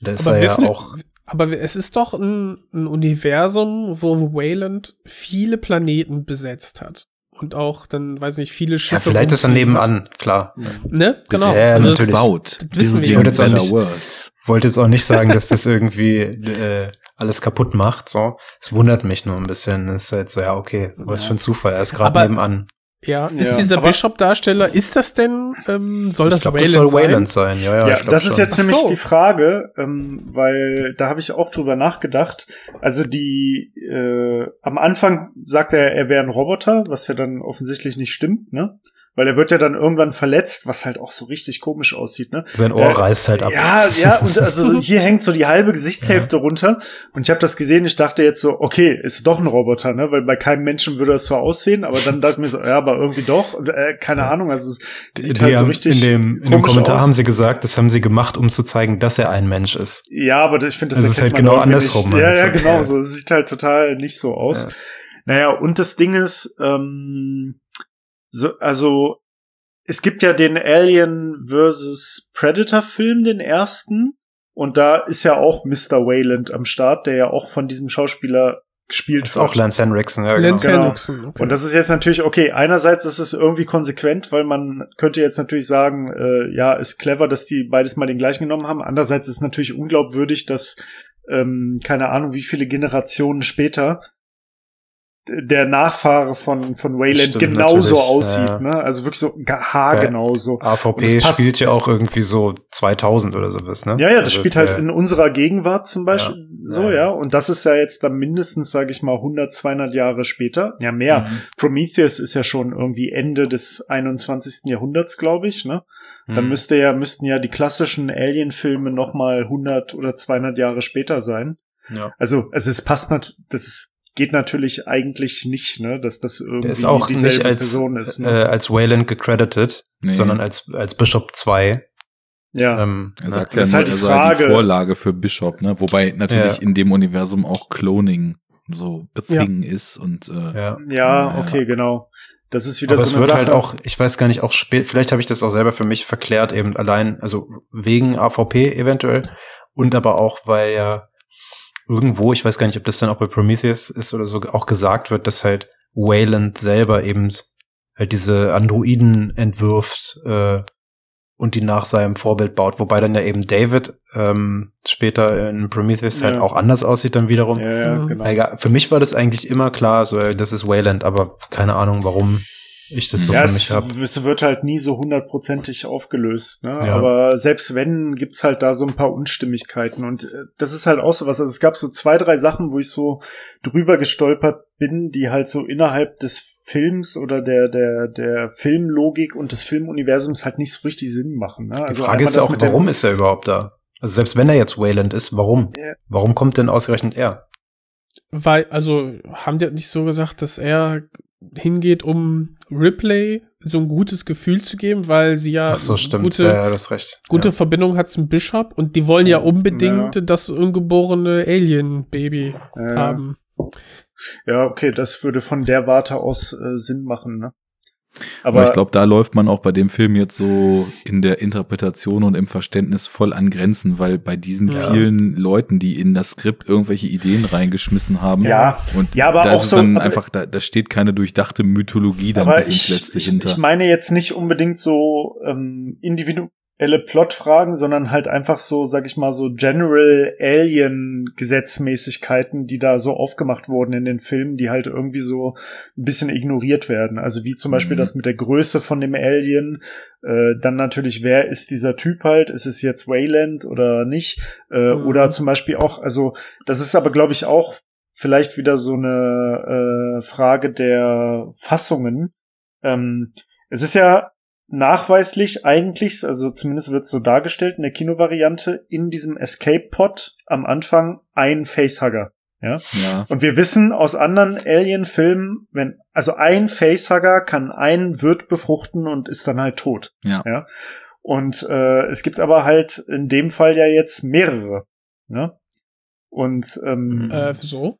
Da ist Aber er ja auch. Aber es ist doch ein, ein Universum, wo Wayland viele Planeten besetzt hat. Und auch dann, weiß nicht, viele Schiffe. Ja, vielleicht ist er nebenan, klar. Ne? Genau. Ja, das- natürlich. baut. das wissen wir ja. Building Jetzt auch nicht-. Wollte jetzt auch nicht sagen, dass das irgendwie äh, alles kaputt macht. So, es wundert mich nur ein bisschen. Es ist halt so, ja, okay, was für ein Zufall. Er ist gerade nebenan. Ja, ist Ja, dieser Bishop-Darsteller, ist das denn, ähm, soll das ich glaube, Wayland das soll sein? Wayland sein. Ja, ja, Ja, ich glaub das schon. ist jetzt Ach nämlich so. die Frage, ähm, weil da habe ich auch drüber nachgedacht. Also die äh, am Anfang sagt er, er wäre ein Roboter, was ja dann offensichtlich nicht stimmt, ne? Weil er wird ja dann irgendwann verletzt, was halt auch so richtig komisch aussieht, ne? Sein Ohr Äh, reißt halt ab. Ja, ja, und also hier hängt so die halbe Gesichtshälfte runter. Und ich habe das gesehen, ich dachte jetzt so, okay, ist doch ein Roboter, ne? Weil bei keinem Menschen würde das so aussehen, aber dann dachte ich mir so, ja, aber irgendwie doch. Und, äh, keine Ahnung, also es sieht die halt so richtig. in dem, in dem Kommentar aus. haben sie gesagt, das haben sie gemacht, um zu zeigen, dass er ein Mensch ist. Ja, aber ich finde, das Also ist halt genau andersrum, Nicht. Ja, meinst ja, genau. Ja. So, es sieht halt total nicht so aus. Ja. Naja, und das Ding ist, ähm, so, also es gibt ja den Alien vs. Predator Film, den ersten. Und da ist ja auch Mr. Wayland am Start, der ja auch von diesem Schauspieler gespielt Das ist auch Lance Henriksen, ja, Lance genau. Henriksen, okay. und das ist jetzt natürlich, okay, einerseits ist es irgendwie konsequent, weil man könnte jetzt natürlich sagen, äh, ja, ist clever, dass die beides mal den gleichen genommen haben. Andererseits ist es natürlich unglaubwürdig, dass, ähm, keine Ahnung, wie viele Generationen später der Nachfahre von, von Wayland Stimmt, genauso natürlich, aussieht, ja. ne? Also wirklich so haargenauso. Und AVP spielt ja auch irgendwie so 2000 oder sowas, ne? Ja, ja, das Also, spielt halt der- in unserer Gegenwart zum Beispiel Ja. so, Ja, ja, ja. Und das ist ja jetzt dann mindestens, sage ich mal, 100, 200 Jahre später. Ja, mehr. Mhm. Prometheus ist ja schon irgendwie Ende des 21. Jahrhunderts, glaube ich, ne? Dann Mhm. müsste ja, müssten ja die klassischen Alien-Filme noch mal 100 oder 200 Jahre später sein. Ja. Also, also es passt nat das ist, geht natürlich eigentlich nicht, ne, dass das irgendwie ist auch dieselbe nicht als, Person ist. äh, Ne? als Wayland gecredited, Nee. sondern als, als Bishop 2. ja. Ähm, Er sagt Das ist ja halt nur, die er sei die Frage. Vorlage für Bishop, ne? Wobei natürlich Ja. in dem Universum auch Cloning so a Ja. thing ist und äh, ja. ja, okay, genau. Das ist wieder Aber so es eine wird Sache. halt auch, ich weiß gar nicht, auch spät, vielleicht habe ich das auch selber für mich verklärt, eben allein, also wegen AVP eventuell und aber auch, weil ja irgendwo, ich weiß gar nicht, ob das dann auch bei Prometheus ist oder so, auch gesagt wird, dass halt Wayland selber eben halt diese Androiden entwirft äh, und die nach seinem Vorbild baut, wobei dann ja eben David ähm, später in Prometheus halt Ja. auch anders aussieht dann wiederum. ja, ja, Mhm. genau. Egal, für mich war das eigentlich immer klar, so, das ist Wayland, aber keine Ahnung, warum ich das so ja, für es, mich habe. es wird halt nie so hundertprozentig aufgelöst, ne? Ja. Aber selbst wenn, gibt's halt da so ein paar Unstimmigkeiten. Und äh, das ist halt auch so was. Also es gab so zwei, drei Sachen, wo ich so drüber gestolpert bin, die halt so innerhalb des Films oder der, der, der Filmlogik und des Filmuniversums halt nicht so richtig Sinn machen. Ne? Die Also Frage einmal ist ja auch, warum ist er überhaupt da? Also selbst wenn er jetzt Wayland ist, warum? Ja. Warum kommt denn ausgerechnet er? Weil, also, haben die nicht so gesagt, dass er hingeht, um Ripley so ein gutes Gefühl zu geben, weil sie ja so, gute, ja, ja, gute ja. Verbindung hat zum Bishop und die wollen ja unbedingt Ja. das ungeborene Alien-Baby Ja. haben. Ja, okay, das würde von der Warte aus äh, Sinn machen, ne? Aber, ich glaube, da läuft man auch bei dem Film jetzt so in der Interpretation und im Verständnis voll an Grenzen, weil bei diesen Ja. vielen Leuten, die in das Skript irgendwelche Ideen reingeschmissen haben, Ja. und Ja, aber da auch ist so- dann aber- einfach, da, da steht keine durchdachte Mythologie dann Aber ich, Letzte ich, hinter. ich meine jetzt nicht unbedingt so ähm, individuelle Plotfragen, sondern halt einfach so, sag ich mal, so General Alien Gesetzmäßigkeiten, die da so aufgemacht wurden in den Filmen, die halt irgendwie so ein bisschen ignoriert werden. Also wie zum Beispiel Mhm. das mit der Größe von dem Alien, äh, dann natürlich, wer ist dieser Typ halt? Ist es jetzt Wayland oder nicht? Äh, Mhm. Oder zum Beispiel auch, also das ist aber, glaube ich, auch vielleicht wieder so eine äh, Frage der Fassungen. Ähm, es ist ja nachweislich eigentlich, also zumindest wird es so dargestellt in der Kinovariante, in diesem Escape-Pod am Anfang ein Facehugger. Ja? ja. Und wir wissen aus anderen Alien-Filmen, wenn, also ein Facehugger kann einen Wirt befruchten und ist dann halt tot. Ja. ja? Und äh, es gibt aber halt in dem Fall ja jetzt mehrere. Ne? Und ähm. Äh, so?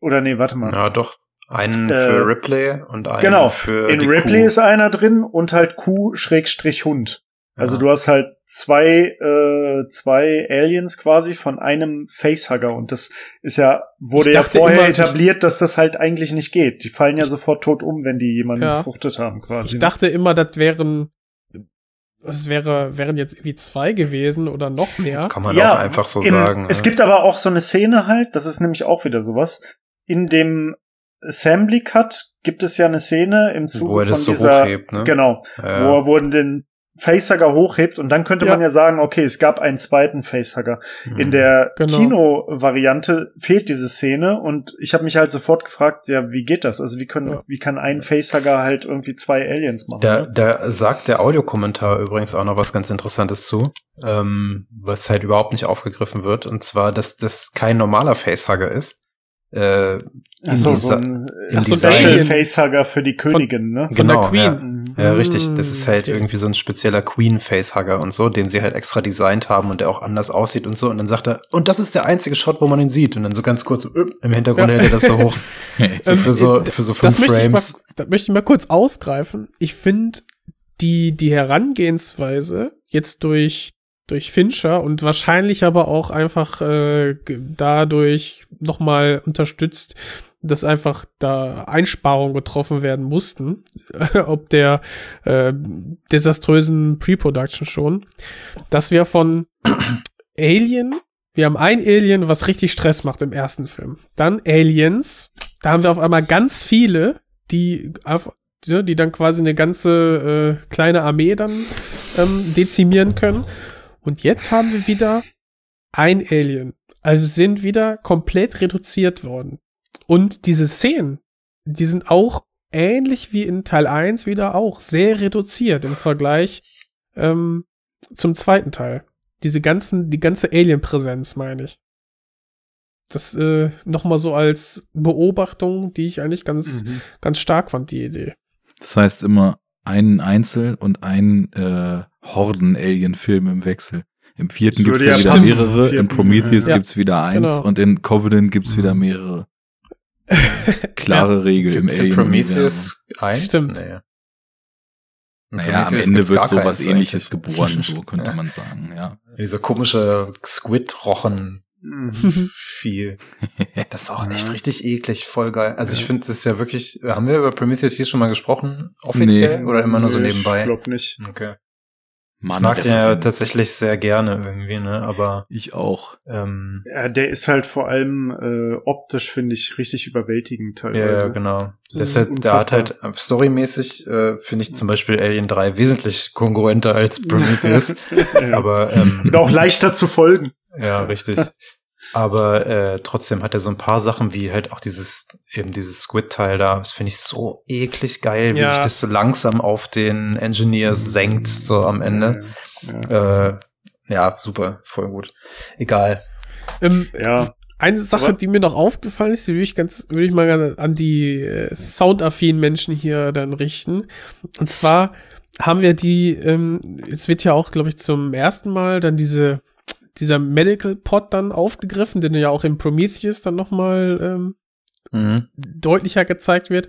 oder nee, warte mal. Ja, doch. Einen Äh, für Ripley und einen Genau, für in die Ripley Kuh. ist einer drin und halt Kuh-Hund. Also Ja. du hast halt zwei, äh, zwei Aliens quasi von einem Facehugger und das ist ja, wurde ja vorher immer, etabliert, dass das halt eigentlich nicht geht. Die fallen ja sofort tot um, wenn die jemanden Ja. befruchtet haben quasi. Ich dachte immer, das wären, das wäre, wären jetzt irgendwie zwei gewesen oder noch mehr. Kann man Ja, auch einfach so in, sagen. Es ne? gibt aber auch so eine Szene halt, das ist nämlich auch wieder sowas, in dem Assembly Cut gibt es ja eine Szene im Zuge Wo er von das so dieser, hochhebt, ne? genau, Ja. wo er wurden den Facehugger hochhebt und dann könnte Ja. man ja sagen, okay, es gab einen zweiten Facehugger. Mhm. In der Genau. Kino-Variante fehlt diese Szene und ich habe mich halt sofort gefragt, ja, wie geht das? Also wie können, Ja. wie kann ein Facehugger halt irgendwie zwei Aliens machen? Da, ne? da sagt der Audiokommentar übrigens auch noch was ganz Interessantes zu, ähm, was halt überhaupt nicht aufgegriffen wird, und zwar, dass das kein normaler Facehugger ist. Äh, in Ach so, so ein im äh, Design- Special Facehugger für die Königin, ne? Von Genau, der Queen. ja. Ja, richtig. Das Mm, ist halt okay. irgendwie so ein spezieller Queen-Facehugger und so, den sie halt extra designt haben und der auch anders aussieht und so. Und dann sagt er, und das ist der einzige Shot, wo man ihn sieht. Und dann so ganz kurz äh, im Hintergrund Ja. hält er das so hoch. so für so, für so das fünf möchte ich, mal, Frames. das möchte ich mal kurz aufgreifen. Ich finde die, die Herangehensweise jetzt durch, durch Fincher und wahrscheinlich aber auch einfach äh, dadurch nochmal unterstützt, dass einfach da Einsparungen getroffen werden mussten, ob der äh, desaströsen Pre-Production schon, dass wir von Alien, wir haben ein Alien, was richtig Stress macht im ersten Film. Dann Aliens, da haben wir auf einmal ganz viele, die ja, die dann quasi eine ganze äh, kleine Armee dann ähm, dezimieren können. Und jetzt haben wir wieder ein Alien. Also sind wieder komplett reduziert worden. Und diese Szenen, die sind auch ähnlich wie in Teil 1 wieder auch sehr reduziert im Vergleich ähm, zum zweiten Teil. Diese ganzen, die ganze Alien-Präsenz, meine ich. Das äh, nochmal so als Beobachtung, die ich eigentlich ganz, Mhm. ganz stark fand, die Idee. Das heißt immer einen Einzel- und einen äh, Horden-Alien-Film im Wechsel. Im vierten gibt's würde ja ja wieder mehrere, Im vierten, in Prometheus ja. gibt's wieder eins Genau. und in Covenant gibt's wieder mehrere. Klare Regel im Gibt's in Alien. Prometheus 1? Stimmt. Nee. Naja, am Ende wird gar so was keins ähnliches eigentlich. geboren, so könnte Ja. man sagen, ja. Dieser komische Squid-Rochen. Mhm. Viel. Das ist auch echt Ja. richtig eklig, voll geil. Also ich finde, das ist ja wirklich, haben wir über Prometheus hier schon mal gesprochen? Offiziell? Oder immer nur so Nee, nebenbei? Ich glaube nicht. Okay. Mann, ich mag den ja tatsächlich sehr gerne irgendwie, ne? Aber Ich auch. ähm, Ja, der ist halt vor allem äh, optisch, finde ich, richtig überwältigend ja, teilweise. ja, genau. Das Das ist ist halt, der hat halt äh, storymäßig äh, finde ich zum Beispiel Alien 3 wesentlich kongruenter als Prometheus. ja. aber ähm, Und auch leichter zu folgen. Ja, richtig. Aber äh, trotzdem hat er so ein paar Sachen wie halt auch dieses eben dieses Squid-Teil da. Das finde ich so eklig geil, wie Ja. sich das so langsam auf den Engineer senkt so am Ende. Ja. Äh, ja, super, voll gut. Egal. Ähm, ja. Eine Sache, Aber- die mir noch aufgefallen ist, die würde ich ganz, würde ich mal gerne an die äh, soundaffinen Menschen hier dann richten. Und zwar haben wir die, ähm, es wird ja auch, glaube ich, zum ersten Mal dann diese, dieser Medical Pod dann aufgegriffen, den ja auch im Prometheus dann nochmal ähm, Mhm. deutlicher gezeigt wird.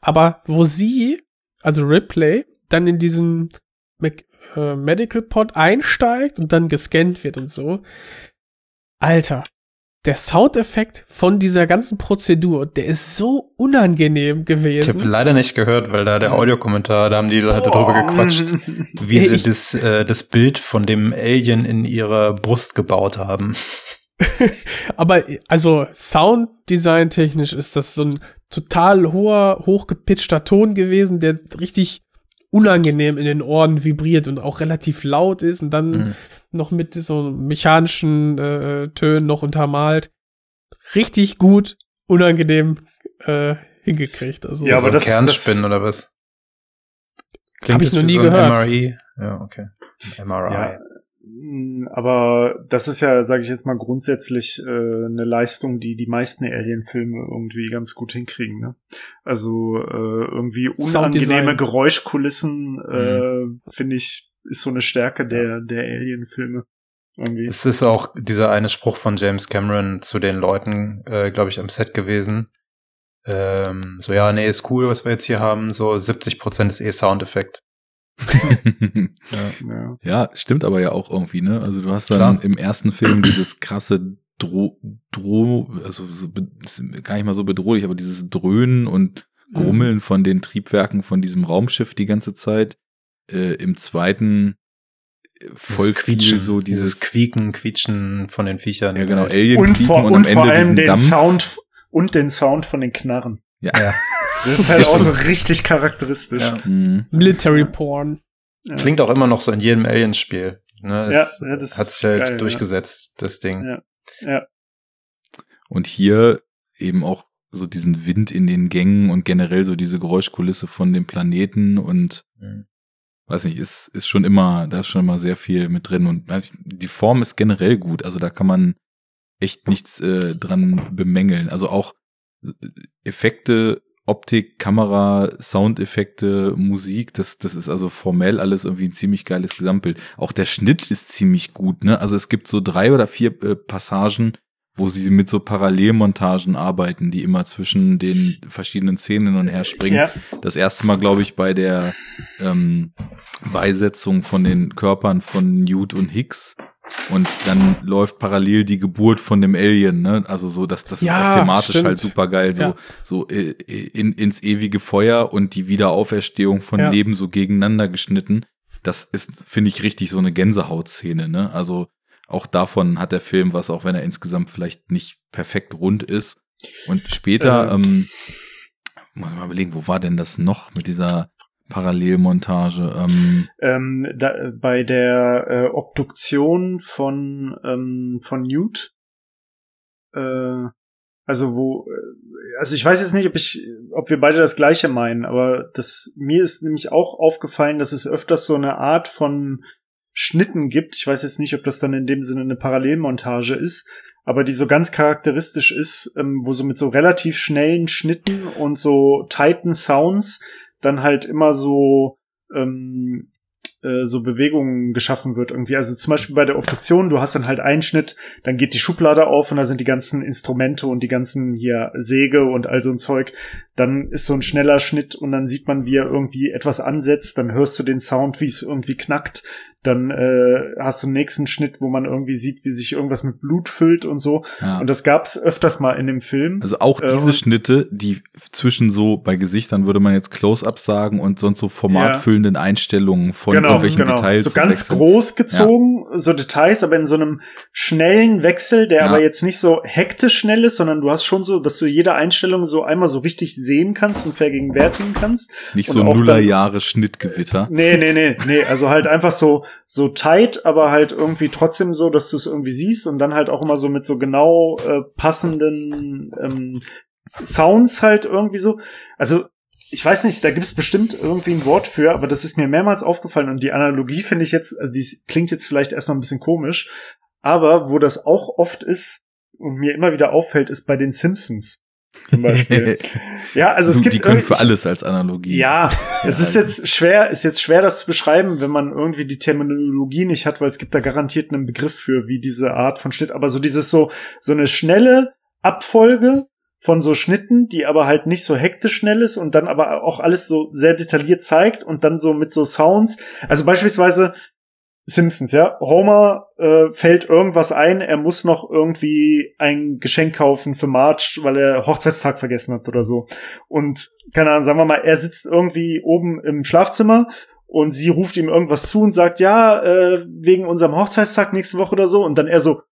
Aber wo sie, also Ripley, dann in diesen Mac äh, Medical Pod einsteigt und dann gescannt wird und so. Alter, der Soundeffekt von dieser ganzen Prozedur, der ist so unangenehm Ich habe gewesen. leider nicht gehört, weil da der Audiokommentar, da haben die Leute drüber gequatscht, wie sie das, äh, das Bild von dem Alien in ihrer Brust gebaut haben. Aber also Sounddesign technisch ist das so ein total hoher, hochgepitchter Ton gewesen, der richtig unangenehm in den Ohren vibriert und auch relativ laut ist und dann Mhm. noch mit so mechanischen äh, Tönen noch untermalt. Richtig gut, unangenehm äh, hingekriegt. Also Ja, so aber ein das- Kernspin das- oder was? Hab ich das noch nie so ein gehört. MRI? Ja, okay. MRI. Ja, aber das ist ja, sage ich jetzt mal, grundsätzlich äh, eine Leistung, die die meisten Alien-Filme irgendwie ganz gut hinkriegen. Ne? Also äh, irgendwie unangenehme. Geräuschkulissen, äh, finde ich, ist so eine Stärke der, der Alien-Filme. Irgendwie. Es ist auch dieser eine Spruch von James Cameron zu den Leuten, äh, glaube ich, am Set gewesen. Ähm, so, ja, nee, ist cool, was wir jetzt hier haben. So 70 Prozent ist eh Soundeffekt. ja. Ja, stimmt aber ja auch irgendwie, ne? Also du hast dann Klar. im ersten Film dieses krasse Dro, Dro also so, gar nicht mal so bedrohlich, aber dieses Dröhnen und Grummeln von den Triebwerken von diesem Raumschiff die ganze Zeit. Äh, Im zweiten äh, voll Dieses viel so dieses, Quieken, Quietschen von den Viechern. ja genau, Halt. Alien Und vor, und, und am vor Ende allem diesen den Dampf. Sound und den Sound von den Knarren. Ja. Ja. Das ist halt auch so richtig charakteristisch. Ja. Mhm. Military Porn. Ja. Klingt auch immer noch so in jedem Aliens-Spiel. Ne? Ja, Es ja, das hat sich halt geil, ja. durchgesetzt, das Ding. Ja. Ja. Und hier eben auch so diesen Wind in den Gängen und generell so diese Geräuschkulisse von dem Planeten und Mhm. weiß nicht, ist, ist schon immer, da ist schon immer sehr viel mit drin und äh, die Form ist generell gut, also da kann man echt nichts äh, dran bemängeln. Also auch äh, Effekte, Optik, Kamera, Soundeffekte, Musik, das, das ist also formell alles irgendwie ein ziemlich geiles Gesamtbild. Auch der Schnitt ist ziemlich gut, ne? Also es gibt so drei oder vier äh, Passagen, wo sie mit so Parallelmontagen arbeiten, die immer zwischen den verschiedenen Szenen hin und her springen. Ja. Das erste Mal, glaube ich, bei der ähm, Beisetzung von den Körpern von Newt und Hicks. Und dann läuft parallel die Geburt von dem Alien, ne? Also so, das, das ist Ja, auch thematisch stimmt. halt super geil, so, Ja. so äh, in, ins ewige Feuer und die Wiederauferstehung von Ja. Leben so gegeneinander geschnitten. Das ist, finde ich, richtig so eine Gänsehautszene, ne? Also auch davon hat der Film was, auch wenn er insgesamt vielleicht nicht perfekt rund ist. Und später, Äh. ähm, muss ich mal überlegen, wo war denn das noch mit dieser Parallelmontage? Ähm, Ähm, da, bei der äh, Obduktion von ähm, von Newt, äh, also wo, äh, also ich weiß jetzt nicht, ob ich, ob wir beide das Gleiche meinen, aber das mir ist nämlich auch aufgefallen, dass es öfters so eine Art von Schnitten gibt. Ich weiß jetzt nicht, ob das dann in dem Sinne eine Parallelmontage ist, aber die so ganz charakteristisch ist, ähm, wo so mit so relativ schnellen Schnitten und so tighten Sounds dann halt immer so ähm, äh, so Bewegungen geschaffen wird irgendwie. Also zum Beispiel bei der Obduktion, du hast dann halt einen Schnitt, dann geht die Schublade auf und da sind die ganzen Instrumente und die ganzen hier Säge und all so ein Zeug. Dann ist so ein schneller Schnitt und dann sieht man, wie er irgendwie etwas ansetzt. Dann hörst du den Sound, wie es irgendwie knackt. Dann äh, hast du einen nächsten Schnitt, wo man irgendwie sieht, wie sich irgendwas mit Blut füllt und so. ja. Und das gab's öfters mal in dem Film. Also auch Äh, diese und- Schnitte, die zwischen so bei Gesichtern würde man jetzt Close-ups sagen und sonst so formatfüllenden Einstellungen von irgendwelchen Details. Genau, So zu ganz wechseln. groß gezogen, so Details, aber in so einem schnellen Wechsel, der Ja. aber jetzt nicht so hektisch schnell ist, sondern du hast schon so, dass du jede Einstellung so einmal so richtig sehen kannst und vergegenwärtigen kannst. Nicht und so auch dann- Nullerjahre Schnittgewitter. Nee, nee, nee, nee, also halt einfach so, so tight, aber halt irgendwie trotzdem so, dass du es irgendwie siehst und dann halt auch immer so mit so genau äh, passenden ähm, Sounds halt irgendwie so. Also, ich weiß nicht, da gibt's bestimmt irgendwie ein Wort für, aber das ist mir mehrmals aufgefallen und die Analogie finde ich jetzt, also die klingt jetzt vielleicht erstmal ein bisschen komisch, aber wo das auch oft ist und mir immer wieder auffällt, ist bei den Simpsons zum Beispiel. ja, also es gibt die können für alles als Analogie. ja, es ist jetzt schwer, ist jetzt schwer, das zu beschreiben, wenn man irgendwie die Terminologie nicht hat, weil es gibt da garantiert einen Begriff für, wie diese Art von Schnitt, aber so dieses so, so eine schnelle Abfolge von so Schnitten, die aber halt nicht so hektisch schnell ist und dann aber auch alles so sehr detailliert zeigt und dann so mit so Sounds. Also beispielsweise Simpsons, ja. Homer äh, fällt irgendwas ein, er muss noch irgendwie ein Geschenk kaufen für Marge, weil er Hochzeitstag vergessen hat oder so. Und keine Ahnung, sagen wir mal, er sitzt irgendwie oben im Schlafzimmer und sie ruft ihm irgendwas zu und sagt, ja, äh, wegen unserem Hochzeitstag nächste Woche oder so. Und dann er so,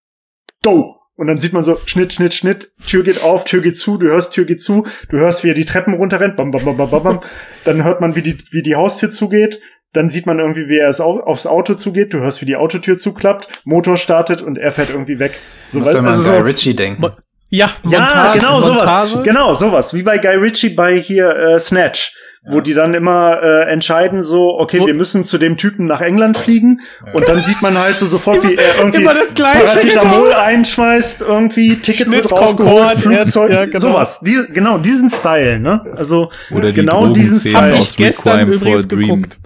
do. Und dann sieht man so, Schnitt, Schnitt, Schnitt, Tür geht auf, Tür geht zu, du hörst, Tür geht zu, du hörst, wie er die Treppen runterrennt, bam, bam, bam, bam, bam, bam. Dann hört man, wie die, wie die Haustür zugeht. Dann sieht man irgendwie, wie er es auf, aufs Auto zugeht. Du hörst, wie die Autotür zuklappt, Motor startet und er fährt irgendwie weg. So, Muss ja mal also so- Guy Ritchie denken. Ja, ja, Montage, genau Montage. sowas. Genau sowas. Wie bei Guy Ritchie bei hier äh, Snatch. Wo die dann immer äh, entscheiden, so, okay, wir müssen zu dem Typen nach England fliegen. Und dann sieht man halt so sofort, wie er irgendwie immer das Gleiche. Paracetamol einschmeißt, irgendwie, Ticket Schnitt, wird rausgeholt, Flugzeug, ja, genau. sowas. Die, genau, diesen Style, ne? Also, Oder die genau diesen Style. gestern Requiem for a übrigens Dream. geguckt.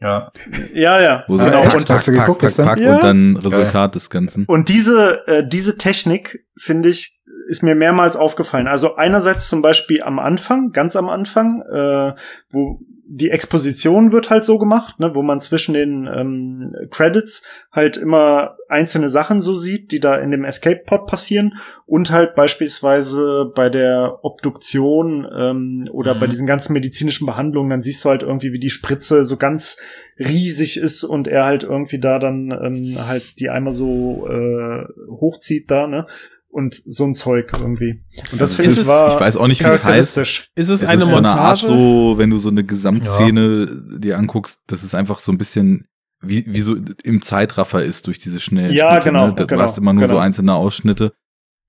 Ja. Ja, ja. Wo so genau. Und pack, hast du pack, geguckt pack, pack Ja. und dann Resultat des Ganzen. Und diese, äh, diese Technik, finde ich, ist mir mehrmals aufgefallen. Also einerseits zum Beispiel am Anfang, ganz am Anfang, äh, wo die Exposition wird halt so gemacht, ne, wo man zwischen den ähm, Credits halt immer einzelne Sachen so sieht, die da in dem Escape Pod passieren und halt beispielsweise bei der Obduktion ähm, oder Mhm. bei diesen ganzen medizinischen Behandlungen, dann siehst du halt irgendwie, wie die Spritze so ganz riesig ist und er halt irgendwie da dann ähm, halt die einmal so äh, hochzieht da, ne? Und so ein Zeug irgendwie. Und das Also finde es ich ist- war ich weiß auch nicht, wie es heißt. Ist es Es eine ist von einer Art Montage? so, wenn du so eine Gesamtszene dir anguckst, das ist einfach so ein bisschen wie, wie so im Zeitraffer ist durch diese schnellen Ja, Schnitte, genau, Ne? Du genau, hast immer nur so genau. einzelne Ausschnitte.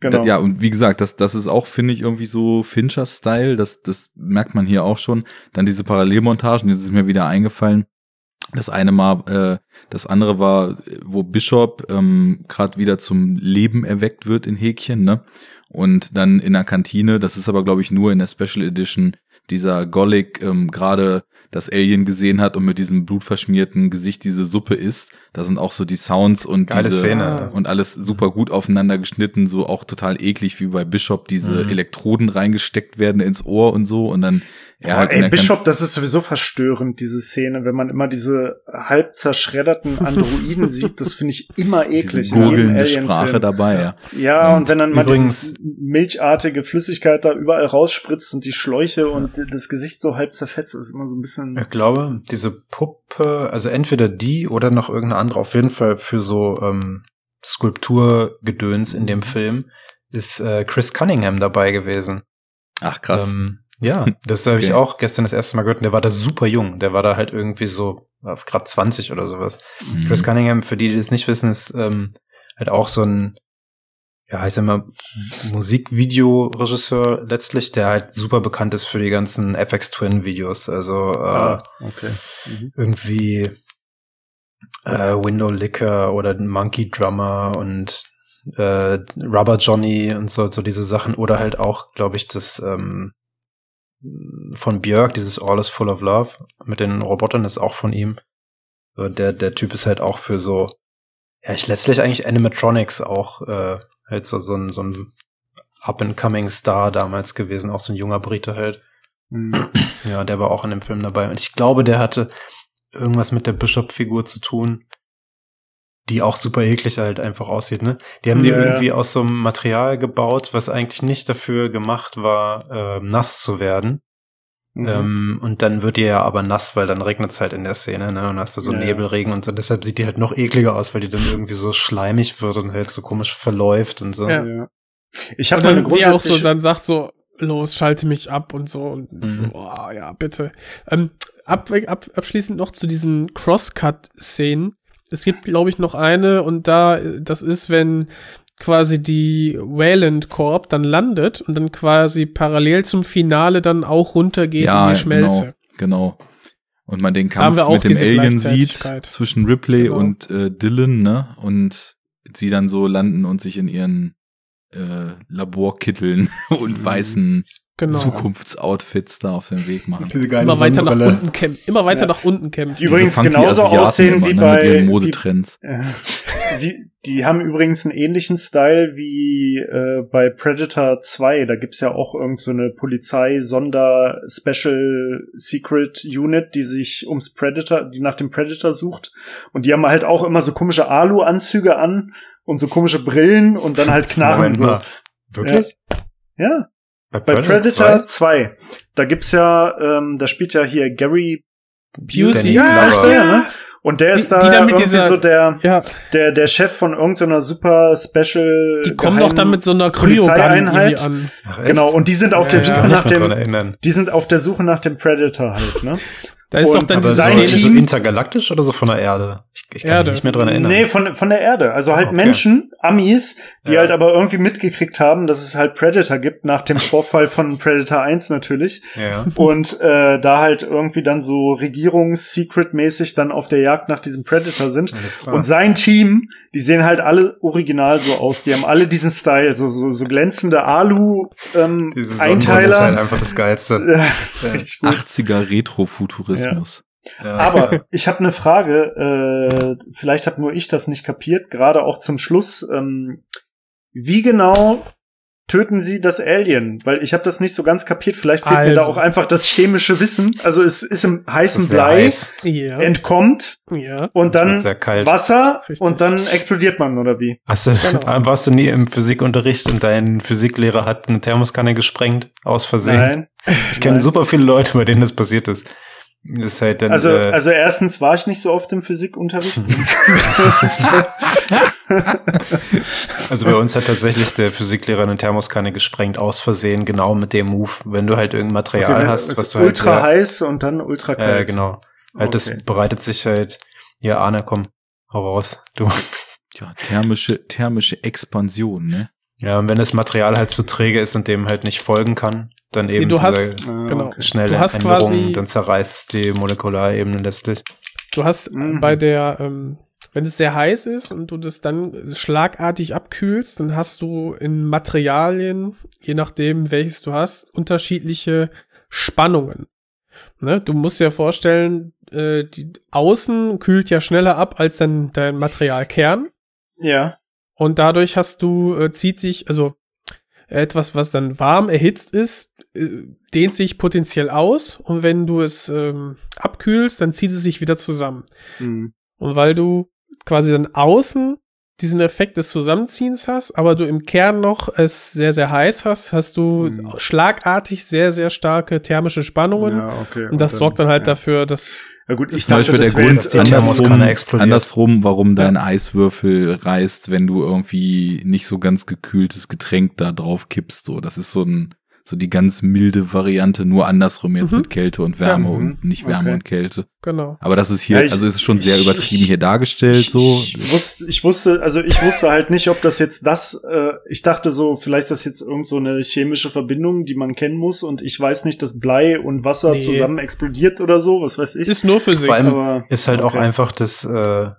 Genau. Da, ja, und wie gesagt, das, das ist auch, finde ich, irgendwie so Fincher-Style. Das, das merkt man hier auch schon. Dann diese Parallelmontagen, jetzt ist mir wieder eingefallen. Das eine Mal, äh, das andere war, wo Bishop ähm, gerade wieder zum Leben erweckt wird in Häkchen, ne? Und dann in der Kantine, das ist aber, glaube ich, nur in der Special Edition, dieser Golic ähm, gerade das Alien gesehen hat und mit diesem blutverschmierten Gesicht diese Suppe isst. Da sind auch so die Sounds und Geile diese Szene. und alles super gut aufeinander geschnitten, so auch total eklig wie bei Bishop diese Mhm. Elektroden reingesteckt werden ins Ohr und so und dann er Boah, halt ey, Bishop, das ist sowieso verstörend, diese Szene, wenn man immer diese halb zerschredderten Androiden sieht, das finde ich immer eklig. diese in jedem gurgelnde Alien-Film. Sprache dabei, ja. Ja, und, wenn dann mal dieses milchartige Flüssigkeit da überall rausspritzt und die Schläuche und das Gesicht so halb zerfetzt, ist immer so ein bisschen. Ich glaube, diese Puppe, also entweder die oder noch irgendeine andere, auf jeden Fall für so ähm, Skulpturgedöns in dem Film, ist äh, Chris Cunningham dabei gewesen. Ach krass. Ähm, ja, das habe ich Okay. auch gestern das erste Mal gehört und der war da super jung. Der war da halt irgendwie so gerade 20 oder sowas. Mhm. Chris Cunningham, für die, die das nicht wissen, ist ähm, halt auch so ein, ja, ich sag mal, Musikvideoregisseur letztlich, der halt super bekannt ist für die ganzen FX Twin Videos. Also äh, Ah, okay. Mhm. irgendwie äh, Window Licker oder Monkey Drummer und äh, Rubber Johnny und so, so diese Sachen. Oder halt auch, glaube ich, das ähm, von Björk, dieses All is Full of Love mit den Robotern ist auch von ihm. So, Der, der Typ ist halt auch für so, ja, ich letztlich eigentlich Animatronics auch äh, halt so, so ein, so ein up-and-coming Star damals gewesen, auch so ein junger Brite halt. Mhm. Ja, der war auch in dem Film dabei. Und ich glaube, der hatte irgendwas mit der Bishop-Figur zu tun, die auch super eklig halt einfach aussieht, ne? Die haben die Ja, ja. irgendwie aus so einem Material gebaut, was eigentlich nicht dafür gemacht war, äh, nass zu werden. Mhm. Ähm, und dann wird die ja aber nass, weil dann regnet es halt in der Szene, ne? Und dann hast du so Ja, ja. Nebelregen und so. Deshalb sieht die halt noch ekliger aus, weil die dann irgendwie so schleimig wird und halt so komisch verläuft und so. Ja. ja. Ich habe mal dann, er auch so dann sagt so, los, schalte mich ab und so. Und ich so, Mhm. oh, ja, bitte. Ähm, ab, ab, abschließend noch zu diesen Crosscut-Szenen. Es gibt, glaube ich, noch eine und da, das ist, wenn quasi die Wayland Corp dann landet und dann quasi parallel zum Finale dann auch runtergeht in die Schmelze. Genau, genau. Und man den Kampf wir auch mit dem Alien sieht zwischen Ripley Genau. und äh, Dylan, ne? Und sie dann so landen und sich in ihren äh, Laborkitteln und weißen Genau. Zukunftsoutfits da auf den Weg machen. Diese geile Immer weiter nach unten kämpfen. Immer weiter Ja. nach unten kämpfen. Übrigens funky genauso Asiaten aussehen immer, wie ne, bei- ihren Modetrends. Äh, Sie, die haben übrigens einen ähnlichen Style wie äh, bei Predator 2. Da gibt's ja auch irgend so eine Polizei-Sonder-Special-Secret-Unit, die sich ums Predator, die nach dem Predator sucht. Und die haben halt auch immer so komische Alu-Anzüge an und so komische Brillen und dann halt Knarren. Moment So. Wirklich? Ja, Bei bei Predator 2. Da gibt's ja, ähm, da spielt ja hier Gary Busey. Ja, der, ne? Und der ist Die- da, die da mit irgendwie dieser- so der, Ja, der, der Chef von irgendeiner super Special. die kommen doch dann mit so einer an. Ach, echt? Genau, und die sind auf Ja, der ja. Suche nach dem, erinnern. die sind auf der Suche nach dem Predator halt, ne? Da ist Und- doch dann Aber diese so, sein so Team- intergalaktisch oder so von der Erde? Ich, ich kann Erde. mich nicht mehr dran erinnern. Nee, von, von der Erde. Also halt Okay. Menschen, Amis, die Ja. halt aber irgendwie mitgekriegt haben, dass es halt Predator gibt, nach dem Vorfall von Predator 1 natürlich. ja. Und äh, da halt irgendwie dann so Regierungs-Secret-mäßig dann auf der Jagd nach diesem Predator sind. Und sein Team, die sehen halt alle original so aus. Die haben alle diesen Style, so, so, so glänzende Alu-Einteiler. Diese Sonnenbrille ist halt einfach das Geilste. Ja, das ist gut. 80er Retrofuturismus. Ja. Aber ich habe eine Frage, äh, vielleicht habe nur ich das nicht kapiert, gerade auch zum Schluss. Ähm, wie genau töten sie das Alien? Weil ich habe das nicht so ganz kapiert. Vielleicht fehlt mir da Also. auch einfach das chemische Wissen. Also es ist im heißen ist Blei, heiß. Ja. entkommt ja. und dann. Wasser Richtig. und dann explodiert man, oder wie? Hast du, Genau. warst du nie im Physikunterricht und dein Physiklehrer hat eine Thermoskanne gesprengt aus Versehen? Nein. Ich kenne super viele Leute, bei denen das passiert ist. Das ist halt dann, Also, äh, also erstens war ich nicht so oft im Physikunterricht. Also bei uns hat tatsächlich der Physiklehrer eine Thermoskanne gesprengt, aus Versehen, genau mit dem Move. Wenn du halt irgendein Material Okay, hast, was du halt ultra heiß und dann ultra kalt. Ja, genau. Halt, das Okay. bereitet sich halt, ja, Arne, komm, hau raus, du. Ja, thermische, thermische Expansion, ne? Ja, und wenn das Material halt zu träge ist und dem halt nicht folgen kann, dann eben Nee, du hast- diese Ah, genau. schnelle Du hast Änderung, quasi- dann zerreißt die Molekularebene letztlich. Du hast Mhm. bei der, ähm, wenn es sehr heiß ist und du das dann schlagartig abkühlst, dann hast du in Materialien, je nachdem welches du hast, unterschiedliche Spannungen. Ne? Du musst dir vorstellen, äh, die Außen kühlt ja schneller ab als dann dein Materialkern. Ja. Und dadurch hast du, äh, zieht sich, also etwas, was dann warm erhitzt ist, äh, dehnt sich potenziell aus. Und wenn du es ähm, abkühlst, dann zieht es sich wieder zusammen. Hm. Und weil du quasi dann außen diesen Effekt des Zusammenziehens hast, aber du im Kern noch es sehr, sehr heiß hast, hast du Mhm. schlagartig sehr, sehr starke thermische Spannungen. Ja, okay. Und das sorgt dann halt ja. dafür, dass Ja gut, ich Zum Beispiel der Grund andersrum, andersrum, warum dein Eiswürfel reißt, wenn du irgendwie nicht so ganz gekühltes Getränk da drauf kippst. So, das ist so ein, so die ganz milde Variante, nur andersrum jetzt Mhm. mit Kälte und Wärme Ja, und nicht Wärme okay. und Kälte. genau. Aber das ist hier, Ja, ich- also es ist schon sehr ich- übertrieben ich- hier dargestellt, Ich, so. ich, wusste, ich wusste, also ich wusste halt nicht, ob das jetzt das, äh, ich dachte so, vielleicht ist das jetzt irgend so eine chemische Verbindung, die man kennen muss und ich weiß nicht, dass Blei und Wasser Nee. zusammen explodiert oder so, was weiß ich. Ist nur Physik. Vor allem aber- ist halt auch okay. einfach das, äh,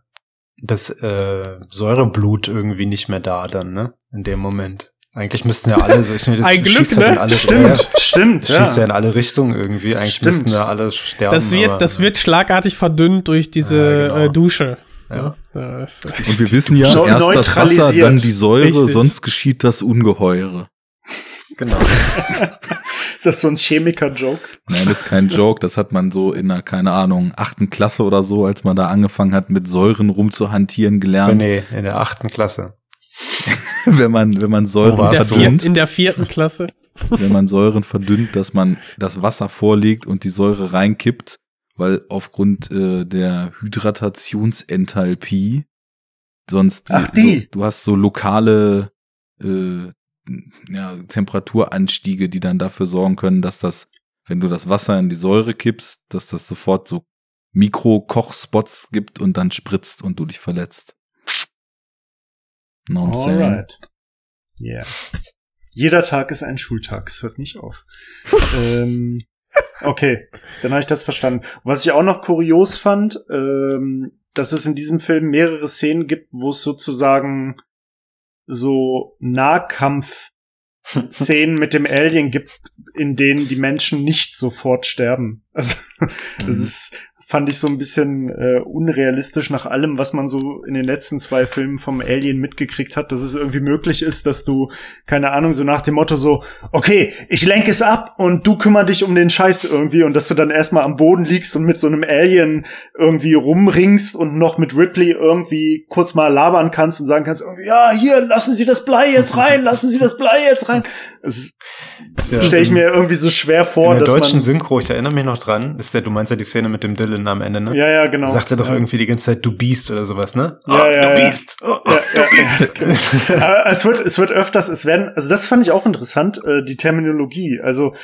das äh, Säureblut irgendwie nicht mehr da dann, ne? In dem Moment. Eigentlich müssten ja alle, so ich finde, das Ein Glück, schießt halt ne? in alle Stimmt, stimmt, ja. schießt ja ja. in alle Richtungen irgendwie. Eigentlich Stimmt. müssten ja alle sterben. Das wird, aber- das wird schlagartig verdünnt durch diese Ja, genau. äh, Dusche. Ja. Ja, Und wir wissen ja, Neu- erst das Wasser, dann die Säure, Richtig. sonst geschieht das Ungeheure. Genau. Ist das so ein Chemiker-Joke? Nein, das ist kein Joke, das hat man so in einer, keine Ahnung, achten Klasse oder so, als man da angefangen hat, mit Säuren rumzuhantieren gelernt. nee, in der achten Klasse. wenn man, wenn man Säuren du? vier, verdünnt, in der vierten Klasse. wenn man Säuren verdünnt, dass man das Wasser vorlegt und die Säure reinkippt, weil aufgrund äh, der Hydratationsenthalpie sonst Ach, die. So, du hast so lokale äh, ja, Temperaturanstiege, die dann dafür sorgen können, dass das, wenn du das Wasser in die Säure kippst, dass das sofort so Mikro-Kochspots gibt und dann spritzt und du dich verletzt. What I'm saying? Alright. Yeah. Jeder Tag ist ein Schultag, es hört nicht auf. ähm, okay, dann habe ich das verstanden. Was ich auch noch kurios fand, ähm, dass es in diesem Film mehrere Szenen gibt, wo es sozusagen so Nahkampf-Szenen mit dem Alien gibt, in denen die Menschen nicht sofort sterben. Also das ist, fand ich so ein bisschen äh, unrealistisch nach allem, was man so in den letzten zwei Filmen vom Alien mitgekriegt hat, dass es irgendwie möglich ist, dass du, keine Ahnung, so nach dem Motto so, okay, ich lenke es ab und du kümmer dich um den Scheiß irgendwie und dass du dann erstmal am Boden liegst und mit so einem Alien irgendwie rumringst und noch mit Ripley irgendwie kurz mal labern kannst und sagen kannst, ja, hier, lassen Sie das Blei jetzt rein, lassen Sie das Blei jetzt rein. Das Ja, stelle ich mir irgendwie so schwer vor, in der deutschen man, Synchro, ich erinnere mich noch dran, ist der, du meinst ja die Szene mit dem Dylan am Ende, ne? ja, ja, genau. Sagt er doch ja. irgendwie die ganze Zeit, du Biest oder sowas, ne? Ja, oh, ja, du ja. Biest! Oh, oh, Ja, du ja, Biest! Aber es wird, es wird öfters, es werden, also das fand ich auch interessant, äh, die Terminologie. Also,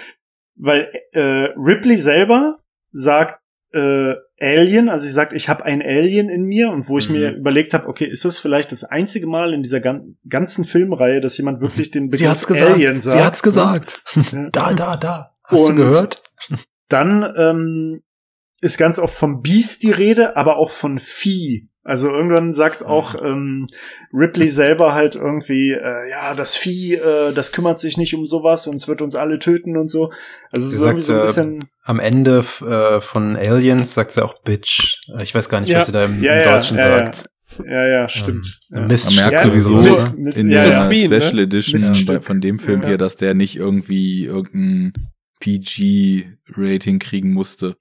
weil äh, Ripley selber sagt äh, Alien, also sie sagt, ich habe ein Alien in mir und wo ich Mhm. mir überlegt habe, okay, ist das vielleicht das einzige Mal in dieser gan ganzen Filmreihe, dass jemand wirklich den Begriff Sie hat's gesagt! Alien sagt? Sie hat's gesagt! Ja. da, da, da! Hast Und- du gehört? Dann ähm, ist ganz oft vom Beast die Rede, aber auch von Vieh. Also irgendwann sagt auch ähm, Ripley selber halt irgendwie, äh, ja, das Vieh, äh, das kümmert sich nicht um sowas und es wird uns alle töten und so. Also es ist irgendwie so ein äh, bisschen. Am Ende äh, von Aliens sagt sie auch Bitch. Ich weiß gar nicht, Ja. was sie da im, Ja, im ja, Deutschen ja, sagt. Ja, ja, stimmt. Ähm, ja. Mist Man merkt Ja, sowieso Mist, Mist, in ja, der ja. Ne? Special Edition von dem Film Ja. hier, dass der nicht irgendwie irgendein PG-Rating kriegen musste.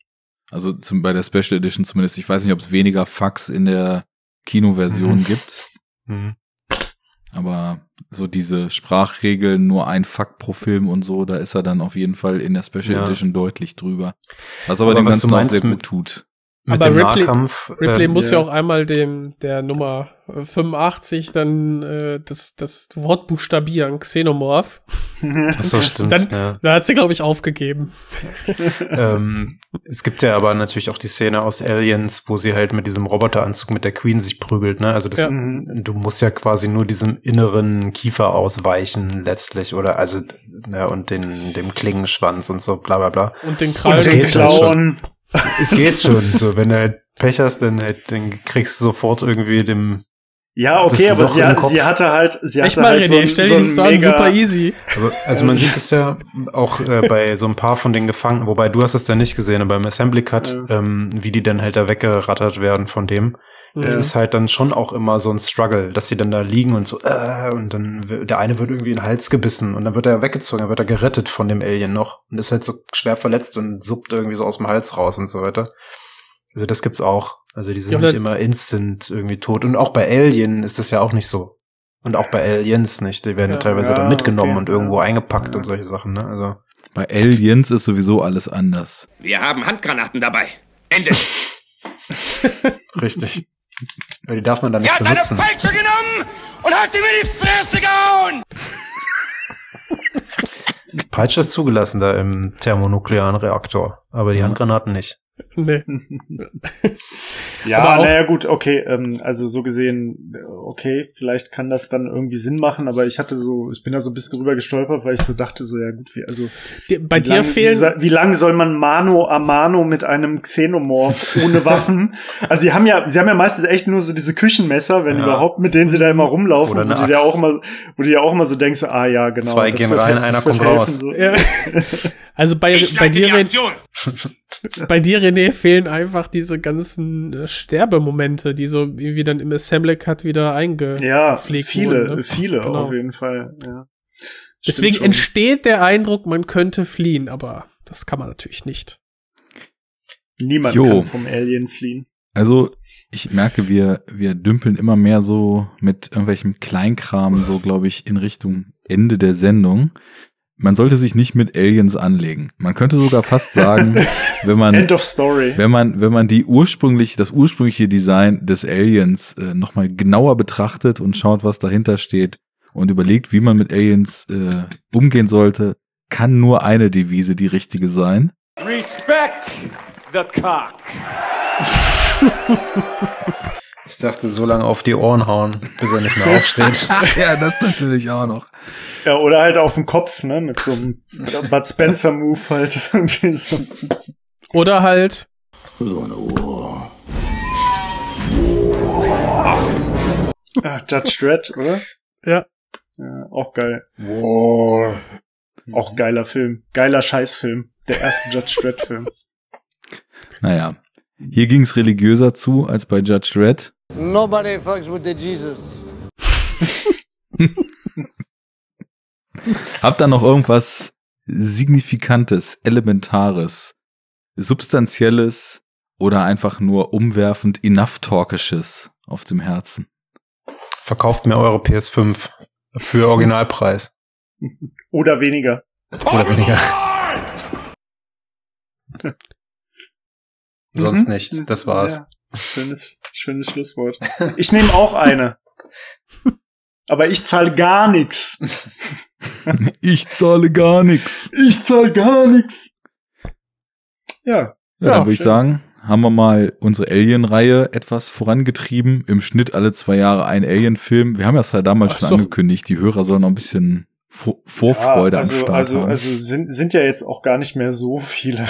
Also zum, bei der Special Edition zumindest. Ich weiß nicht, ob es weniger Fax in der Kinoversion Mhm. gibt. Mhm. Aber so diese Sprachregeln, nur ein Fuck pro Film und so, da ist er dann auf jeden Fall in der Special Ja. Edition deutlich drüber. Was aber, Aber dem was Ganzen auch sehr gut tut. Mit Aber Ripley, Nahkampf. Ripley ähm, muss ja. ja auch einmal dem der Nummer äh, 85 dann äh, das, das Wort buchstabieren, Xenomorph. Ach so stimmt. Dann, ja. Da hat sie, glaube ich, aufgegeben. ähm, es gibt ja aber natürlich auch die Szene aus Aliens, wo sie halt mit diesem Roboteranzug mit der Queen sich prügelt, ne? Also das, Ja. du musst ja quasi nur diesem inneren Kiefer ausweichen letztlich oder also ja, und den dem Klingenschwanz und so bla bla bla. Und den Und Krallen. es Den geht schon. Es geht schon so, wenn du halt Pech hast, dann halt, dann kriegst du sofort irgendwie dem Ja, okay, aber sie, hat, sie hatte halt, sie Echt hatte mal, halt René, so ein, stell so dich so an, super easy. Aber, also man sieht es ja auch äh, bei so ein paar von den Gefangenen, wobei du hast es da nicht gesehen, aber im Assembly Cut, Ja. ähm, wie die dann halt da weggerattert werden von dem. Es Ja. ist halt dann schon auch immer so ein Struggle, dass sie dann da liegen und so, äh, und dann der eine wird irgendwie in den Hals gebissen und dann wird er weggezogen, dann wird er gerettet von dem Alien noch und ist halt so schwer verletzt und suppt irgendwie so aus dem Hals raus und so weiter. Also das gibt's auch. Also die sind Ja, nicht immer instant irgendwie tot. Und auch bei Alien ist das ja auch nicht so. Und auch bei Aliens nicht. Die werden ja, Ja. teilweise Ja, dann mitgenommen okay, und irgendwo eingepackt Ja. und solche Sachen, ne? Also. Bei Aliens ist sowieso alles anders. Wir haben Handgranaten dabei. Ende. Richtig. Die darf man dann nicht Er hat eine benutzen. Peitsche genommen und hat ihm in die Fresse gehauen. Peitsche ist zugelassen da im thermonuklearen Reaktor, aber die Handgranaten nicht. Nee. Ja, naja, gut, okay, ähm, also so gesehen, okay, vielleicht kann das dann irgendwie Sinn machen, aber ich hatte so, ich bin da so ein bisschen drüber gestolpert, weil ich so dachte, so, ja gut, wie, also, Die, bei wie dir lang, fehlen. Wie, wie lang soll man Mano a Mano mit einem Xenomorph ohne Waffen? also, sie haben ja, sie haben ja meistens echt nur so diese Küchenmesser, wenn Ja. überhaupt, mit denen sie da immer rumlaufen, Oder wo du ja Axt. auch immer, wo du ja auch immer so denkst, ah ja, genau. Zwei das gehen wird rein, hel- einer kommt raus. So. Ja. Also bei, Ich bei dir, Aktion. Bei dir, René, fehlen einfach diese ganzen äh, Sterbemomente, die so wie dann im Assembly Cut wieder einge. Ja, viele, wurden, ne? viele Genau. auf jeden Fall, ja. Deswegen schon. entsteht der Eindruck, man könnte fliehen, aber das kann man natürlich nicht. Niemand Jo. kann vom Alien fliehen. Also, ich merke, wir, wir dümpeln immer mehr so mit irgendwelchem Kleinkram, so glaube ich, in Richtung Ende der Sendung. Man sollte sich nicht mit Aliens anlegen. Man könnte sogar fast sagen, wenn man, End of story. wenn man, wenn man die ursprünglich, das ursprüngliche Design des Aliens äh, nochmal genauer betrachtet und schaut, was dahinter steht und überlegt, wie man mit Aliens äh, umgehen sollte, kann nur eine Devise die richtige sein. Respect the cock. Ich dachte, so lange auf die Ohren hauen, bis er nicht mehr aufsteht. ja, das natürlich auch noch. Ja, oder halt auf dem Kopf, ne, mit so einem Bud Spencer Move halt. irgendwie so. Oder halt, Ah, Judge Dredd, oder? ja, Ja, auch geil. Wow. Auch geiler Film. Geiler Scheißfilm. Der erste Judge Dredd Film. Naja, hier ging's religiöser zu als bei Judge Dredd. Nobody fucks with the Jesus. Habt da noch irgendwas Signifikantes, Elementares, Substanzielles oder einfach nur umwerfend Enough-Talkisches auf dem Herzen? Verkauft mir eure PS5 für Originalpreis. Oder weniger. Oder weniger. Sonst Mhm. nichts. Das war's. Ja, schönes, schönes Schlusswort. Ich nehme auch eine. Aber ich zahle gar nichts. Ich zahle gar nichts. Ich zahle gar nichts. Ja. Ja, Ja, dann würde ich sagen, haben wir mal unsere Alien-Reihe etwas vorangetrieben. Im Schnitt alle zwei Jahre ein Alien-Film. Wir haben das ja damals Ach schon so. angekündigt. Die Hörer sollen noch ein bisschen Vor Vorfreude ja, also, am Start also, haben. also sind, sind ja jetzt auch gar nicht mehr so viele.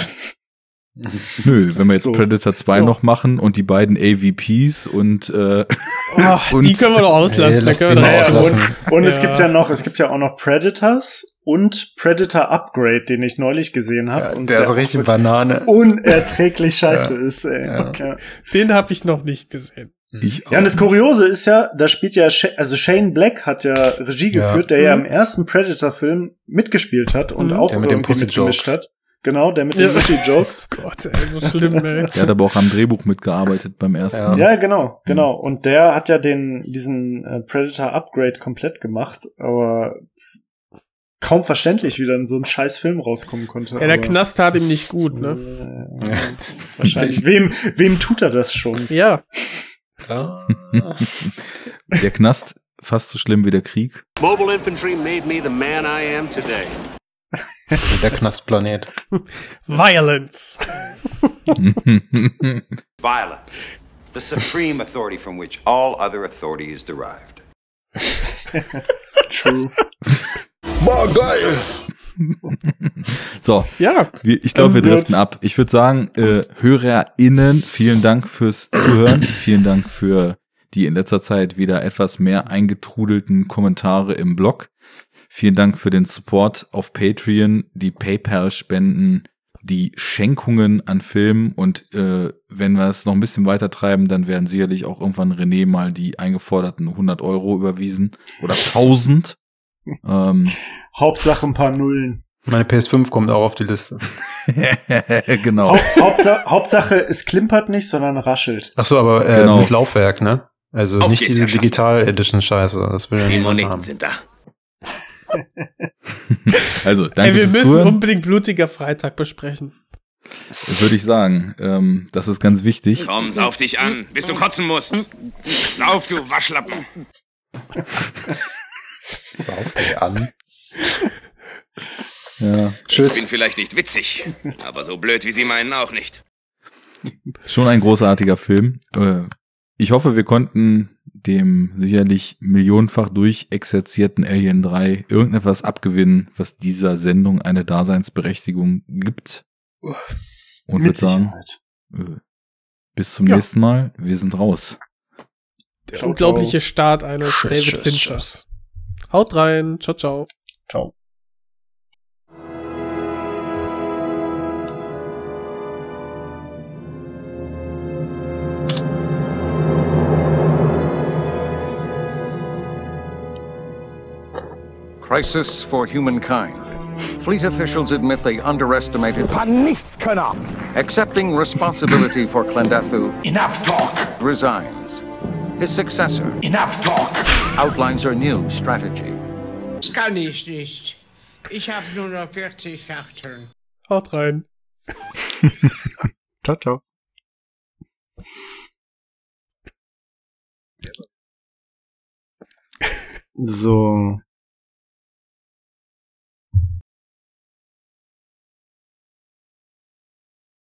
Nö, wenn wir jetzt so. Predator 2 Ja. noch machen und die beiden AVPs und, äh, Ach, Und- die können wir doch auslassen. Ey, können wir auslassen. auslassen. Und es Ja. gibt ja noch, es gibt ja auch noch Predators und Predator Upgrade, den ich neulich gesehen habe. und der ist richtig auch Banane. unerträglich scheiße ist, ey. Ja. Ja. Den habe ich noch nicht gesehen. ich Ja, und das Kuriose ist ja, da spielt ja, also Shane Black hat ja Regie Ja. geführt, der ja Mhm. im ersten Predator-Film mitgespielt hat und Mhm. auch Der mit irgendwie mitgemischt hat. Genau, der mit Ja. den Mushy-Jokes. Gott, ey, so schlimm, ey. Der hat aber auch am Drehbuch mitgearbeitet beim ersten. Ja. Ja, genau, genau. Und der hat ja den, diesen äh, Predator Upgrade komplett gemacht, aber kaum verständlich, wie dann so ein scheiß Film rauskommen konnte. Ja, der Knast tat ihm nicht gut, ne? Äh, Wahrscheinlich. Wem, wem tut er das schon? Ja. Der Knast fast so schlimm wie der Krieg. Mobile infantry made me the man I am today. Der Knastplanet. Violence. Violence. The supreme authority from which all other authority is derived. True. Boah, geil! So. Ja. Wir, ich glaube, wir Dann driften ab. Ich würde sagen, äh, HörerInnen, vielen Dank fürs Zuhören. vielen Dank für die in letzter Zeit wieder etwas mehr eingetrudelten Kommentare im Blog. Vielen Dank für den Support auf Patreon, die PayPal-Spenden, die Schenkungen an Filmen und äh, wenn wir es noch ein bisschen weiter treiben, dann werden sicherlich auch irgendwann René mal die eingeforderten 100 Euro überwiesen oder 1000. ähm, Hauptsache ein paar Nullen. Meine PS5 kommt auch auf die Liste. genau. Haupt, Hauptsache, Hauptsache, es klimpert nicht, sondern raschelt. Ach so, aber äh, Genau. mit Laufwerk, ne? Also Auf nicht diese. Digital Edition Scheiße. Das will ja Die niemand Moneten haben. sind da. Also, danke Ey, wir müssen Zuhören. unbedingt blutiger Freitag besprechen. würde ich sagen. Ähm, das ist ganz wichtig. Komm, sauf dich an, bis du kotzen musst. Sauf, du Waschlappen. Sauf dich an. Ja. Ich Tschüss. bin vielleicht nicht witzig, aber so blöd wie sie meinen auch nicht. Schon ein großartiger Film. Äh, ich hoffe, wir konnten dem sicherlich millionenfach durchexerzierten Alien 3 irgendetwas abgewinnen, was dieser Sendung eine Daseinsberechtigung gibt. Und würde sagen, Sicherheit. äh, bis zum Ja. nächsten Mal. Wir sind raus. Der Ciao, unglaubliche Start eines Tschüss, David tschüss, Finchers. Haut rein. Ciao, ciao. Ciao. Crisis for humankind. Fleet officials admit they underestimated. Nichtskönner! Accepting responsibility for Klendathu Enough talk! resigns. His successor Enough talk! outlines her new strategy. Das kann ich nicht. Ich habe nur noch 40 Schachteln. Haut rein. Ciao, ciao. So.